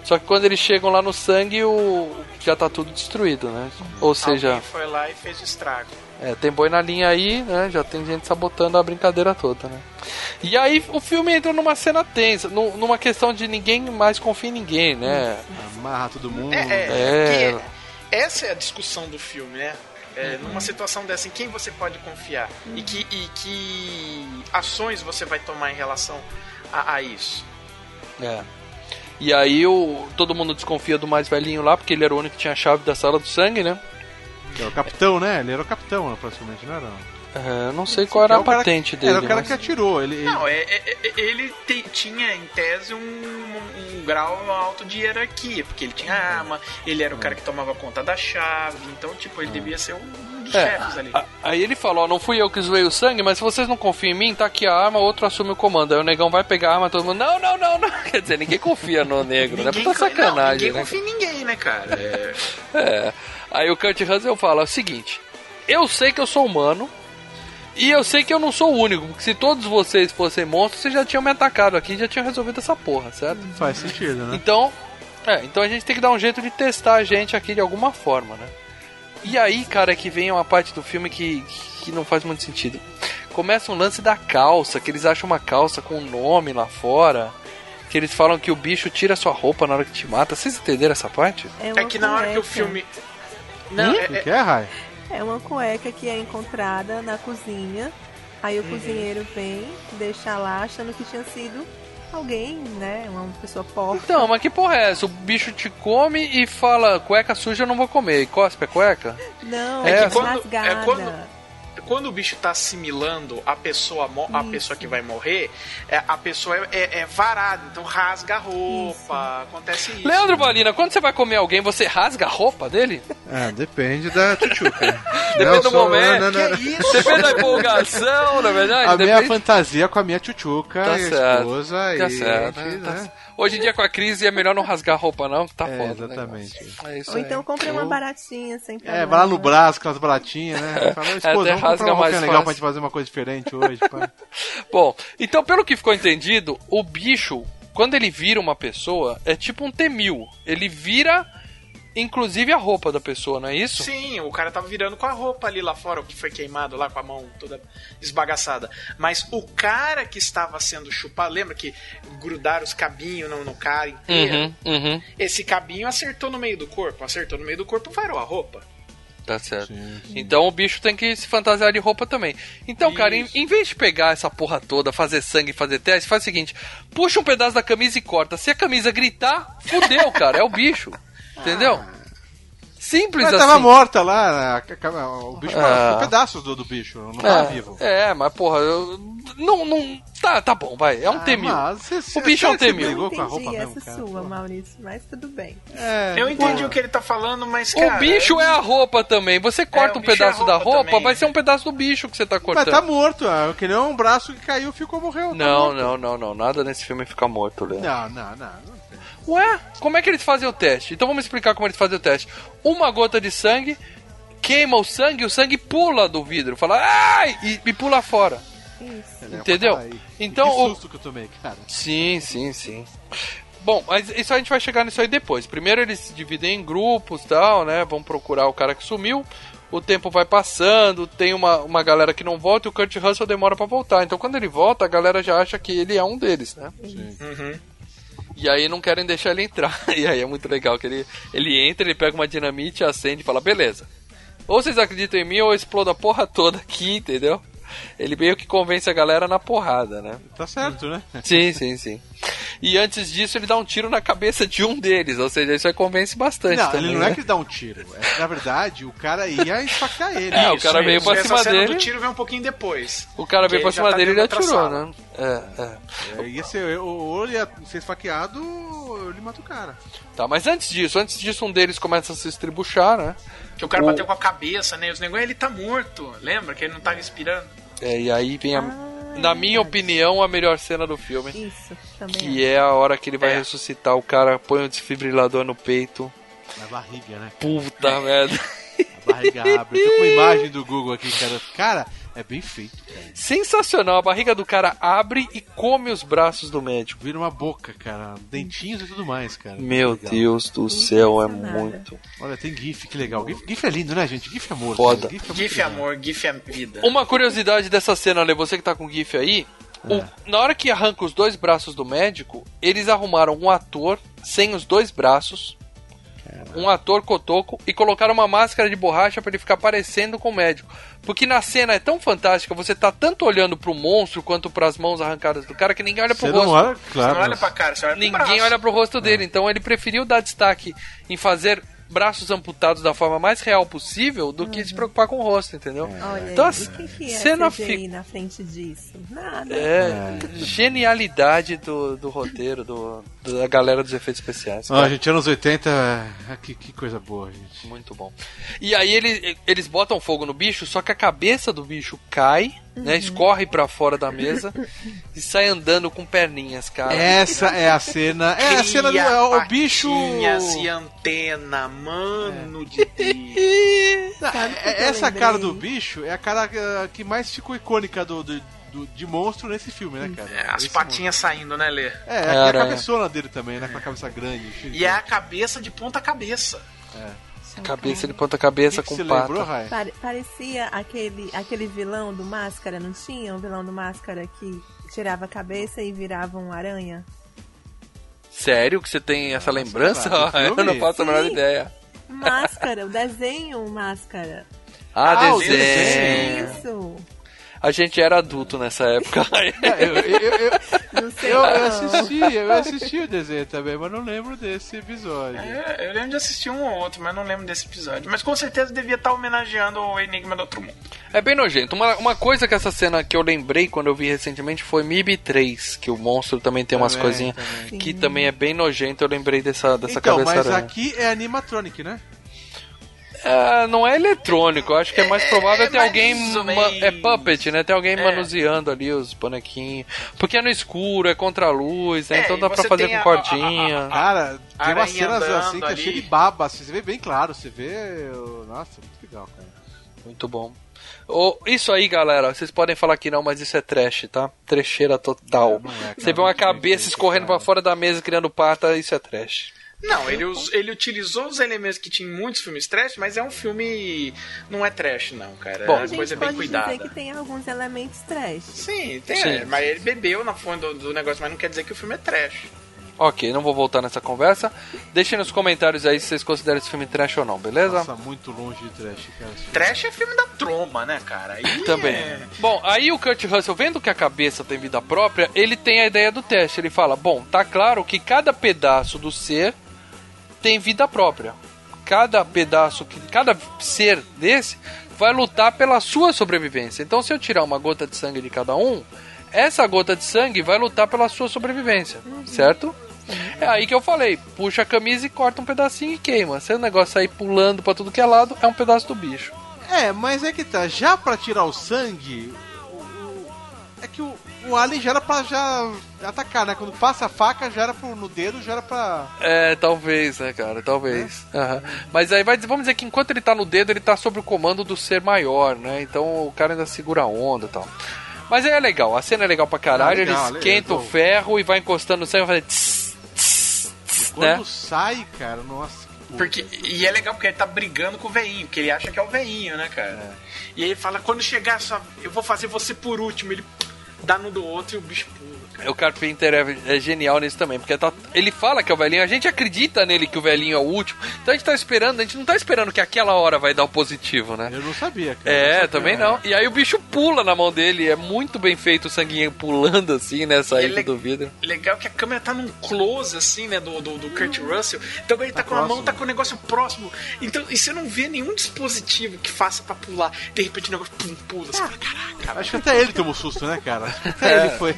Só que quando eles chegam lá no sangue, o já tá tudo destruído, né? Ou seja, Alguém foi lá e fez estrago. É, tem boi na linha aí, né? Já tem gente sabotando a brincadeira toda, né? E aí o filme entra numa cena tensa, nu- numa questão de ninguém mais confia em ninguém, né? Amarra todo mundo. É, é, É. essa é a discussão do filme, né? É, numa situação dessa, em quem você pode confiar? E, que, e que ações você vai tomar em relação a, a isso? É. E aí o, todo mundo desconfia do mais velhinho lá, porque ele era o único que tinha a chave da sala do sangue, né? Que é o capitão, né? Ele era o capitão, praticamente, não era? É, eu não sei qual era É a patente dele. Era o cara mas- que atirou. Ele, ele- Não, é, é- ele te- tinha em tese um, um grau alto de hierarquia, porque ele tinha arma, ele era o cara que tomava conta da chave, então, tipo, ele devia ser um dos É, chefes ali. a- aí ele falou, ó, não fui eu que zoei o sangue, mas se vocês não confiam em mim, tá aqui a arma, outro assume o comando. Aí o negão vai pegar a arma, todo mundo, não, não, não, não. Quer dizer, ninguém confia no negro, né? Puta sacanagem, não, ninguém né? confia em ninguém, né, cara? É, É. Aí o Kurt Russell fala o seguinte: Eu sei que eu sou humano. E eu sei que eu não sou o único, porque se todos vocês fossem monstros, vocês já tinham me atacado aqui e já tinham resolvido essa porra, certo? Faz sentido, né? Então, é, então a gente tem que dar um jeito de testar a gente aqui de alguma forma, né? E aí, cara, é que vem uma parte do filme que, que não faz muito sentido. Começa um lance da calça, que eles acham uma calça com um nome lá fora. Que eles falam que o bicho tira sua roupa na hora que te mata. Vocês entenderam essa parte? uma é que na hora que o filme. Não, O é- que, que é, Rai? É uma cueca que é encontrada na cozinha. Aí o cozinheiro vem, deixa lá, achando que tinha sido alguém, né? Uma pessoa porca. Então, mas que porra é essa? O bicho te come e fala, cueca suja eu não vou comer. E cospe a cueca? Não, É é, que quando- rasgada. é quando- quando o bicho tá assimilando a pessoa, a Isso. pessoa que vai morrer, é, a pessoa é, é- é varada, então rasga a roupa, acontece isso. Leandro Valina, quando você vai comer alguém, você rasga a roupa dele? É, depende da tchutchuca. Depende do momento. não, não, não. Que isso? Depende da empolgação, na verdade. A minha depende... fantasia com a minha tchutchuca Tá e a certo. esposa Tá e... certo. né? tá- Hoje em dia com a crise é melhor não rasgar a roupa não, que tá É, foda. exatamente. Né? É isso Ou aí. então compre uma baratinha sem problema. É, vai lá no braço, aquelas baratinhas, né? Fala, até esposa, rasga comprar uma mais roupinha legal fácil. pra gente fazer uma coisa diferente hoje, pá. Bom, então pelo que ficou entendido, o bicho, quando ele vira uma pessoa, é tipo um temil. Ele vira, inclusive, a roupa da pessoa, não é isso? Sim, o cara tava virando com a roupa ali lá fora, o que foi queimado lá com a mão toda esbagaçada. Mas o cara que estava sendo chupado, lembra que grudaram os cabinhos no, no cara inteiro? Uhum, uhum. Esse cabinho acertou no meio do corpo, acertou no meio do corpo, varou a roupa. Tá certo. Então o bicho tem que se fantasiar de roupa também. Então, cara, em, Isso. em vez de pegar essa porra toda, fazer sangue e fazer teste, faz o seguinte: puxa um pedaço da camisa e corta. Se a camisa gritar, fudeu, cara. É o bicho. Entendeu? Simples Mas assim. tava morta lá, o bicho Ah. ficou pedaços do, do bicho, não tava É, vivo. é, mas porra, eu, não, não. Tá, tá bom, vai. É um Ah, temil. mas O bicho é um temil. Eu com a entendi roupa essa mesmo, cara. sua, Maurício, mas tudo bem. É, Eu entendi pô. o que ele tá falando, mas O cara. bicho é a roupa também. Você corta o um bicho é pedaço a da roupa roupa, também. vai ser um pedaço do bicho que você tá Mas cortando. tá morto, ah, que nem um braço que caiu ficou morreu. tá Não, morto. não, não, não. Nada nesse filme fica morto, Leandro. Não, não, não. Ué, como é que eles fazem o teste? Então vamos explicar como eles fazem o teste. Uma gota de sangue queima o sangue, o sangue pula do vidro, fala ai e, e pula fora. Isso. É Entendeu? Então, que o- susto que eu tomei, cara. Sim, sim, sim. Bom, mas isso a gente vai chegar nisso aí depois. Primeiro eles se dividem em grupos tal, né? Vão procurar o cara que sumiu. O tempo vai passando, tem uma, uma galera que não volta e o Kurt Russell demora pra voltar. Então quando ele volta, a galera já acha que ele é um deles, né? Uhum. E aí não querem deixar ele entrar. E aí é muito legal que ele, ele entra, ele pega uma dinamite, acende e fala, beleza. Ou vocês acreditam em mim ou eu explodo a porra toda aqui, entendeu? Ele meio que convence a galera na porrada, né? Tá certo, né? Sim, sim, sim. E antes disso, ele dá um tiro na cabeça de um deles, ou seja, isso aí convence bastante Não, também. ele não é né? que dá um tiro. É que, na verdade, o cara ia esfaquear ele. É, o cara veio pra Essa cima dele. do tiro vem um pouquinho depois. O cara veio pra cima tá dele e ele atirou, sala. né? É, é. É, ia ser, ou ele ia ser esfaqueado, ou ele mata o cara. Tá, mas antes disso, antes disso, um deles começa a se estribuchar, né? Que o cara O- bateu com a cabeça, né? Os negócios, ele tá morto. Lembra que ele não tá respirando? É, e aí vem a. Ah, na é minha opinião, a melhor cena do filme. Isso, também. Que é a hora que ele vai É. ressuscitar o cara, põe o desfibrilador no peito. Na barriga, né? Puta merda. A barriga abre. Eu tô com a imagem do Google aqui, cara. Cara, É bem feito, cara. Sensacional, a barriga do cara abre e come os braços do médico. Vira uma boca, cara. Dentinhos e tudo mais, cara. Meu Legal. Deus do céu, é muito. Olha, tem GIF, que legal. GIF, GIF é lindo, né, gente? GIF é amor. Foda. GIF é GIF legal. amor, GIF é vida. Uma curiosidade dessa cena, Ale, você que tá com o GIF aí, o- na hora que arranca os dois braços do médico, eles arrumaram um ator sem os dois braços, um ator cotoco, e colocaram uma máscara de borracha pra ele ficar parecendo com o médico. Porque na cena é tão fantástica, você tá tanto olhando pro monstro quanto pras mãos arrancadas do cara que ninguém olha pro Você rosto. não olha, Você claro. não olha pra cara, você olha pro Ninguém braço. olha pro rosto dele, então ele preferiu dar destaque em fazer braços amputados da forma mais real possível do que se preocupar com o rosto, entendeu? Olha, Então, assim, o que, que é cena CGI fi- na frente disso? Nada. É, genialidade do, do roteiro, do, da galera dos efeitos especiais. Ó, cara. gente, anos 80, ah, que, que coisa boa, gente. Muito bom. E aí ele- eles botam fogo no bicho, só que a cabeça do bicho cai, né? Escorre pra fora da mesa e sai andando com perninhas, cara. Essa é a cena. É a cena do Cria é o bicho. e antena, mano de Deus. É- eu essa cara do bicho é a cara ah, que mais ficou icônica do, do- do- de monstro nesse filme, né, cara? É, as Esse patinhas saindo, né, Lê? monstro. É, é Cara, a cabeçona dele também, né? Com a cabeça grande. E é a cabeça de ponta cabeça. Cabeça de ponta cabeça que com pata. lembrou? Pare- parecia aquele, aquele vilão do Máscara, não tinha? Um vilão do Máscara que tirava a cabeça e virava um aranha? Sério que você tem essa lembrança? Eu não faço a menor ideia. Máscara, o desenho Máscara. Ah, Ah, o desenho. Isso. A gente era adulto nessa época. É, eu, eu, eu, Não sei eu, não. eu assisti, eu assisti o desenho também, mas não lembro desse episódio. É, eu lembro de assistir um ou outro, mas não lembro desse episódio. Mas com certeza devia estar homenageando o Enigma do Outro Mundo. É bem nojento. Uma, uma coisa que essa cena que eu lembrei quando eu vi recentemente foi MIB 3, que o monstro também tem umas coisinhas que também é bem nojento. Eu lembrei dessa, dessa Então, cabeça mas aranha. aqui é animatronic, né? É, não é eletrônico, eu acho que é mais provável é ter alguém. É puppet, né? Tem alguém É. manuseando ali os bonequinhos. Porque é no escuro, é contra a luz, né? É, então dá pra fazer com a- a- cordinha. Cara, tem umas cenas assim que é ali. cheio de baba, assim, você vê bem claro, você vê. Nossa, muito legal, cara. Muito bom. Ô, isso aí, galera, vocês podem falar que não, mas isso é trash, tá? Trecheira total. Não é, cara, Você vê uma cabeça escorrendo pra fora da mesa criando pata, isso é trash. Não, ele, us- ele utilizou os elementos que tinha em muitos filmes trash, mas é um filme. Não é trash, não, cara. Bom, é A gente coisa bem pode cuidada. dizer que tem alguns elementos trash. Sim, tem, Sim. mas ele bebeu na fonte do, do negócio, mas não quer dizer que o filme é trash. Ok, não vou voltar nessa conversa. Deixem nos comentários aí se vocês consideram esse filme trash ou não, beleza? Nossa, muito longe de trash, cara. Trash é filme da troma, né, cara? Aí Também. é- Bom, aí o Kurt Russell, vendo que a cabeça tem vida própria, ele tem a ideia do teste. Ele fala: Bom, tá claro que cada pedaço do ser tem vida própria. Cada pedaço, que cada ser desse vai lutar pela sua sobrevivência. Então, se eu tirar uma gota de sangue de cada um, essa gota de sangue vai lutar pela sua sobrevivência, certo? É aí que eu falei, puxa a camisa e corta um pedacinho e queima. Se o negócio sair pulando pra tudo que é lado, é um pedaço do bicho. É, mas é que tá, já pra tirar o sangue, é que o, o alien já era pra já atacar, né? Quando passa a faca, já era pro, no dedo, já era pra... É, talvez, né, cara? Talvez. Aham. Mas aí vai dizer, vamos dizer que enquanto ele tá no dedo, ele tá sob o comando do ser maior, né? Então o cara ainda segura a onda e tal. Mas aí é legal, a cena é legal pra caralho, Ah, legal, ele esquenta legal. o ferro e vai encostando no sangue e vai tss, tss, tss, Quando né? sai, cara, nossa... que. Porque, e é legal porque ele tá brigando com o veinho, porque ele acha que é o veinho, né, cara? E aí ele fala, quando chegar só, eu vou fazer você por último. Ele dá no do outro e o bicho pula. Cara. O Carpenter é, é genial nisso também, porque tá- ele fala que é o velhinho, a gente acredita nele que o velhinho é o último, então a gente tá esperando, a gente não tá esperando que aquela hora vai dar o positivo, né? Eu não sabia, cara. É, Não sabia, também né? não. E aí o bicho pula na mão dele, é muito bem feito o sanguinho pulando assim, né, saindo ele- do vidro. Legal que a câmera tá num close, assim, né, do, do, do Kurt Russell. Então ele tá, com a mão, próximo. tá com o negócio próximo. Então, e você não vê nenhum dispositivo que faça pra pular. De repente o negócio pum, pula. Você fala, caraca, Acho que até ele tomou susto, né, cara? Até ele foi...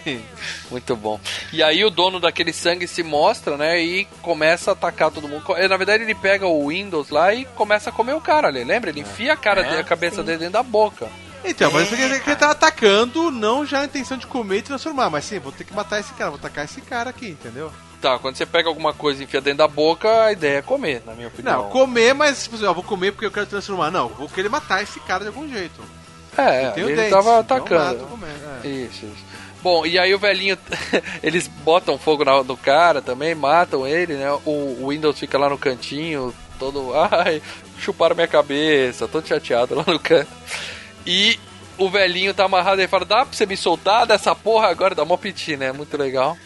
Muito bom. E aí o dono daquele sangue se mostra, né? E começa a atacar todo mundo. Na verdade, ele pega o Windows lá e começa a comer o cara ali. Lembra? Ele enfia a cara dele, a cabeça Sim. dele dentro da boca. Então, mas dizer que ele tá atacando, não já a intenção de comer e transformar, mas sim, vou ter que matar esse cara, vou atacar esse cara aqui, entendeu? Tá, quando você pega alguma coisa e enfia dentro da boca, a ideia é comer, na minha opinião. Não, comer, mas, tipo assim, ó, vou comer porque eu quero transformar. Não, vou querer matar esse cara de algum jeito. É, ele dente, tava então atacando. mata o comendo, é. Isso, isso. Bom, e aí o velhinho, eles botam fogo na, no cara também, matam ele, né? O, o Windows fica lá no cantinho, todo, ai, chuparam minha cabeça, todo chateado lá no canto. E o velhinho tá amarrado e fala, dá pra você me soltar dessa porra agora? Dá mó piti, né? Muito legal.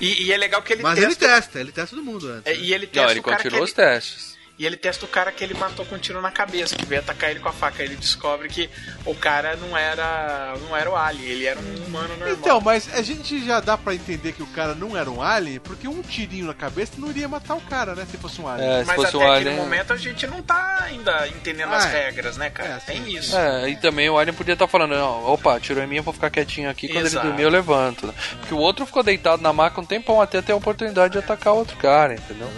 E, e é legal que ele Mas ele testa. testa, ele testa todo mundo antes. é, né? e ele testa Não, ele o cara que continua ele- os testes. E ele testa o cara que ele matou com um tiro na cabeça, que veio atacar ele com a faca. Ele descobre que o cara não era, não era o alien, ele era um humano normal. Então, mas a gente já dá pra entender que o cara não era um alien, porque um tirinho na cabeça não iria matar o cara, né? Se fosse um alien. É, se mas fosse até um aquele alien... momento a gente não tá ainda entendendo as Ah, é. regras, né, cara? É, Tem sim. isso. É, e também o Alien podia estar falando, não, opa, tirou em mim, eu vou ficar quietinho aqui, quando Exato. ele dormir eu levanto. Porque o outro ficou deitado na maca um tempão até ter a oportunidade de atacar o outro cara, entendeu?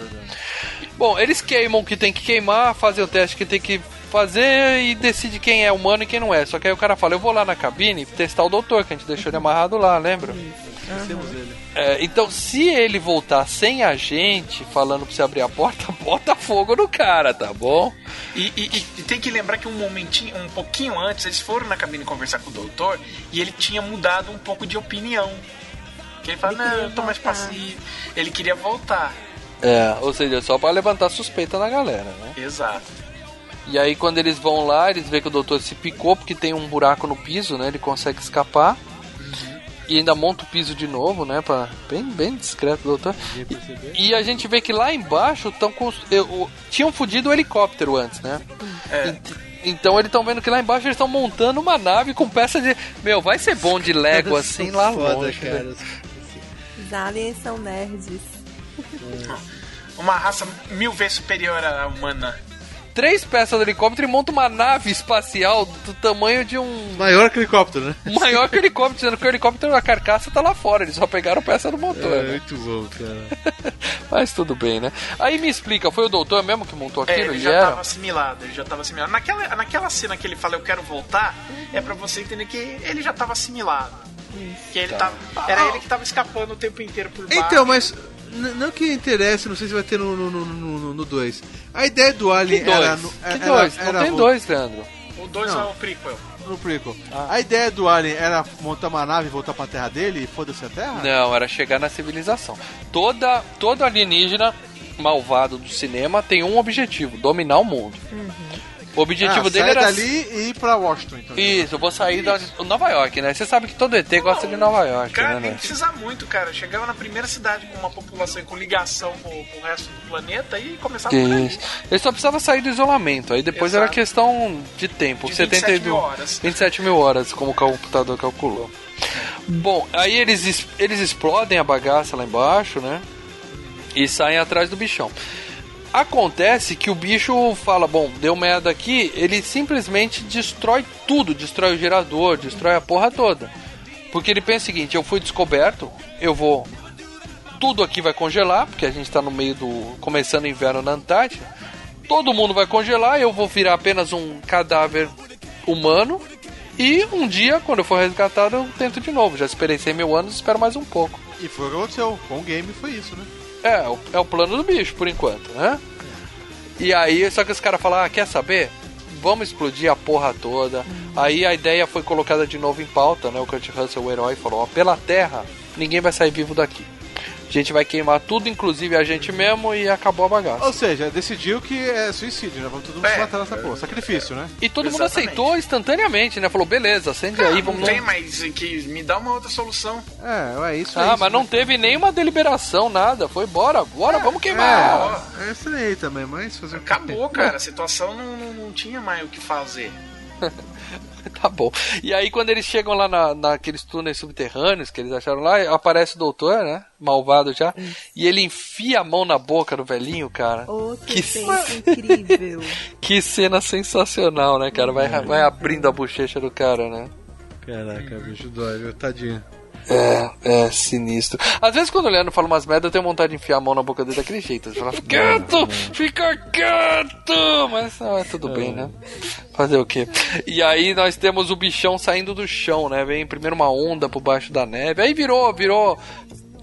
Bom, eles queimam o que tem que queimar, fazem o teste que tem que fazer e decide quem é humano e quem não é. Só que aí o cara fala, eu vou lá na cabine testar o doutor, que a gente deixou ele amarrado lá, lembra? Esquecemos ele. É, então, se ele voltar sem a gente, falando pra você abrir a porta, bota fogo no cara, tá bom? E, e- e tem que lembrar que um momentinho, um pouquinho antes, eles foram na cabine conversar com o doutor e ele tinha mudado um pouco de opinião. Que ele fala, Ele não, queria eu tô mais voltar." passivo. Ele queria voltar. É, ou seja, só pra levantar suspeita na galera, né? Exato. E aí quando eles vão lá, eles veem que o doutor se picou porque tem um buraco no piso, né? Ele consegue escapar. E ainda monta o piso de novo, né? Pra... Bem, bem discreto, doutor. E, e a gente vê que lá embaixo estão cons... eu- o- tinham fudido o helicóptero antes, né? É. Ent- Então eles estão vendo que lá embaixo eles estão montando uma nave com peça de. Meu, vai ser bom de Lego assim lá Foda, longe. cara. né? Os aliens são nerds. Uma raça mil vezes superior à humana. Três peças do helicóptero e monta uma nave espacial do tamanho de um Maior que helicóptero, né? maior que o helicóptero, sendo que o helicóptero, a carcaça tá lá fora, eles só pegaram peça do motor. É, né? muito bom, cara. Mas tudo bem, né? Aí me explica, foi o doutor mesmo que montou É, aquilo? ele Ele já era? tava assimilado, ele já tava assimilado. Naquela, naquela cena que ele fala eu quero voltar, é pra você entender que ele já tava assimilado. Que ele tava. Era ele que tava escapando o tempo inteiro por baixo. Então, mas não que interesse, não sei se vai ter no 2. No, no, 2. A ideia do Alien Que dois? era. no- que era- dois? era Não tem vo- dois, Leandro. O 2 Não. é o prequel. No prequel. A ideia do Alien era montar uma nave e voltar pra terra dele e foda-se a terra? Não, era chegar na civilização. Toda, todo alienígena malvado do cinema tem um objetivo, dominar o mundo. O objetivo ah, dele era dali e ir pra Washington, então. Isso, eu vou sair da Nova York, né? Você sabe que todo ET gosta de Nova York, Cara, né? nem né? precisa muito, cara. Chegava na primeira cidade com uma população com ligação com, com o resto do planeta e começava por aí. Isso. Ele só precisava sair do isolamento. Aí depois Exato. era questão de tempo. De 70 27 mil horas. 27 mil horas, como o computador calculou. Bom, aí eles, es- eles explodem a bagaça lá embaixo, né? E saem atrás do bichão. Acontece que o bicho fala, bom, deu merda aqui, ele simplesmente destrói tudo, destrói o gerador, destrói a porra toda. Porque ele pensa o seguinte, eu fui descoberto, eu vou tudo aqui vai congelar, porque a gente está no meio do. começando o inverno na Antártida. Todo mundo vai congelar, eu vou virar apenas um cadáver humano. E um dia, quando eu for resgatado, eu tento de novo. Já esperei 100 mil anos, espero mais um pouco. E foi o que aconteceu. Com o game foi isso, né? É, é o- plano do bicho, por enquanto, né? E aí, só que os caras falaram, ah, quer saber? Vamos explodir a porra toda. Aí a ideia foi colocada de novo em pauta, né? O Kurt Russell, o herói, falou, ó, pela terra, ninguém vai sair vivo daqui. A gente vai queimar tudo, inclusive a gente mesmo, e acabou a bagaça. Ou seja, decidiu que é suicídio, né? Vamos todo mundo É. se matar nessa porra. Sacrifício, né? E todo mundo Exatamente. aceitou instantaneamente, né? Falou, beleza, acende Cara, aí, não vamos tem mais que me dá uma outra solução. É, é isso é Ah, isso, mas não né? teve nenhuma deliberação, nada. Foi bora, bora, vamos queimar. É, é estranhei também, mas fazer? Acabou, cara. A situação não, não, não tinha mais o que fazer. Tá bom. E aí, quando eles chegam lá na, naqueles túneis subterrâneos que eles acharam lá, aparece o doutor, né? Malvado já. E ele enfia a mão na boca do velhinho, cara. Outra Que cena incrível. Que cena sensacional, né, cara? Vai, vai abrindo a bochecha do cara, né? Caraca, bicho dói, viu? Tadinho. É, é sinistro. Às vezes quando o Leandro fala umas merda, eu tenho vontade de enfiar a mão na boca dele daquele jeito. Ele fala, quieto! Fica quieto! Mas não, é tudo bem, né? Fazer o quê? E aí nós temos o bichão saindo do chão, né? Vem primeiro uma onda por baixo da neve. Aí virou, virou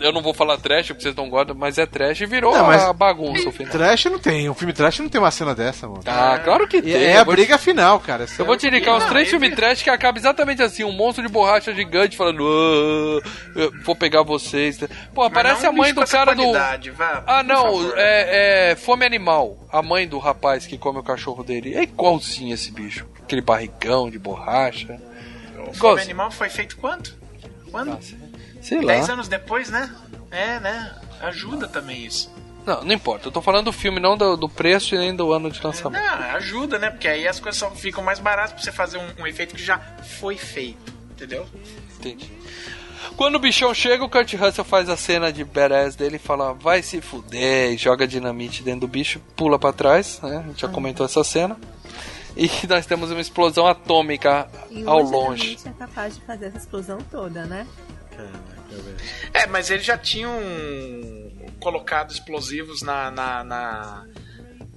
eu não vou falar trash porque vocês não gostam, mas é trash e virou Não, mas- a bagunça o final. Trash não tem. Um filme trash não tem uma cena dessa, mano. Ah, claro que E tem. é a vou te- briga final, cara. Eu vou te indicar uns Não, três ele- filmes trash que acabam exatamente assim: um monstro de borracha gigante falando, "Ah, vou pegar vocês. Pô, Mas parece não a mãe do cara do. vá, Ah, não, é, é Fome Animal. A mãe do rapaz que come o cachorro dele. É igualzinho esse bicho. Aquele barrigão de borracha. O Fome. Animal foi feito quando? Quando? Sei lá. Dez anos depois, né? É, né? Ajuda também isso. Não, não importa. Eu tô falando do filme, não do, do preço e nem do ano de lançamento. Não, ajuda, né? Porque aí as coisas só ficam mais baratas pra você fazer um, um efeito que já foi feito. Entendeu? Entendi. Quando o bichão chega, o Kurt Russell faz a cena de badass dele e fala, vai se fuder, e joga dinamite dentro do bicho, pula pra trás, né? A gente já comentou essa cena. E nós temos uma explosão atômica E ao o longe. Dinamite é capaz de fazer essa explosão toda, né? É, mas eles já tinham colocado explosivos na, na, na,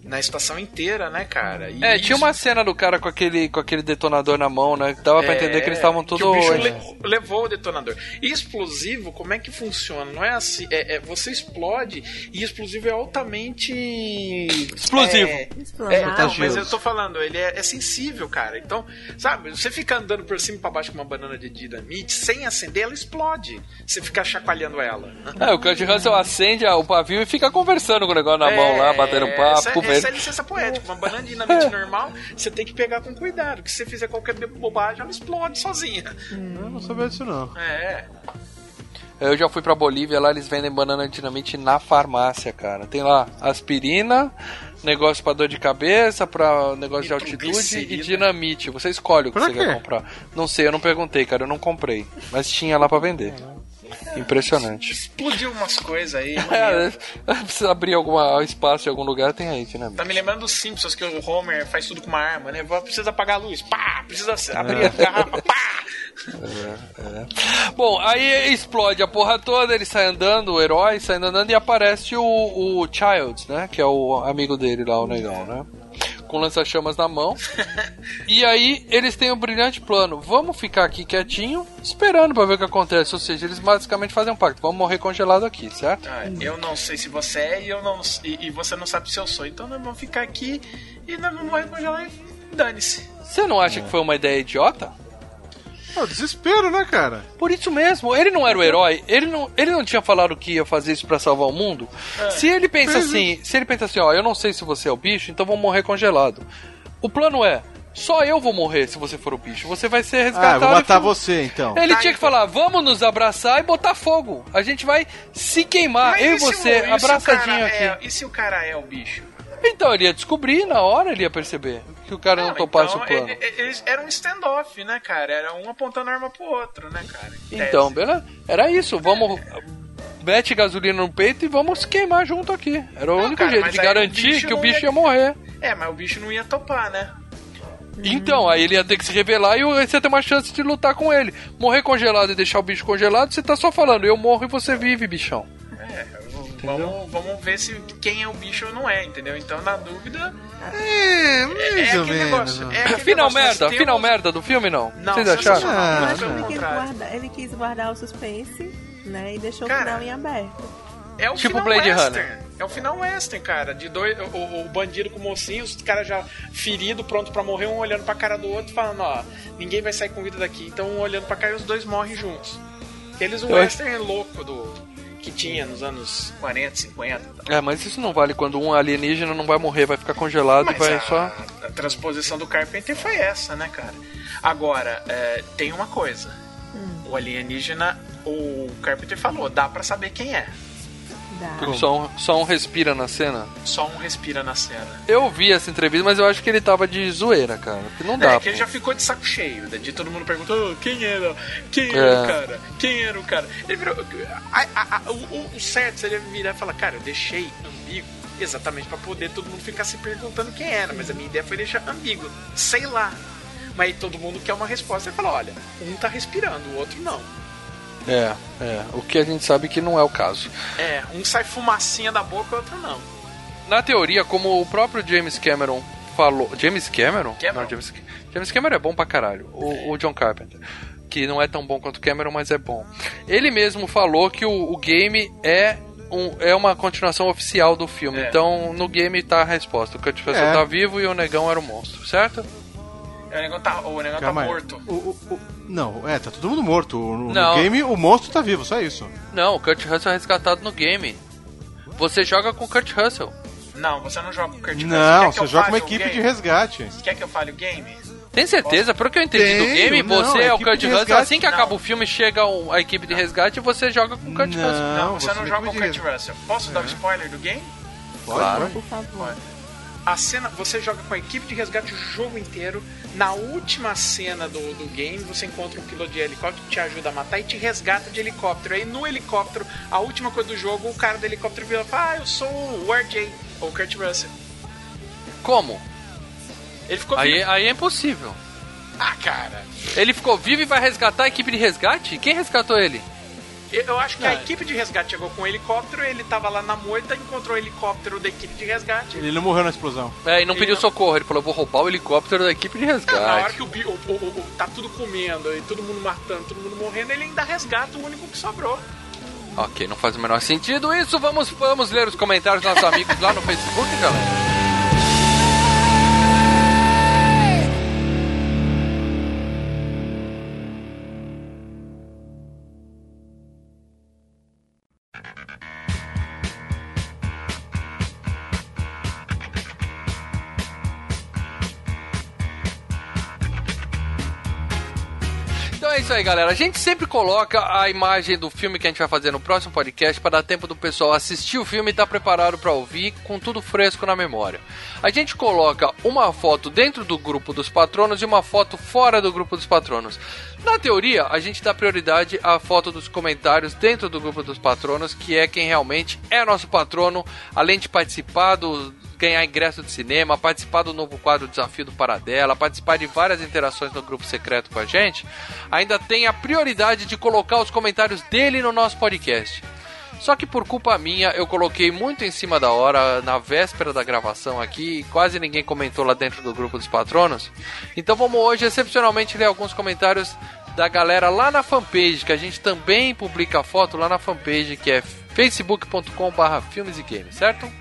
na estação inteira, né, cara? E É, tinha isso- uma cena do cara com aquele, com aquele detonador na mão, né? Que dava pra É, entender que eles estavam que tudo. o bicho le- levou o detonador. E explosivo, como é que funciona? Não é assim. É, é- você explode e explosivo é altamente. Explosivo. É, é, não, mas eu tô falando, ele é, é sensível, cara. Então, sabe, você fica andando por cima e pra baixo com uma banana de dinamite, sem acender, ela explode. Você fica chacoalhando ela. É, o Kurt Russell acende o pavio e fica conversando com o negócio na mão lá, batendo É, papo, Essa é licença poética. Uma banana de dinamite normal, você tem que pegar com cuidado. Que se você fizer qualquer bobagem, ela explode sozinha. Eu não sabia disso, não. É. Eu já fui pra Bolívia, lá eles vendem banana de dinamite na farmácia, cara. Tem lá aspirina, negócio pra dor de cabeça, pra negócio de altitude e dinamite. Você escolhe o que Pra você quê? quer comprar. Não sei, eu não perguntei, cara, eu não comprei. Mas tinha lá pra vender. Impressionante. Explodiu umas coisas aí. É, maneiro. precisa abrir algum espaço em algum lugar, tem aí dinamite. Tá me lembrando dos Simpsons que o Homer faz tudo com uma arma, né? Precisa apagar a luz, pá! Precisa abrir a garrafa, pá! Bom, aí explode a porra toda, ele sai andando, o herói sai andando e aparece o, o Childs, né? Que é o amigo dele lá, o negão, né? Com lança-chamas na mão. e aí eles têm um brilhante plano. Vamos ficar aqui quietinho, esperando pra ver o que acontece. Ou seja, eles basicamente fazem um pacto. Vamos morrer congelado aqui, certo? Ah, eu não sei se você é e, eu não, e, e você não sabe se eu sou. Então nós vamos ficar aqui e nós vamos morrer congelar e dane-se. Você não acha que foi uma ideia idiota? É o desespero, né, cara? Por isso mesmo, ele não era o herói, ele não, ele não tinha falado que ia fazer isso pra salvar o mundo. Se ele pensa assim, se ele pensa assim, ó, eu não sei se você é o bicho, então vou morrer congelado. O plano é, só eu vou morrer se você for o bicho. Você vai ser Ah, resgatado. eu vou matar e você, então. Ele Tá, tinha que então- falar, vamos nos abraçar e botar fogo. A gente vai se queimar, eu e se o- você, e se o abraçadinho cara aqui. é- e se o cara é o bicho? Então ele ia descobrir, na hora ele ia perceber que o cara não, Não, topasse então, o plano. Eles eram um standoff, né, cara? Era um apontando a arma pro outro, né, cara? Então, beleza? Era isso, vamos. Mete gasolina no peito e vamos queimar junto aqui. Era o Não, único cara, jeito de o garantir bicho que o bicho ia- ia morrer. É, mas o bicho não ia topar, né? Então, aí ele ia ter que se revelar e você ia ter uma chance de lutar com ele. Morrer congelado e deixar o bicho congelado, você tá só falando, eu morro e você vive, bichão. É, vamos, vamos ver se quem é o bicho ou não é, entendeu? Então, na dúvida, É, é ou aquele negócio. É aquele Final negócio, merda, temos- final merda do filme não? Não, Vocês acharam? Ah, pelo ele quis, guardar, ele quis guardar o suspense, né? E deixou Cara, o final em aberto. É o Tipo final Blade western. É o final western, cara. De dois, o, o bandido com o mocinho, os caras já ferido, pronto pra morrer, um olhando pra cara do outro, falando, ó, ninguém vai sair com vida daqui. Então um olhando pra cá e os dois morrem juntos. Aqueles um Eu acho- western louco do que tinha nos anos 40, 50. Tá? É, mas isso não vale quando um alienígena não vai morrer, vai ficar congelado e Mas vai a, só. a transposição do Carpenter foi essa, né, cara? Agora, é, tem uma coisa. O alienígena, o Carpenter falou, dá pra saber quem é. Porque só um, só um respira na cena. Só um respira na cena. Eu vi essa entrevista, mas eu acho que ele tava de zoeira, cara. Porque não dá. É, que ele já ficou de saco cheio, né? De todo mundo perguntou "Oh, quem era, quem era É. o cara, quem era o cara. Ele virou. a- a- a- o, o- certo seria virar e falar, cara, eu deixei ambíguo exatamente pra poder todo mundo ficar se perguntando quem era, mas a minha ideia foi deixar ambíguo, sei lá. Mas aí todo mundo quer uma resposta. Ele fala, olha, um tá respirando, o outro não. É, é. O que a gente sabe que não é o caso. É, um sai fumacinha da boca, o outro não. Na teoria, como o próprio James Cameron falou. James Cameron? Cameron. Não, James, James Cameron é bom pra caralho. O, o John Carpenter. que não é tão bom quanto o Cameron, mas é bom. Ele mesmo falou que o, o game é um, é uma continuação oficial do filme. É. Então, no game tá a resposta. O Russell É. tá vivo e o negão era o monstro, certo? O negão tá, o negão tá Calma morto. O- o- o- não, é, tá todo mundo morto. No, Não. no game, o monstro tá vivo, só isso. Não, o Kurt Russell é resgatado no game. Você joga com o Kurt Russell. Não, você não joga com o Kurt Russell. Não, você joga com uma equipe de game? resgate. Quer que eu fale o game? Tem certeza? Pelo que eu entendi do Tenho, game, não, você é o Kurt Russell. Assim que Não. acaba o filme, chega a equipe de resgate e você joga com o Kurt Russell. Não, você, você não não joga com o pode Kurt Russell. Posso dar um spoiler do game? Pode, Claro. pode. Por favor. A cena, você joga com a equipe de resgate o jogo inteiro. Na última cena do, do game, você encontra um piloto de helicóptero que te ajuda a matar e te resgata de helicóptero. Aí no helicóptero, a última coisa do jogo, o cara do helicóptero vira e fala: Ah, eu sou o RJ, ou o Kurt Russell. Como? Ele ficou Aí, vivo. aí é impossível. Ah, cara. Ele ficou vivo e vai resgatar a equipe de resgate? Quem resgatou ele? Eu, acho que Ah. a equipe de resgate chegou com o helicóptero, ele tava lá na moita, encontrou o helicóptero da equipe de resgate. Ele não morreu na explosão. É, e não Ele pediu não- socorro. Ele falou: vou roubar o helicóptero da equipe de Na hora resgate. que o, o- o- o- tá tudo comendo e todo mundo matando, todo mundo morrendo, ele ainda resgata o único que sobrou. Ok, não faz o menor sentido isso. Vamos, vamos ler os comentários dos nossos amigos lá no Facebook, galera. Aí, galera. A gente sempre coloca a imagem do filme que a gente vai fazer no próximo podcast para dar tempo do pessoal assistir o filme e estar preparado para ouvir com tudo fresco na memória. A gente coloca uma foto dentro do grupo dos patronos e uma foto fora do grupo dos patronos. Na teoria, a gente dá prioridade à foto dos comentários dentro do grupo dos patronos, que é quem realmente é nosso patrono, além de participar do, ganhar ingresso de cinema, participar do novo quadro Desafio do Paradela, participar de várias interações no grupo secreto com a gente, ainda tem a prioridade de colocar os comentários dele no nosso podcast. Só que por culpa minha, eu coloquei muito em cima da hora, na véspera da gravação aqui, quase ninguém comentou lá dentro do grupo dos patronos. Então vamos hoje, excepcionalmente, ler alguns comentários da galera lá na fanpage, que a gente também publica foto lá na fanpage, que é facebook.com.br filmes e games, certo?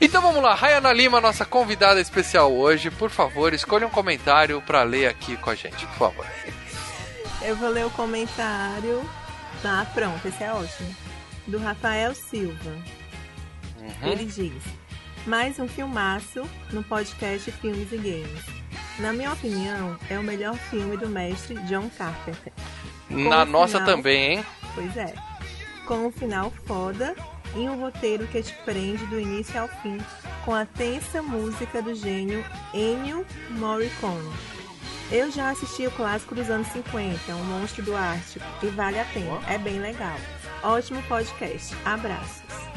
Então vamos lá, Rayana Lima, nossa convidada especial hoje, por favor, escolha um comentário para ler aqui com a gente, por favor. Eu vou ler o comentário. Tá, pronto, esse é ótimo. Do Rafael Silva. Ele diz: Mais um filmaço no podcast Filmes e Games. Na minha opinião, é o melhor filme do mestre John Carpenter. Na o nossa final- também, hein? Pois é. Com um final foda e um roteiro que te prende do início ao fim, com a tensa música do gênio Ennio Morricone. Eu já assisti o clássico dos anos 50, Um Monstro do Ártico, e vale a pena, é bem legal. Ótimo podcast, abraços.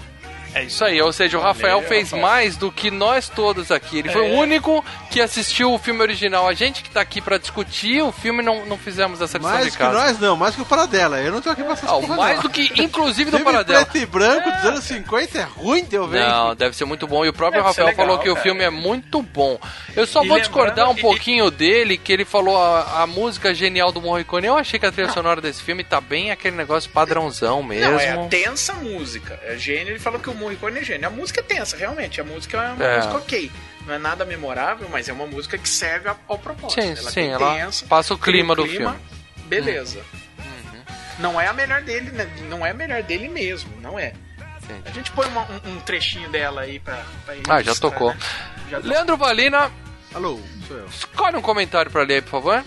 É isso aí, ou seja, o Rafael Valeu, fez Rafael. mais do que nós todos aqui. Ele foi É. o único que assistiu o filme original. A gente que tá aqui pra discutir o filme não, não fizemos essa lição Mais de que casa. nós não, mais que o Paradela. Eu não tô aqui pra essas Ah, mais não. do que, inclusive, do Filme Paradela. preto e branco dos anos 50 é ruim de eu ver. Não, deve ser muito bom. E o próprio Deve Rafael legal, falou que o cara. filme é muito bom. Eu só E vou discordar um lembrando- e- pouquinho dele, que ele falou a, a música genial do Morricone. Eu achei que a trilha sonora desse filme tá bem aquele negócio padrãozão mesmo. Não, é a tensa música. É gênio, ele falou que o Morricone é gênio. A música é tensa, realmente. A música é uma É. música ok. Não é nada memorável, mas é uma música que serve ao, propósito. Sim, ela sim, tem ela tensa, passa o cria clima do filme. Beleza. Não é a melhor dele, né? Não é a melhor dele mesmo, não é. Entendi. A gente põe uma- um, um trechinho dela aí pra, pra Ah, já tocou. né? Já tocou. Leandro Valina, Alô, sou eu. escolhe um comentário pra ler aí, por favor.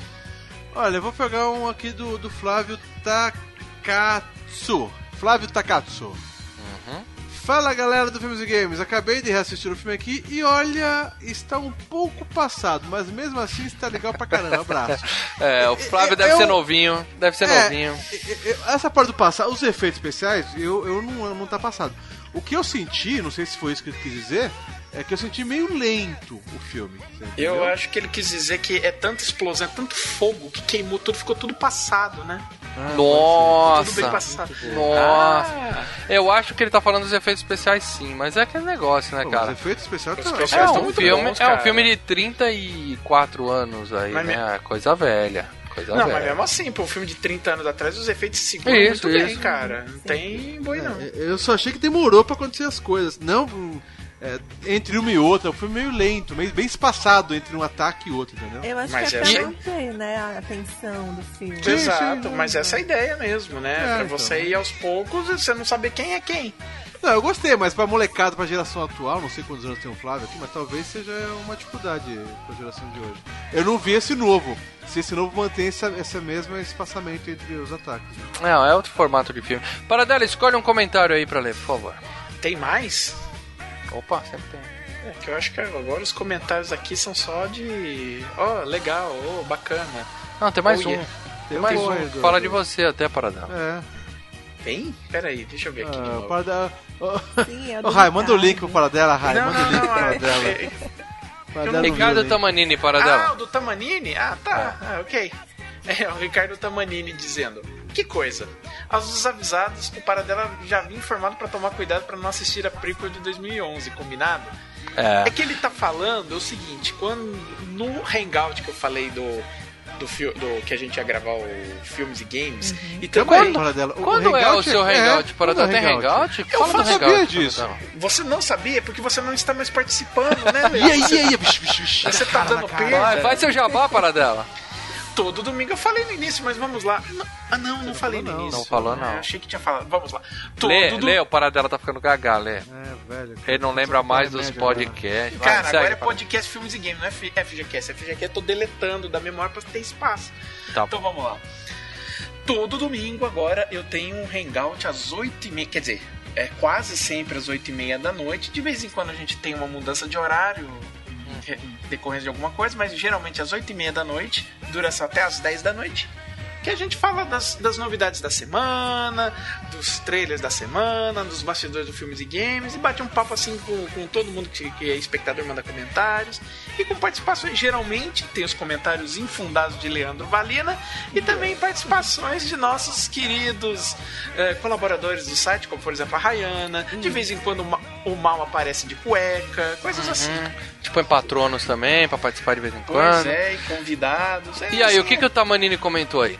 Olha, eu vou pegar um aqui do, do Flávio Takatsu. Flávio Takatsu. Fala galera do Filmes e Games, acabei de reassistir o filme aqui e olha, está um pouco passado, mas mesmo assim está legal pra caramba. Abraço. É, o Flávio É, deve é ser novinho, deve ser É, novinho. é, Essa parte do passado, os efeitos especiais, eu, eu não, não tá passado. O que eu senti, não sei se foi isso que ele quis dizer, é que eu senti meio lento o filme. Eu acho que ele quis dizer que é tanta explosão, é tanto fogo que queimou tudo, ficou tudo passado, né? Tudo bem Nossa, passado. nossa. Ah, Eu acho que ele tá falando dos efeitos especiais sim, mas é aquele negócio, né, Pô, cara? Os efeitos especiais Os especiais É estão um, filme, bons, é um filme de 34 anos aí, Mas né? Coisa velha. Coisa Não, velha. mas mesmo assim, pô, um filme de 30 anos atrás, os efeitos se seguram Isso, muito bem, isso. cara. Não tem boi, não. É, Eu só achei que demorou pra acontecer as coisas. Não é, entre uma e outra, foi meio lento, meio bem espaçado entre um ataque e outro, entendeu? Eu acho Mas que é pra manter, né, a atenção do filme. Sim, Exato, sim. mas essa é a ideia mesmo, né? É, pra então. você ir aos poucos e você não saber quem é quem. Não, eu gostei, mas pra molecada, pra geração atual, não sei quantos anos tem o Flávio aqui, mas talvez seja uma dificuldade pra geração de hoje. Eu não vi esse novo. Se esse novo mantém essa, essa mesma espaçamento entre os ataques. né? Não, é outro formato de filme. Paradela, escolhe um comentário aí pra ler, por favor. Tem mais? Opa, sempre tem. É que eu acho que agora os comentários aqui são só de. Ó, legal, ó, bacana. Não, tem mais Oh, um. yeah. Tem um mais um. do- Fala de você até, Paradela. É. Tem? Pera aí, deixa eu ver aqui de Ah, novo. para da... Sim, é Ô, do Rai, manda o link pro Paradela, Rai. Não, Manda o link pro não, é- Paradela. é- Paradela Ricardo? Tamanini, Ah, Paradela. o do Tamanini? Ah, tá. Ah, ok. É o Ricardo Tamanini dizendo: Que coisa. Aos desavisados, o Paradela já havia informado pra tomar cuidado pra não assistir a prequel de 2011, combinado? É. É que ele tá falando o seguinte: quando no hangout que eu falei do. Do, do que a gente ia gravar o filmes e games e também Quando, Paradela? O Quando é o Hangout seu é- hangout? é, Paradela é tem hangout? Eu Fala do sabia hangout, disso. Você não sabia porque você não está mais participando, né? E aí, e aí? Bicho, bicho, bicho. Você tá dando Vai, perda. vai seu jabá, Paradela. Todo domingo eu falei no início, mas vamos lá. Não- ah, não, não falei no não. início. Não falou, não. É, achei que tinha falado. Vamos lá. Todo Lê, do- lê, o Paradela tá ficando gaga, lê. É, velho. Ele não lembra mais dos média, podcasts. Vai, Cara, segue, agora é podcast, filmes e games, não é F- FGCast. FGCast eu tô deletando da memória pra ter espaço. Tá Então vamos lá. Todo domingo agora eu tenho um hangout às 8h30, quer dizer, é quase sempre às 8h30 da noite. De vez em quando a gente tem uma mudança de horário decorrência de alguma coisa, mas geralmente às 8h30 da noite, dura até às 10 da noite. Que a gente fala das, das novidades da semana, dos trailers da semana, dos bastidores do filmes e games, e bate um papo assim com, com todo mundo que, que é espectador, manda comentários. E com participações, geralmente, tem os comentários infundados de Leandro Valina e também participações de nossos queridos eh, colaboradores do site, como por exemplo a Rayana. De vez em quando o Ma- o mal aparece de cueca, coisas assim. Tipo em patronos também, pra participar de vez em Pois quando. é, e convidados. É E aí, assim, o que, é. que o Tamanini comentou aí?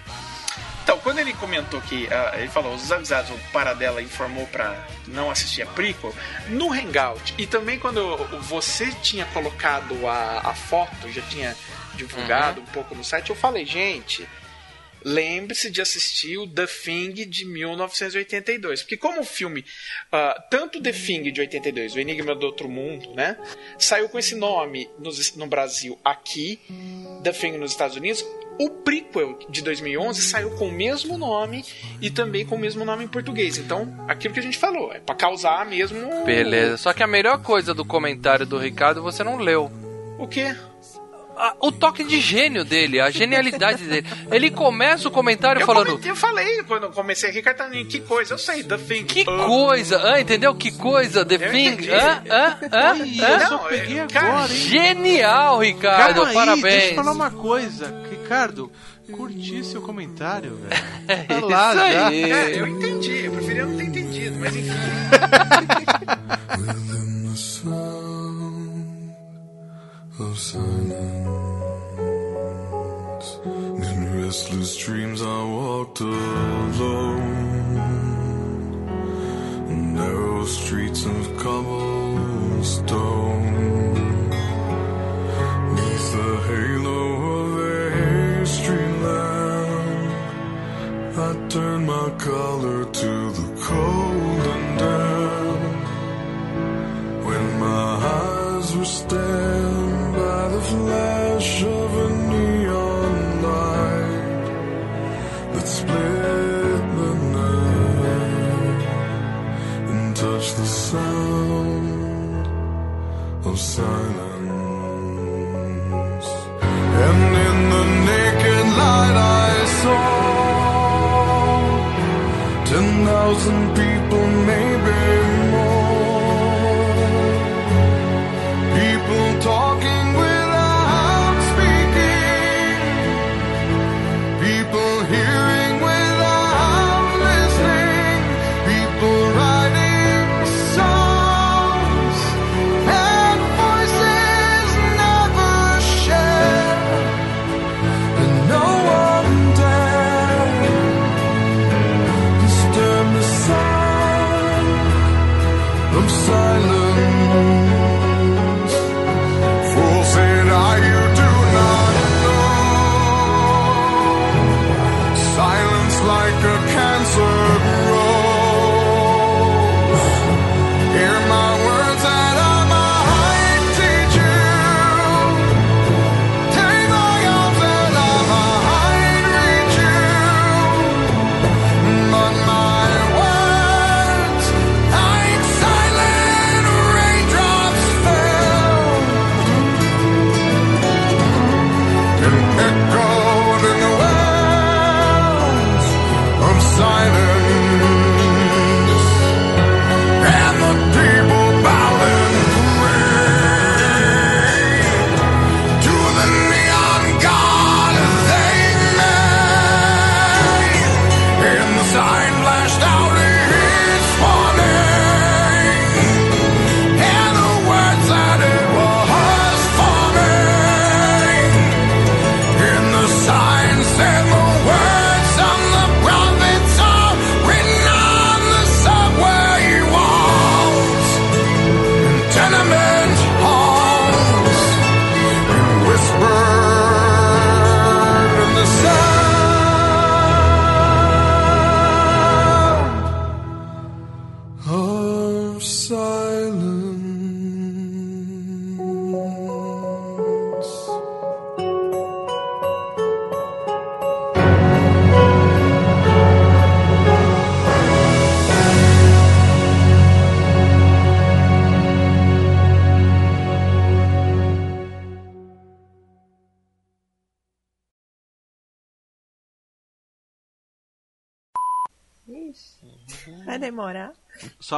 Então, quando ele comentou que ah, ele falou, os avisados, o Paradela informou pra não assistir a prequel, no Hangout, e também quando você tinha colocado a, a foto, já tinha divulgado um pouco no site, eu falei, gente, lembre-se de assistir o The Thing de 1982. Porque como o filme, ah, tanto The Thing de 82, O Enigma do Outro Mundo, né, saiu com esse nome nos- no Brasil aqui, The Thing nos Estados Unidos, o prequel de 2011 saiu com o mesmo nome e também com o mesmo nome em português. Então, aquilo que a gente falou, é pra causar mesmo... Beleza. Só que a melhor coisa do comentário do Ricardo você não leu. O quê? Ah, o toque de gênio dele, a genialidade dele. Ele começa o comentário Eu, falando. comentei, eu falei quando eu comecei aqui, Cartaninho, que coisa, eu sei, The Thing. Que Ah, coisa, ah, entendeu? Que coisa, The Eu Thing. Ah, ah, ah, Ih, ah. eu Não, peguei é, cara, agora, hein? Genial, Ricardo, Calma aí, parabéns. deixa eu falar uma coisa. Ricardo, curti seu comentário, velho. Tá Isso lá já. aí. É, eu entendi, eu preferia não ter entendido, mas enfim. Of silence. In restless dreams, I walked alone. Narrow streets of cobblestone. Neath the halo of a street lamp, I turned my collar to the cold and damp. When my eyes were stabbed by the flash of a neon light that split the night and touched the sound of silence. And in the naked light I saw ten thousand people, maybe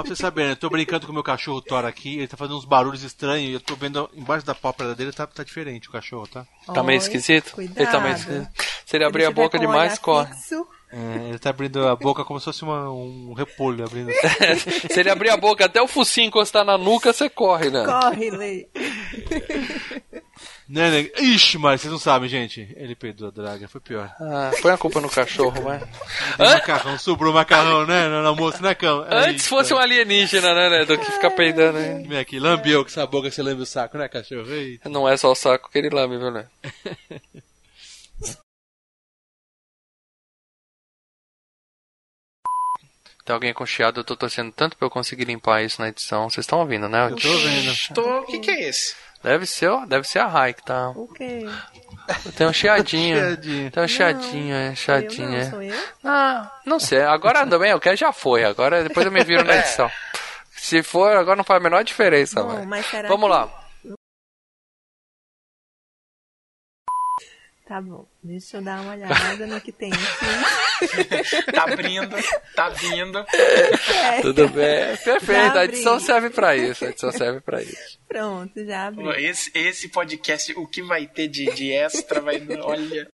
Só pra vocês saberem, eu tô brincando com o meu cachorro Thor aqui, ele tá fazendo uns barulhos estranhos e eu tô vendo embaixo da pálpebra dele, tá, tá diferente o cachorro, tá? Tá meio Oi, esquisito? Cuidado. Ele tá meio esquisito. Se ele abrir a boca demais, corre. fixo, É, ele tá abrindo a boca como se fosse uma- um repolho abrindo. Se ele abrir a boca até o focinho encostar na nuca, você corre, né? corre, Lê. né, né? Ixi, mas vocês não sabem, gente. Ele peidou a draga, foi pior. Ah, põe a culpa no cachorro, vai. Macarrão, sobrou macarrão, né? No almoço, né, cão? Antes fosse um alienígena, né, né? Do que ficar peidando aí. Vem aqui, lambeu com essa boca, você lambe o saco, né, cachorro? Eita. Não é só o saco que ele lambe, viu, né? Tem alguém com chiado, eu tô torcendo tanto pra eu conseguir limpar isso na edição. Vocês estão ouvindo, né? Eu tô vendo. Tô... O que, que é esse? Deve ser, deve ser a Rai que tá. O quê? Tem um chiadinho. Chiadinho. Tem um chiadinho, é, chiadinho, não, é. sou eu? Ah, não sei. Agora também, eu quero já foi. Agora depois eu me viro na edição. Se for, agora não faz a menor diferença, Bom, mas. mas será Vamos que- lá. Tá bom, deixa eu dar uma olhada no que tem aqui. Tá abrindo, tá vindo. Tudo bem. Perfeito. A edição serve pra isso. A edição serve pra isso. Pronto, já abri. Esse, esse podcast, o que vai ter de, de extra, vai. Olha.